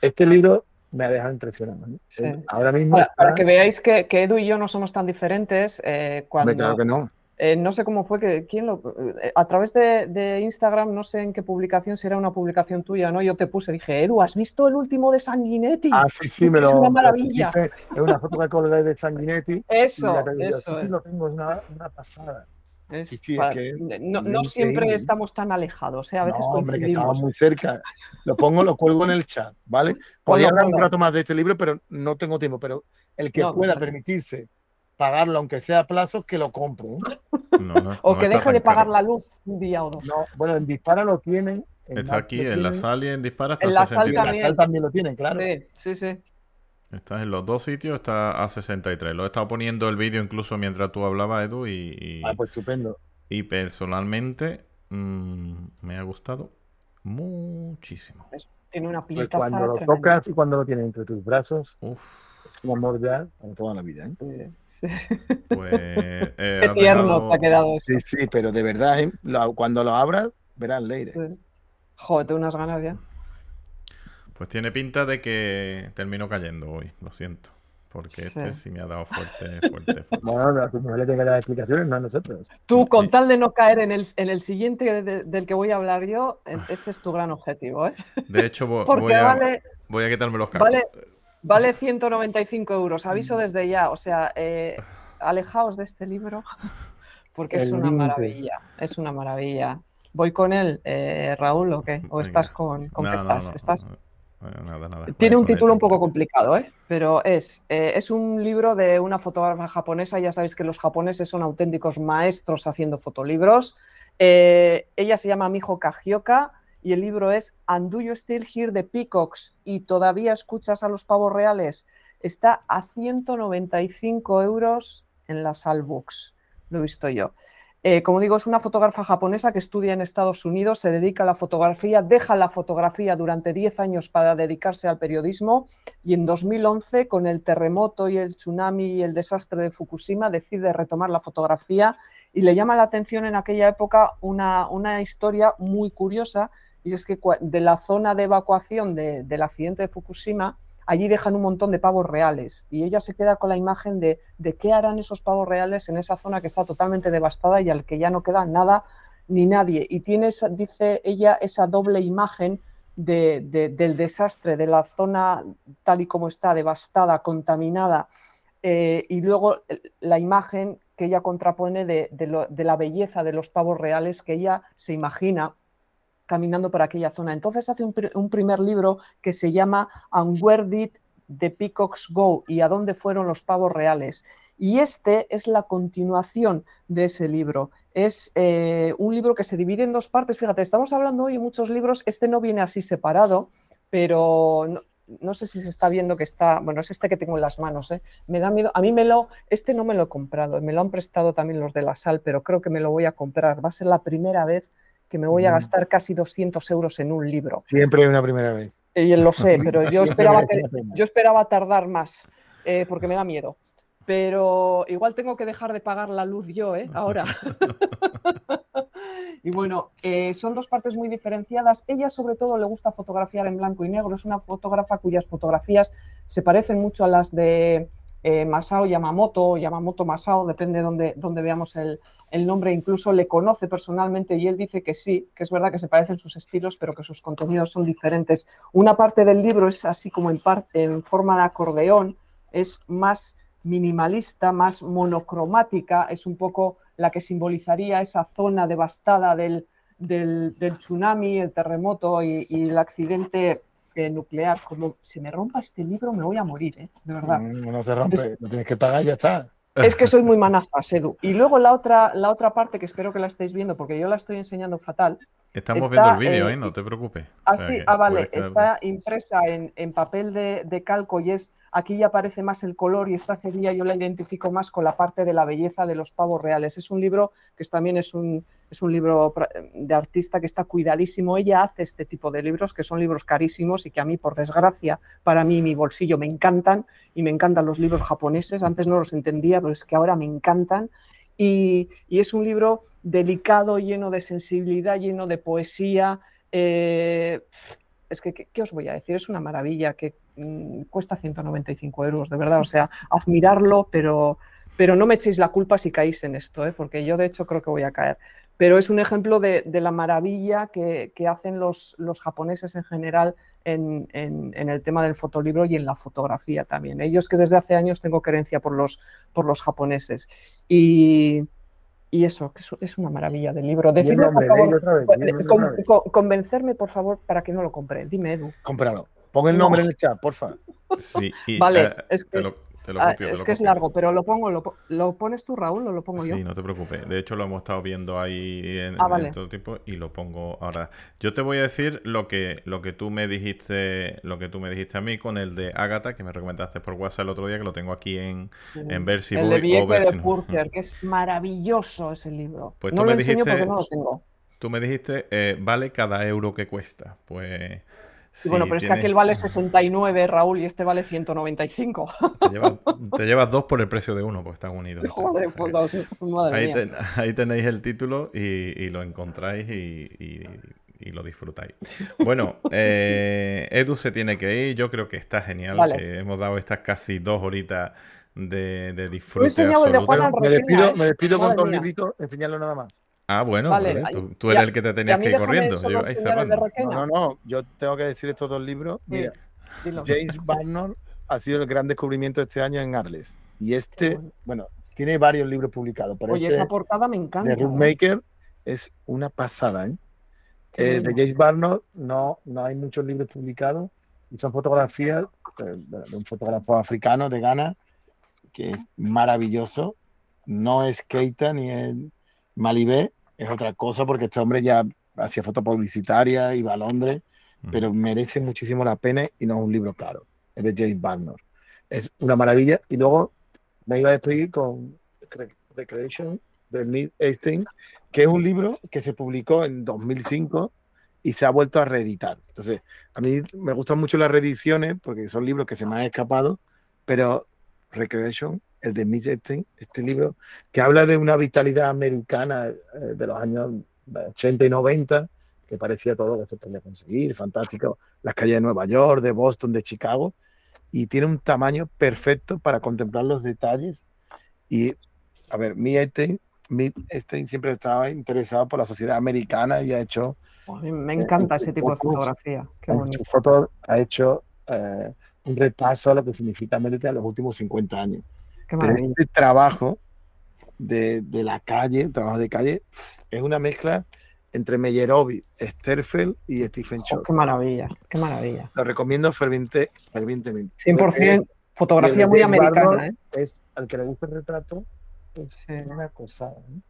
S2: Este libro me ha dejado impresionado. ¿no?
S3: Sí.
S2: Ahora mismo.
S3: Para, que veáis que, que Edu y yo no somos tan diferentes, eh, cuando,
S2: claro que no.
S3: Eh, no sé cómo fue que, quién lo, eh, a través de, de Instagram, no sé en qué publicación, si era una publicación tuya, ¿no? Yo te puse, dije, Edu, ¿has visto el último de Sanguinetti?
S2: Ah, sí, sí, me
S3: Es
S2: lo.
S3: una
S2: me lo
S3: maravilla.
S2: Es una foto que colgué de Sanguinetti.
S3: Eso, eso
S2: sí, sí,
S3: es.
S2: lo tengo, es una, una pasada.
S3: Es
S2: Sí, sí, es
S3: para-
S2: que
S3: no, siempre estamos tan alejados, ¿eh? a veces
S2: no, hombre, que estaba
S3: coincidimos.
S2: muy cerca. Lo pongo, lo cuelgo en el chat, ¿vale? Podría hablar un rato más de este libro, pero no tengo tiempo. Pero el que
S3: No,
S2: pueda permitirse pagarlo, aunque sea a plazos, que lo compre. ¿eh?
S1: No, no,
S3: O
S1: no
S3: que deje de
S1: caro.
S3: pagar la luz un día o dos.
S2: No, bueno, en Dispara lo tienen. en
S1: Está aquí, en la sal y en Dispara está
S3: En
S1: a
S3: la Sal
S2: y en
S1: 63.
S2: la
S3: también.
S2: Sal también lo tienen, claro.
S3: Sí, sí, sí.
S1: Estás en los dos sitios, está a 63. Lo he estado poniendo el vídeo incluso mientras tú hablabas, Edu, y, y-
S2: Ah, pues estupendo.
S1: y personalmente mm, me ha gustado muchísimo.
S3: Tiene una
S2: Pues
S3: pinta
S2: cuando lo tocas y cuando lo tienes entre tus brazos,
S1: Uf,
S2: es un amor ya para toda la vida. ¿eh?
S1: Pues... eh,
S3: Qué tierno te ha quedado eso.
S2: Sí, sí, pero de verdad, ¿eh? Lo- cuando lo abras, verás Leire.
S3: Sí. Joder, tengo unas ganas ya.
S1: Pues tiene pinta de que termino cayendo hoy, lo siento. Porque este
S3: Sí.
S1: sí me ha dado fuerte, fuerte, fuerte.
S2: Bueno, a tu mujer le tenga las explicaciones, no a nosotros.
S3: Tú, con
S1: Sí.
S3: tal de no caer en el, en el siguiente de- del que voy a hablar yo, e- ese es tu gran objetivo, ¿eh?
S1: De hecho, voy a,
S3: vale,
S1: voy a quitarme los cascos.
S3: vale, vale 195 euros. Aviso desde ya. O sea, eh, alejaos de este libro porque es
S2: El
S3: una maravilla. Es una maravilla. ¿Voy con él, eh, Raúl, o qué? ¿O
S1: Venga.
S3: estás con, con
S1: No,
S3: qué
S1: no,
S3: estás?
S1: no,
S3: ¿Estás?
S1: no, no, nada, nada. Voy
S3: Tiene un título un poco complicado, ¿eh? pero es, eh, es un libro de una fotógrafa japonesa. Ya sabéis que los japoneses son auténticos maestros haciendo fotolibros. Eh, ella se llama Miho Kagioka y el libro es And Do You Still Hear the Peacocks? y todavía escuchas a los pavos reales. Está a 195 euros en la Salbooks. Lo he visto yo. Eh, como digo, es una fotógrafa japonesa que estudia en Estados Unidos, se dedica a la fotografía, deja la fotografía durante 10 años para dedicarse al periodismo y en 2011, con el terremoto y el tsunami y el desastre de Fukushima, decide retomar la fotografía y le llama la atención en aquella época una, una historia muy curiosa y es que de la zona de evacuación de- del accidente de Fukushima, allí dejan un montón de pavos reales. Y ella se queda con la imagen de, de qué harán esos pavos reales en esa zona que está totalmente devastada y al que ya no queda nada ni nadie. Y tiene, esa- dice ella, esa doble imagen de- de- del desastre, de la zona tal y como está, devastada, contaminada, eh, y luego la imagen que ella contrapone de, de la belleza de los pavos reales que ella se imagina caminando por aquella zona. Entonces hace un, pr- un primer libro que se llama And Where Did the Peacocks Go? y a dónde fueron los pavos reales. Y este es la continuación de ese libro. Es eh, un libro que se divide en dos partes. Fíjate, estamos hablando hoy de muchos libros. Este no viene así separado, pero no, no sé si se está viendo que está. Bueno, es este que tengo en las manos. ¿eh? Me da miedo. A mí me lo. Este no me lo he comprado. Me lo han prestado también los de la sal, pero creo que me lo voy a comprar. Va a ser la primera vez que me voy a gastar casi 200 euros en un libro.
S2: Siempre hay una primera vez.
S3: Y lo sé, pero yo esperaba, que- yo esperaba tardar más, eh, porque me da miedo. Pero igual tengo que dejar de pagar la luz yo, ¿eh? Ahora. y bueno, eh, son dos partes muy diferenciadas. Ella sobre todo le gusta fotografiar en blanco y negro. Es una fotógrafa cuyas fotografías se parecen mucho a las de eh, Masao Yamamoto o Yamamoto Masao, depende de donde, donde veamos el, el nombre. Incluso le conoce personalmente y él dice que sí, que es verdad que se parecen sus estilos, pero que sus contenidos son diferentes. Una parte del libro es así como en, parte, en forma de acordeón, es más minimalista, más monocromática, es un poco la que simbolizaría esa zona devastada del, del, del tsunami, el terremoto y, y el accidente eh, nuclear. Como si me rompa este libro me voy a morir, ¿eh? de verdad.
S2: Mm, No se rompe, lo tienes que pagar y ya está.
S3: Es que soy muy manazas, Edu. Y luego la otra, la otra parte que espero que la estéis viendo, porque yo la estoy enseñando fatal.
S1: Estamos
S3: Está,
S1: viendo el vídeo,
S3: eh,
S1: ¿eh? No te preocupes. O
S3: Ah,
S1: sea
S3: sí, ah, vale, está impresa en, en papel de, de calco y es, aquí ya aparece más el color y esta sería yo la identifico más con la parte de la belleza de los pavos reales. Es un libro que también es un, es un libro de artista que está cuidadísimo. Ella hace este tipo de libros que son libros carísimos y que a mí, por desgracia, para mí mi bolsillo me encantan y me encantan los libros japoneses. Antes no los entendía, pero es que ahora me encantan. Y, es un libro delicado, lleno de sensibilidad, lleno de poesía. eh, es que, ¿qué, qué os voy a decir? Es una maravilla que mm, cuesta 195 euros, de verdad. O sea, admirarlo, pero, pero no me echéis la culpa si caéis en esto, ¿eh? porque yo de hecho creo que voy a caer. Pero es un ejemplo de, la maravilla que, hacen los, los, japoneses en general en, el tema del fotolibro y en la fotografía también. Ellos que desde hace años tengo querencia por los, por los japoneses. Y, y eso, que es, una maravilla del libro. Decidme, por favor, convencerme, por favor, para que no lo compre. Dime, Edu.
S2: Cómpralo. Pon el nombre en el chat, porfa.
S1: Sí,
S3: vale, eh, es que... Ah, es que es largo, pero lo pongo, lo, pones tú, Raúl, o lo pongo yo.
S1: Sí, no te preocupes. De hecho, lo hemos estado viendo ahí en, ah, todo tiempo y lo pongo ahora. Yo te voy a decir lo que, lo que tú me dijiste, lo que tú me dijiste a mí con el de Agatha, que me recomendaste por WhatsApp el otro día, que lo tengo aquí en, en ver si
S3: el de o ver de que es maravilloso ese libro. Pues no lo enseño porque no lo tengo.
S1: Tú me dijiste, eh, vale cada euro que cuesta. Pues
S3: bueno, pero es que aquel vale 69, Raúl, y este vale 195.
S1: Te llevas, dos por el precio de uno, porque están unidos. Joder, pues, ahí, tenéis el título y, lo encontráis y, lo disfrutáis. Bueno, eh, Edu se tiene que ir. Yo creo que está genial. Que hemos dado estas casi dos horitas de, de disfrute
S2: absoluto. me despido, me despido con dos libritos, enseñarlo nada más.
S1: Ah, bueno, Tú, eres el que te tenías que ir corriendo.
S2: no, no, no, yo tengo que decir estos dos libros. Mira, James Barnard ha sido el gran descubrimiento de este año en Arles. Y este, bueno. tiene varios libros publicados. Pero
S3: Oye,
S2: este
S3: esa portada me encanta.
S2: De Maker es una pasada. ¿eh? eh de James Barnard no, no hay muchos libros publicados y son fotografías eh, de un fotógrafo africano de Ghana que es maravilloso. No es Keita ni es Malibé, es otra cosa porque este hombre ya hacía foto publicitaria, iba a Londres, pero merece muchísimo la pena y no es un libro caro. Es de James Barnard. Es una maravilla. Y luego me iba a despedir con Recreation de Neil Einstein, que es un libro que se publicó en 2005 y se ha vuelto a reeditar. Entonces, a mí me gustan mucho las reediciones porque son libros que se me han escapado, pero Recreation el de Mitch este libro, que habla de una vitalidad americana eh, de los años 80 y 90, que parecía todo que se podía conseguir, fantástico, las calles de Nueva York, de Boston, de Chicago, y tiene un tamaño perfecto para contemplar los detalles. Y, a ver, Mitch Stein, siempre estaba interesado por la sociedad americana y ha hecho...
S3: me encanta ese tipo de fotografía. Qué
S2: Su foto ha hecho eh, un repaso a lo que significa América en los últimos 50 años. Pero este trabajo de, la calle, el trabajo de calle, es una mezcla entre Meyerovi, Sterfeld y Stephen oh, Chow.
S3: qué maravilla, qué maravilla.
S2: Lo recomiendo ferviente, fervientemente.
S3: 100% fotografía muy americana. ¿eh?
S2: Es, al que le gusta el retrato, es una cosa. ¿eh?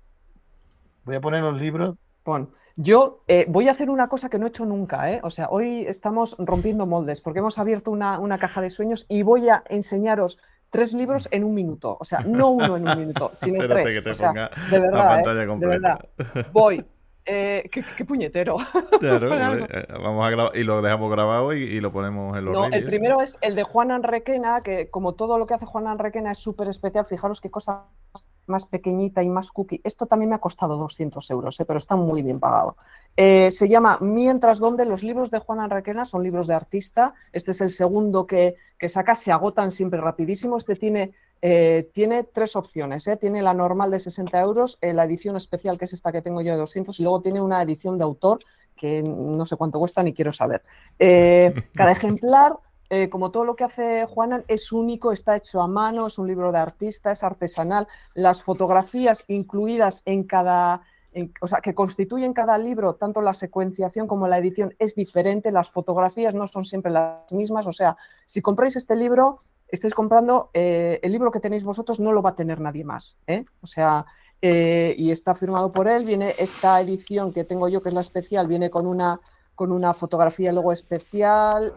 S2: Voy a poner los libros.
S3: Pon. Yo eh, voy a hacer una cosa que no he hecho nunca, ¿eh? O sea, hoy estamos rompiendo moldes porque hemos abierto una, una, caja de sueños y voy a enseñaros tres libros en un minuto. O sea, no uno en un minuto, sino tres. Que te ponga de verdad, ¿eh? de verdad. Voy. Eh, qué, puñetero.
S1: Claro, eh, vamos a grabar y lo dejamos grabado y, lo ponemos en los No,
S3: el primero es el de Juan Anrequena, que como todo lo que hace Juan Anrequena es súper especial, fijaros qué cosa más pequeñita y más cookie. Esto también me ha costado 200 euros, ¿eh? pero está muy bien pagado. Eh, se llama Mientras donde los libros de Juan Anrequena son libros de artista. Este es el segundo que, que saca, se agotan siempre rapidísimo. Este tiene, eh, tiene tres opciones. Tiene la normal de 60 euros, la edición especial, que es esta que tengo yo de 200, y luego tiene una edición de autor que no sé cuánto cuesta ni quiero saber. cada ejemplar eh, como todo lo que hace Juanan, es único, está hecho a mano, es un libro de artista, es artesanal. Las fotografías incluidas en cada, o sea, que constituyen cada libro, tanto la secuenciación como la edición, es diferente. Las fotografías no son siempre las mismas. O sea, si compráis este libro, estáis comprando eh, el libro que tenéis vosotros, no lo va a tener nadie más. ¿eh? O sea, y está firmado por él. Viene esta edición que tengo yo, que es la especial, viene con una, con una fotografía luego especial.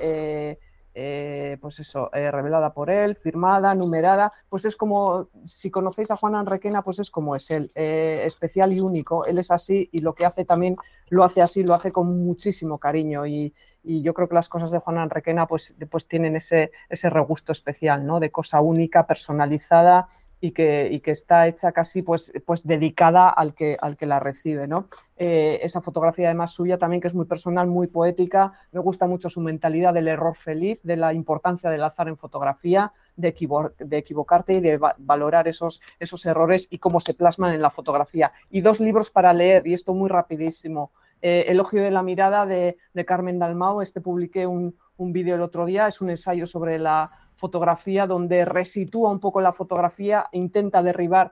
S3: Pues eso, eh, revelada por él, firmada, numerada, pues es como, si conocéis a Juan Anrequena, pues es como es él, eh, especial y único, él es así y lo que hace también lo hace así, lo hace con muchísimo cariño y, yo creo que las cosas de Juan Anrequena pues, pues tienen ese, ese regusto especial, ¿no? De cosa única, personalizada y que, y que, está hecha casi pues, pues dedicada al que, al que la recibe. ¿no? Eh, esa fotografía además suya también que es muy personal, muy poética, me gusta mucho su mentalidad del error feliz, de la importancia del azar en fotografía, de, equivocarte y de va valorar esos, esos errores y cómo se plasman en la fotografía. Y dos libros para leer, y esto muy rapidísimo. Eh, Elogio de la mirada de, de Carmen Dalmao, este publiqué un, un vídeo el otro día, es un ensayo sobre la fotografía donde resitúa un poco la fotografía, intenta derribar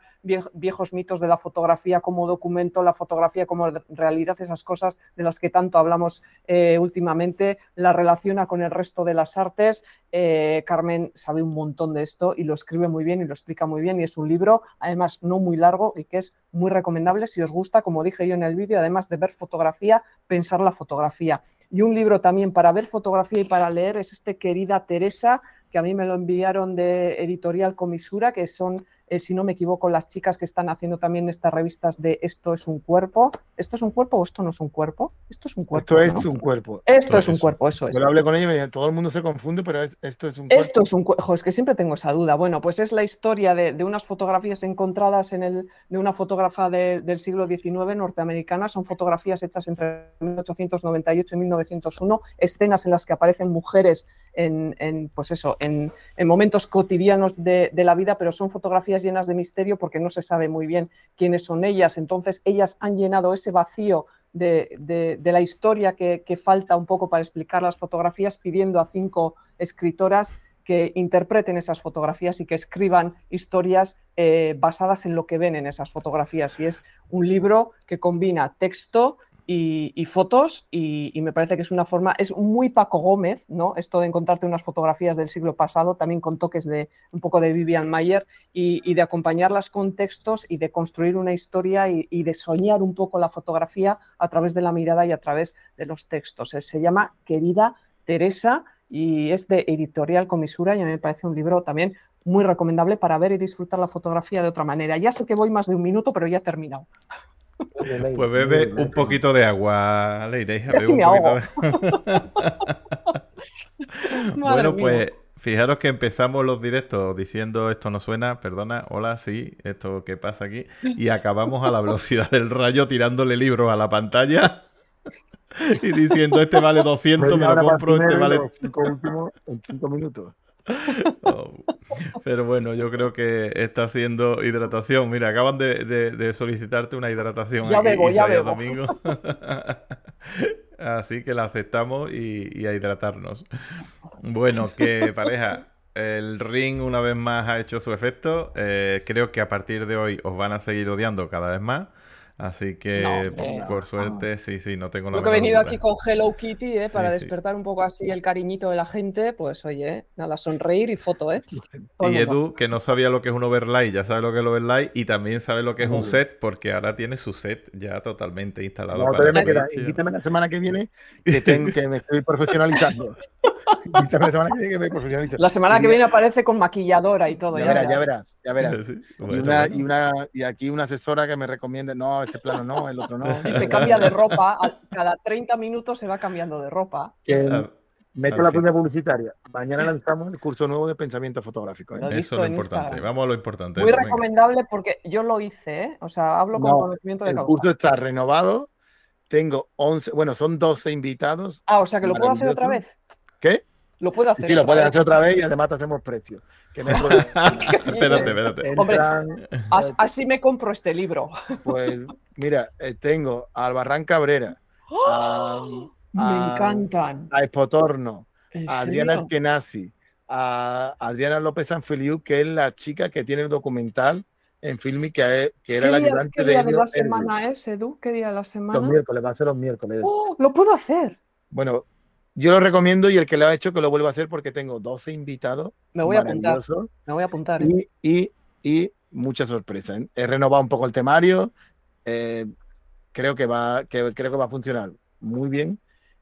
S3: viejos mitos de la fotografía como documento, la fotografía como realidad, esas cosas de las que tanto hablamos eh, últimamente, la relaciona con el resto de las artes. Eh, Carmen sabe un montón de esto y lo escribe muy bien y lo explica muy bien y es un libro, además no muy largo y que es muy recomendable si os gusta, como dije yo en el vídeo, además de ver fotografía, pensar la fotografía. Y un libro también para ver fotografía y para leer es este Querida Teresa, que a mí me lo enviaron de Editorial Comisura, que son eh, si no me equivoco, las chicas que están haciendo también estas revistas de Esto es un cuerpo. ¿Esto es un cuerpo o esto no es un cuerpo? Esto es un cuerpo.
S2: Esto es un cuerpo.
S3: Esto, es un cuerpo, eso es.
S2: Yo lo hablé con ella y me todo el mundo se confunde, pero esto es un cuerpo.
S3: Esto es un cuerpo. Es que siempre tengo esa duda. Bueno, pues es la historia de, unas fotografías encontradas en el, de una fotógrafa del siglo XIX norteamericana. Son fotografías hechas entre 1898 y 1901, escenas en las que aparecen mujeres en, pues eso, en, momentos cotidianos de, la vida, pero son fotografías llenas de misterio porque no se sabe muy bien quiénes son ellas. Entonces, ellas han llenado ese vacío de, la historia que, falta un poco para explicar las fotografías, pidiendo a cinco escritoras que interpreten esas fotografías y que escriban historias eh, basadas en lo que ven en esas fotografías. Y es un libro que combina texto y, fotos y, me parece que es una forma, es muy Paco Gómez, ¿no? Esto de encontrarte unas fotografías del siglo pasado, también con toques de un poco de Vivian Mayer y, de acompañarlas con textos y de construir una historia y, de soñar un poco la fotografía a través de la mirada y a través de los textos. Se llama Querida Teresa y es de Editorial Comisura y a mí me parece un libro también muy recomendable para ver y disfrutar la fotografía de otra manera. Ya sé que voy más de un minuto, pero ya he terminado.
S1: Pues bebe un poquito de agua, Leire. bueno, pues fijaros que empezamos los directos diciendo esto no suena, perdona, hola, sí, esto que pasa aquí, y acabamos a la velocidad del rayo tirándole libros a la pantalla y diciendo este vale 200, me lo compro, este vale...
S2: en cinco minutos.
S1: Oh, pero bueno, yo creo que está haciendo hidratación. Mira, acaban de, solicitarte una hidratación
S3: ya bebo, ya Domingo.
S1: Así que la aceptamos y, a hidratarnos. Bueno, que pareja, el ring una vez más ha hecho su efecto. Eh, creo que a partir de hoy os van a seguir odiando cada vez más. Así que, por suerte, sí, sí, no tengo
S3: la Yo que he venido aquí con Hello Kitty, ¿eh? para despertar un poco así el cariñito de la gente, pues oye, nada, sonreír y foto, ¿eh?
S1: y Edu, que no sabía lo que es un overlay, ya sabe lo que es el overlay y también sabe lo que es un set, porque ahora tiene su set ya totalmente instalado.
S2: para me queda. Invítame la semana que viene, que, tengo, que me estoy profesionalizando.
S3: la semana que viene, que La semana que viene aparece con maquilladora y todo.
S2: Ya, verás, ya verás, ya verás. y, una, y, una, y aquí una asesora que me recomiende, no, este plano no, el otro no.
S3: Y se cambia de ropa, cada 30 minutos se va cambiando de ropa.
S2: meto la primera publicitaria. Mañana lanzamos el curso nuevo de pensamiento fotográfico.
S1: ¿eh? Eso es lo importante. Vamos a lo importante.
S3: Muy recomendable porque yo lo hice, ¿eh? O sea, hablo con conocimiento de
S2: el
S3: causa.
S2: El curso está renovado. Tengo 11, bueno, son 12 invitados.
S3: Ah, o sea que lo puedo hacer otra vez.
S2: ¿Qué?
S3: Lo puedo hacer.
S2: Sí, lo puedes hacer otra vez y además te hacemos precio.
S1: espérate, espérate.
S3: Hombre, así me compro este libro.
S2: Pues mira, eh, tengo a Albarrán Cabrera.
S3: ¡Oh! me encantan.
S2: A Espotorno, a Adriana Eskenazi, a Adriana López Sanfiliu, que es la chica que tiene el documental en Filmi, que, que era la ayudante
S3: ¿qué día de, la semana es, Edu? ¿Qué día de la semana?
S2: Los miércoles, va a ser los miércoles.
S3: ¡Oh! Lo puedo hacer.
S2: Bueno, yo lo recomiendo y el que lo ha hecho que lo vuelva a hacer porque tengo 12 invitados.
S3: Me voy a apuntar. Me voy a apuntar.
S2: Y, y, y mucha sorpresa. ¿eh? He renovado un poco el temario. Eh, creo, que va, que, creo que va a funcionar muy bien.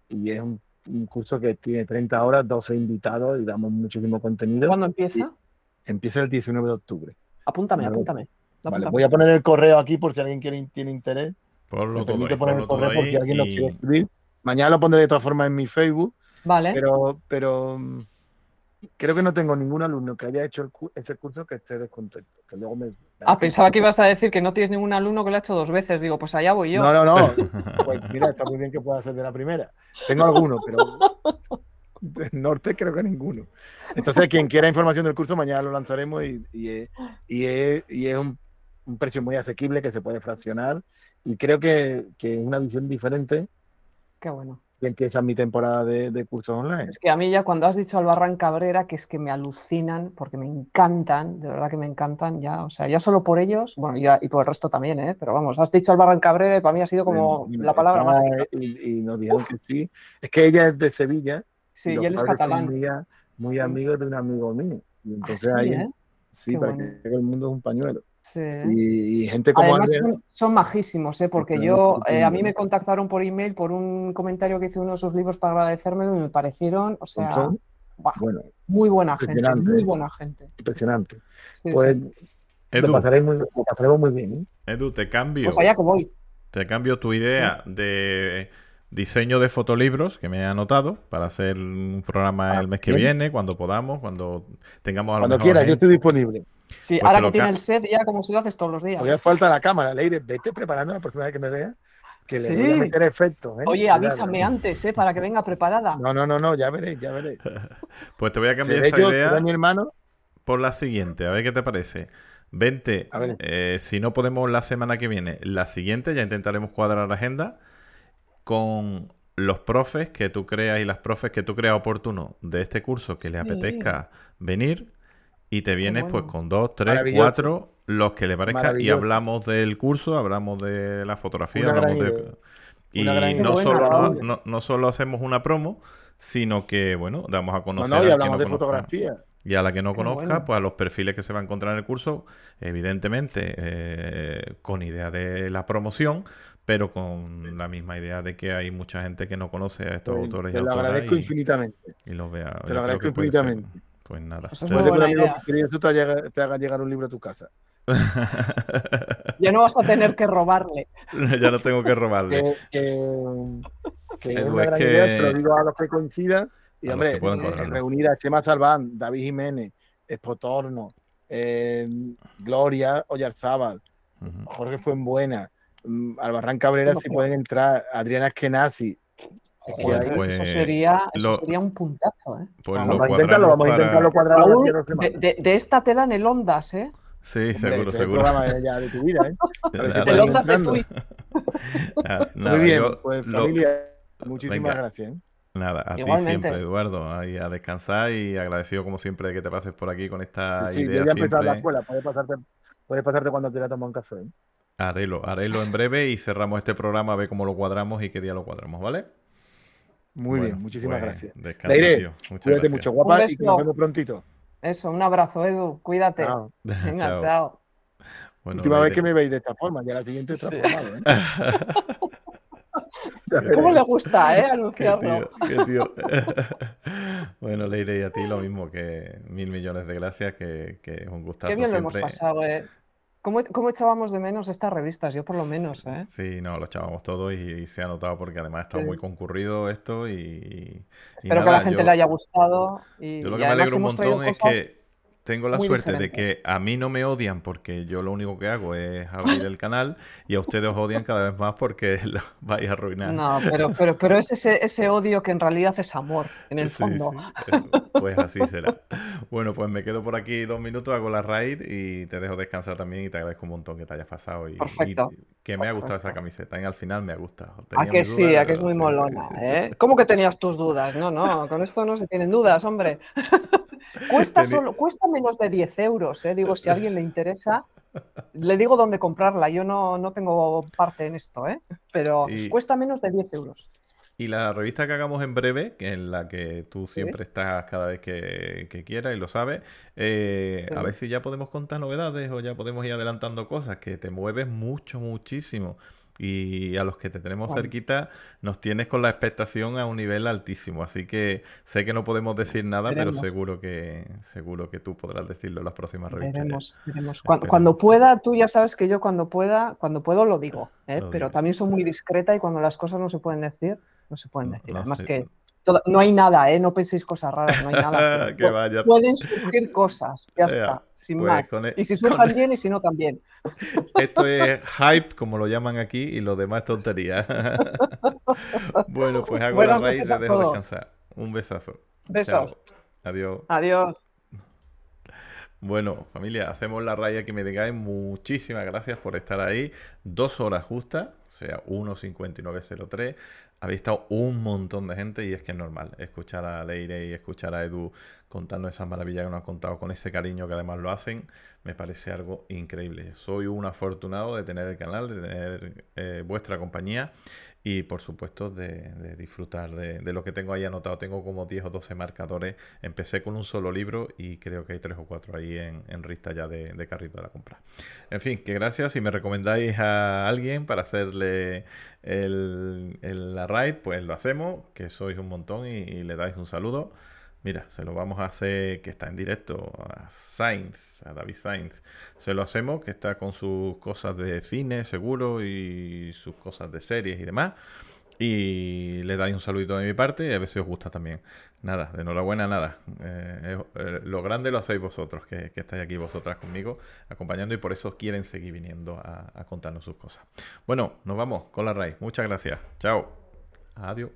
S2: Y es un, curso que tiene 30 horas, 12 invitados y damos muchísimo contenido.
S3: ¿Cuándo empieza?
S2: empieza el 19 de octubre.
S3: Apúntame, apúntame.
S2: Vale, voy a poner el correo aquí por si alguien quiere, tiene interés.
S1: Por lo todo poner el correo
S2: por si alguien lo quiere escribir. Mañana lo pondré de todas formas en mi Facebook.
S3: Vale.
S2: Pero, pero creo que no tengo ningún alumno que haya hecho el cu- ese curso que esté descontento. Que luego me...
S3: Ah, pensaba que ibas a decir que no tienes ningún alumno que lo ha hecho dos veces. Digo, pues allá voy yo.
S2: No, no, no. Pues mira, está muy bien que pueda ser de la primera. Tengo alguno, pero del norte creo que ninguno. Entonces, quien quiera información del curso, mañana lo lanzaremos y, y es, y es- y es un, un precio muy asequible que se puede fraccionar. Y creo que, que es una visión diferente
S3: Qué bueno.
S2: esa es mi temporada de, de cursos online.
S3: Es que a mí ya cuando has dicho Albarrán Cabrera, que es que me alucinan, porque me encantan, de verdad que me encantan ya, o sea, ya solo por ellos, bueno, ya, y por el resto también, ¿eh? pero vamos, has dicho Albarrán Cabrera y para mí ha sido como
S2: Y- y-
S3: la palabra mágica.
S2: Y, y nos dijeron que sí. Es que ella es de Sevilla.
S3: Sí,
S2: los
S3: y él es catalán.
S2: Muy, a- muy amigos de un amigo mío. Y
S3: Ah,
S2: entonces ahí,
S3: ¿eh?
S2: sí,
S3: Qué
S2: para
S3: bueno.
S2: que el mundo es un pañuelo.
S3: Sí.
S2: Y, y gente como
S3: Además son, son majísimos, ¿eh? porque yo, eh, a mí me contactaron por email por un comentario que hice uno de sus libros para agradecérmelo y me parecieron, o sea,
S2: son,
S3: buah,
S2: bueno,
S3: muy buena gente,
S2: impresionante.
S3: muy buena gente.
S2: impresionante.
S3: Sí,
S2: Pues
S3: sí.
S2: lo,
S1: Edu,
S2: pasaremos muy, lo pasaremos muy bien. ¿eh?
S1: Edu, te cambio.
S3: Pues allá que voy.
S1: Te cambio tu idea de diseño de fotolibros que me he anotado para hacer un programa
S2: Ah,
S1: el mes que
S2: bien.
S1: viene, cuando podamos, cuando tengamos a lo
S2: Cuando
S1: mejor
S2: quieras, yo estoy disponible.
S3: Sí,
S1: Pues
S3: ahora que tiene el set ya como si lo haces todos los días.
S2: Todavía falta la cámara, Leire. Vete preparando la próxima vez que me veas. Que le
S3: Sí.
S2: voy a meter efectos. ¿eh?
S3: Oye, avísame antes, ¿eh? Para que venga preparada.
S2: No, no, no, no, ya veréis, ya veréis.
S1: Pues te voy a cambiar esa
S2: yo,
S1: idea
S2: mi hermano.
S1: por la siguiente, a ver qué te parece. Vente,
S2: A ver.
S1: eh, si no podemos la semana que viene, la siguiente, ya intentaremos cuadrar la agenda con los profes que tú creas y las profes que tú creas oportuno de este curso que les
S3: Sí.
S1: apetezca venir y te vienes pues con dos, tres, cuatro, los que le parezca y hablamos del curso, hablamos de la fotografía,
S2: Una
S1: hablamos de...
S2: idea.
S1: Y no, solo, no,
S3: Raúl.
S1: no- no solo hacemos una promo, sino que, bueno, damos a
S2: No,
S1: conocer
S2: no, y hablamos
S1: no
S2: de
S1: conozca.
S2: fotografía.
S1: Y a la que no
S3: Qué
S1: conozca,
S3: bueno.
S1: pues a los perfiles que se va a encontrar en el curso, evidentemente eh, con idea de la promoción, pero con la misma idea de que hay mucha gente que no conoce a estos
S2: Pues,
S1: autores y
S2: te lo agradezco
S1: y,
S2: infinitamente.
S1: y los vea.
S2: Te lo agradezco infinitamente.
S1: Pues nada.
S3: Eso es
S1: Te-
S2: te, haga- te haga llegar un libro a tu casa.
S3: Ya no vas a tener que robarle.
S1: ya no tengo que robarle.
S2: Que, que- que es una gran
S1: que-
S2: idea, se lo digo a los que coincidan. Y
S1: A
S2: hombre, eh, reunir a Chema Salván, David Jiménez, Espotorno, eh, Gloria Oyarzábal. Jorge Fuenbuena, Albarrán Cabrera, si pueden entrar, Adriana Eskenazi.
S1: Joder, pues,
S3: eso sería, eso
S1: lo-
S3: sería un puntazo, ¿eh?
S1: pues
S2: vamos
S1: lo
S2: a intentarlo, vamos a intentarlo dos
S3: de, de- de esta te dan el Ondas, ¿eh?
S1: Sí,
S2: Hombre,
S1: seguro,
S2: el
S1: seguro.
S2: programa ya de tu vida, ¿eh?
S3: El Ondas de
S2: entrando.
S3: Twitch.
S1: Ah,
S2: Muy bien,
S1: yo
S2: pues
S1: lo-
S2: familia, muchísimas
S1: Venga.
S2: gracias. ¿eh?
S1: Nada, a ti siempre, Eduardo, ahí a descansar y agradecido como siempre de que te pases por aquí con esta
S2: Sí, yo
S1: idea
S2: ya he empezado la escuela, puedes pasarte, puedes pasarte cuando quieras tomar un café. ¿eh?
S1: Harelo, harelo en breve y cerramos este programa a ver cómo lo cuadramos y qué día lo cuadramos, ¿ale?
S2: Muy
S1: Bueno,
S2: bien, muchísimas
S1: pues,
S2: gracias.
S1: Descansa,
S2: Leire,
S1: tío. Muchas
S2: Cuídate
S1: gracias.
S2: mucho, guapa, y nos vemos prontito.
S3: Eso, un abrazo, Edu. Cuídate.
S2: Chao.
S3: Venga,
S1: Chao.
S3: chao.
S1: Bueno,
S2: Última vez que me veis de esta forma, ya la siguiente está
S3: Sí.
S2: formado. ¿eh? Ya
S1: Qué
S2: veréis.
S3: ¿Cómo le gusta, eh?
S1: Qué
S3: Anunciarlo.
S1: tío, qué tío. bueno, Leire, y a ti lo mismo que mil millones de gracias, que, que es un gustazo
S3: Qué bien lo hemos pasado, eh. ¿Cómo, cómo echábamos de menos estas revistas? Yo por lo menos, ¿eh?
S1: Sí, no, lo echábamos todos y, y se ha notado porque además
S3: Sí.
S1: muy concurrido esto y, y
S3: Espero que a la gente
S1: yo-
S3: le haya gustado. Y,
S1: Yo lo que me alegro un montón es
S3: cosas-
S1: que tengo la
S3: muy
S1: suerte de
S3: diferentes.
S1: que a mí no me odian porque yo lo único que hago es abrir el canal y a ustedes os odian cada vez más porque lo vais a arruinar.
S3: No, pero, pero, pero es ese, ese odio que en realidad es amor, en el
S1: Sí,
S3: fondo.
S1: sí, eh, Pues así será. Bueno, pues me quedo por aquí dos minutos, hago la raid y te dejo descansar también y te agradezco un montón que te hayas pasado y, y que me ha gustado esa
S3: Perfecto.
S1: camiseta. Y al final me ha gustado.
S3: A
S1: Tenía
S3: que
S1: mis
S3: sí, a que es muy
S1: sí,
S3: molona. ¿eh? ¿Cómo que tenías tus dudas? No, no, con esto no se tienen dudas, hombre. Cuesta, solo, cuesta menos de 10 euros, ¿eh? Digo, si a alguien le interesa, le digo dónde comprarla. Yo no, no tengo parte en esto, ¿eh? Pero
S1: Y-
S3: cuesta menos de 10 euros.
S1: Y la revista que hagamos en breve, que en la que tú siempre estás cada vez que, que quieras y lo sabes, eh, a ver si ya podemos contar novedades o ya podemos ir adelantando cosas, que te mueves mucho, muchísimo. Y a los que te tenemos cerquita nos tienes con la expectación a un nivel altísimo. Así que sé que no podemos decir nada, pero seguro que seguro que tú podrás decirlo en las próximas revistas. ya.
S3: Veremos, veremos. Cuando, pueda, tú ya sabes que yo cuando pueda, cuando puedo lo digo, ¿eh?
S1: Lo
S3: pero
S1: digo.
S3: también soy muy discreta y cuando las cosas no se pueden decir, no se pueden
S1: No-
S3: decir.
S1: no
S3: Además
S1: sé-
S3: que no hay nada, ¿eh? No penséis cosas raras, no hay nada. Pueden surgir cosas, ya está, sin pues más. E- y si surjan e- bien y si no también.
S1: Esto es hype, como lo llaman aquí, y lo demás tontería. bueno, pues hago la raíz y te dejo descansar. Un besazo.
S3: Besos.
S1: Adiós.
S3: Adiós.
S1: Bueno, familia, hacemos la raya que me digáis. Muchísimas gracias por estar ahí. Dos horas justas, o sea, 1.5903. Habéis estado un montón de gente y es que es normal escuchar a Leire y escuchar a Edu contando esas maravillas que nos han contado con ese cariño que además lo hacen. Me parece algo increíble. Soy un afortunado de tener el canal, de tener eh, vuestra compañía y por supuesto de, disfrutar de, lo que tengo ahí anotado. Tengo como 10 o 12 marcadores. Empecé con un solo libro y creo que hay 3 o 4 ahí en, en rista ya de, carrito de la compra. En fin, que gracias. Si me recomendáis a alguien para hacerle el, la raid, pues lo hacemos, que sois un montón y le dais un saludo. Mira, se lo vamos a hacer, que está en directo, a Sainz, a David Sainz. Se lo hacemos, que está con sus cosas de cine, seguro, y sus cosas de series y demás. Y le dais un saludito de mi parte y a ver si os gusta también. Nada, de enhorabuena, nada. Eh, eh, lo grande lo hacéis vosotros, que, estáis aquí vosotras conmigo acompañando y por eso quieren seguir viniendo a, a contarnos sus cosas. Bueno, nos vamos con la raíz. Muchas gracias. Chao. Adiós.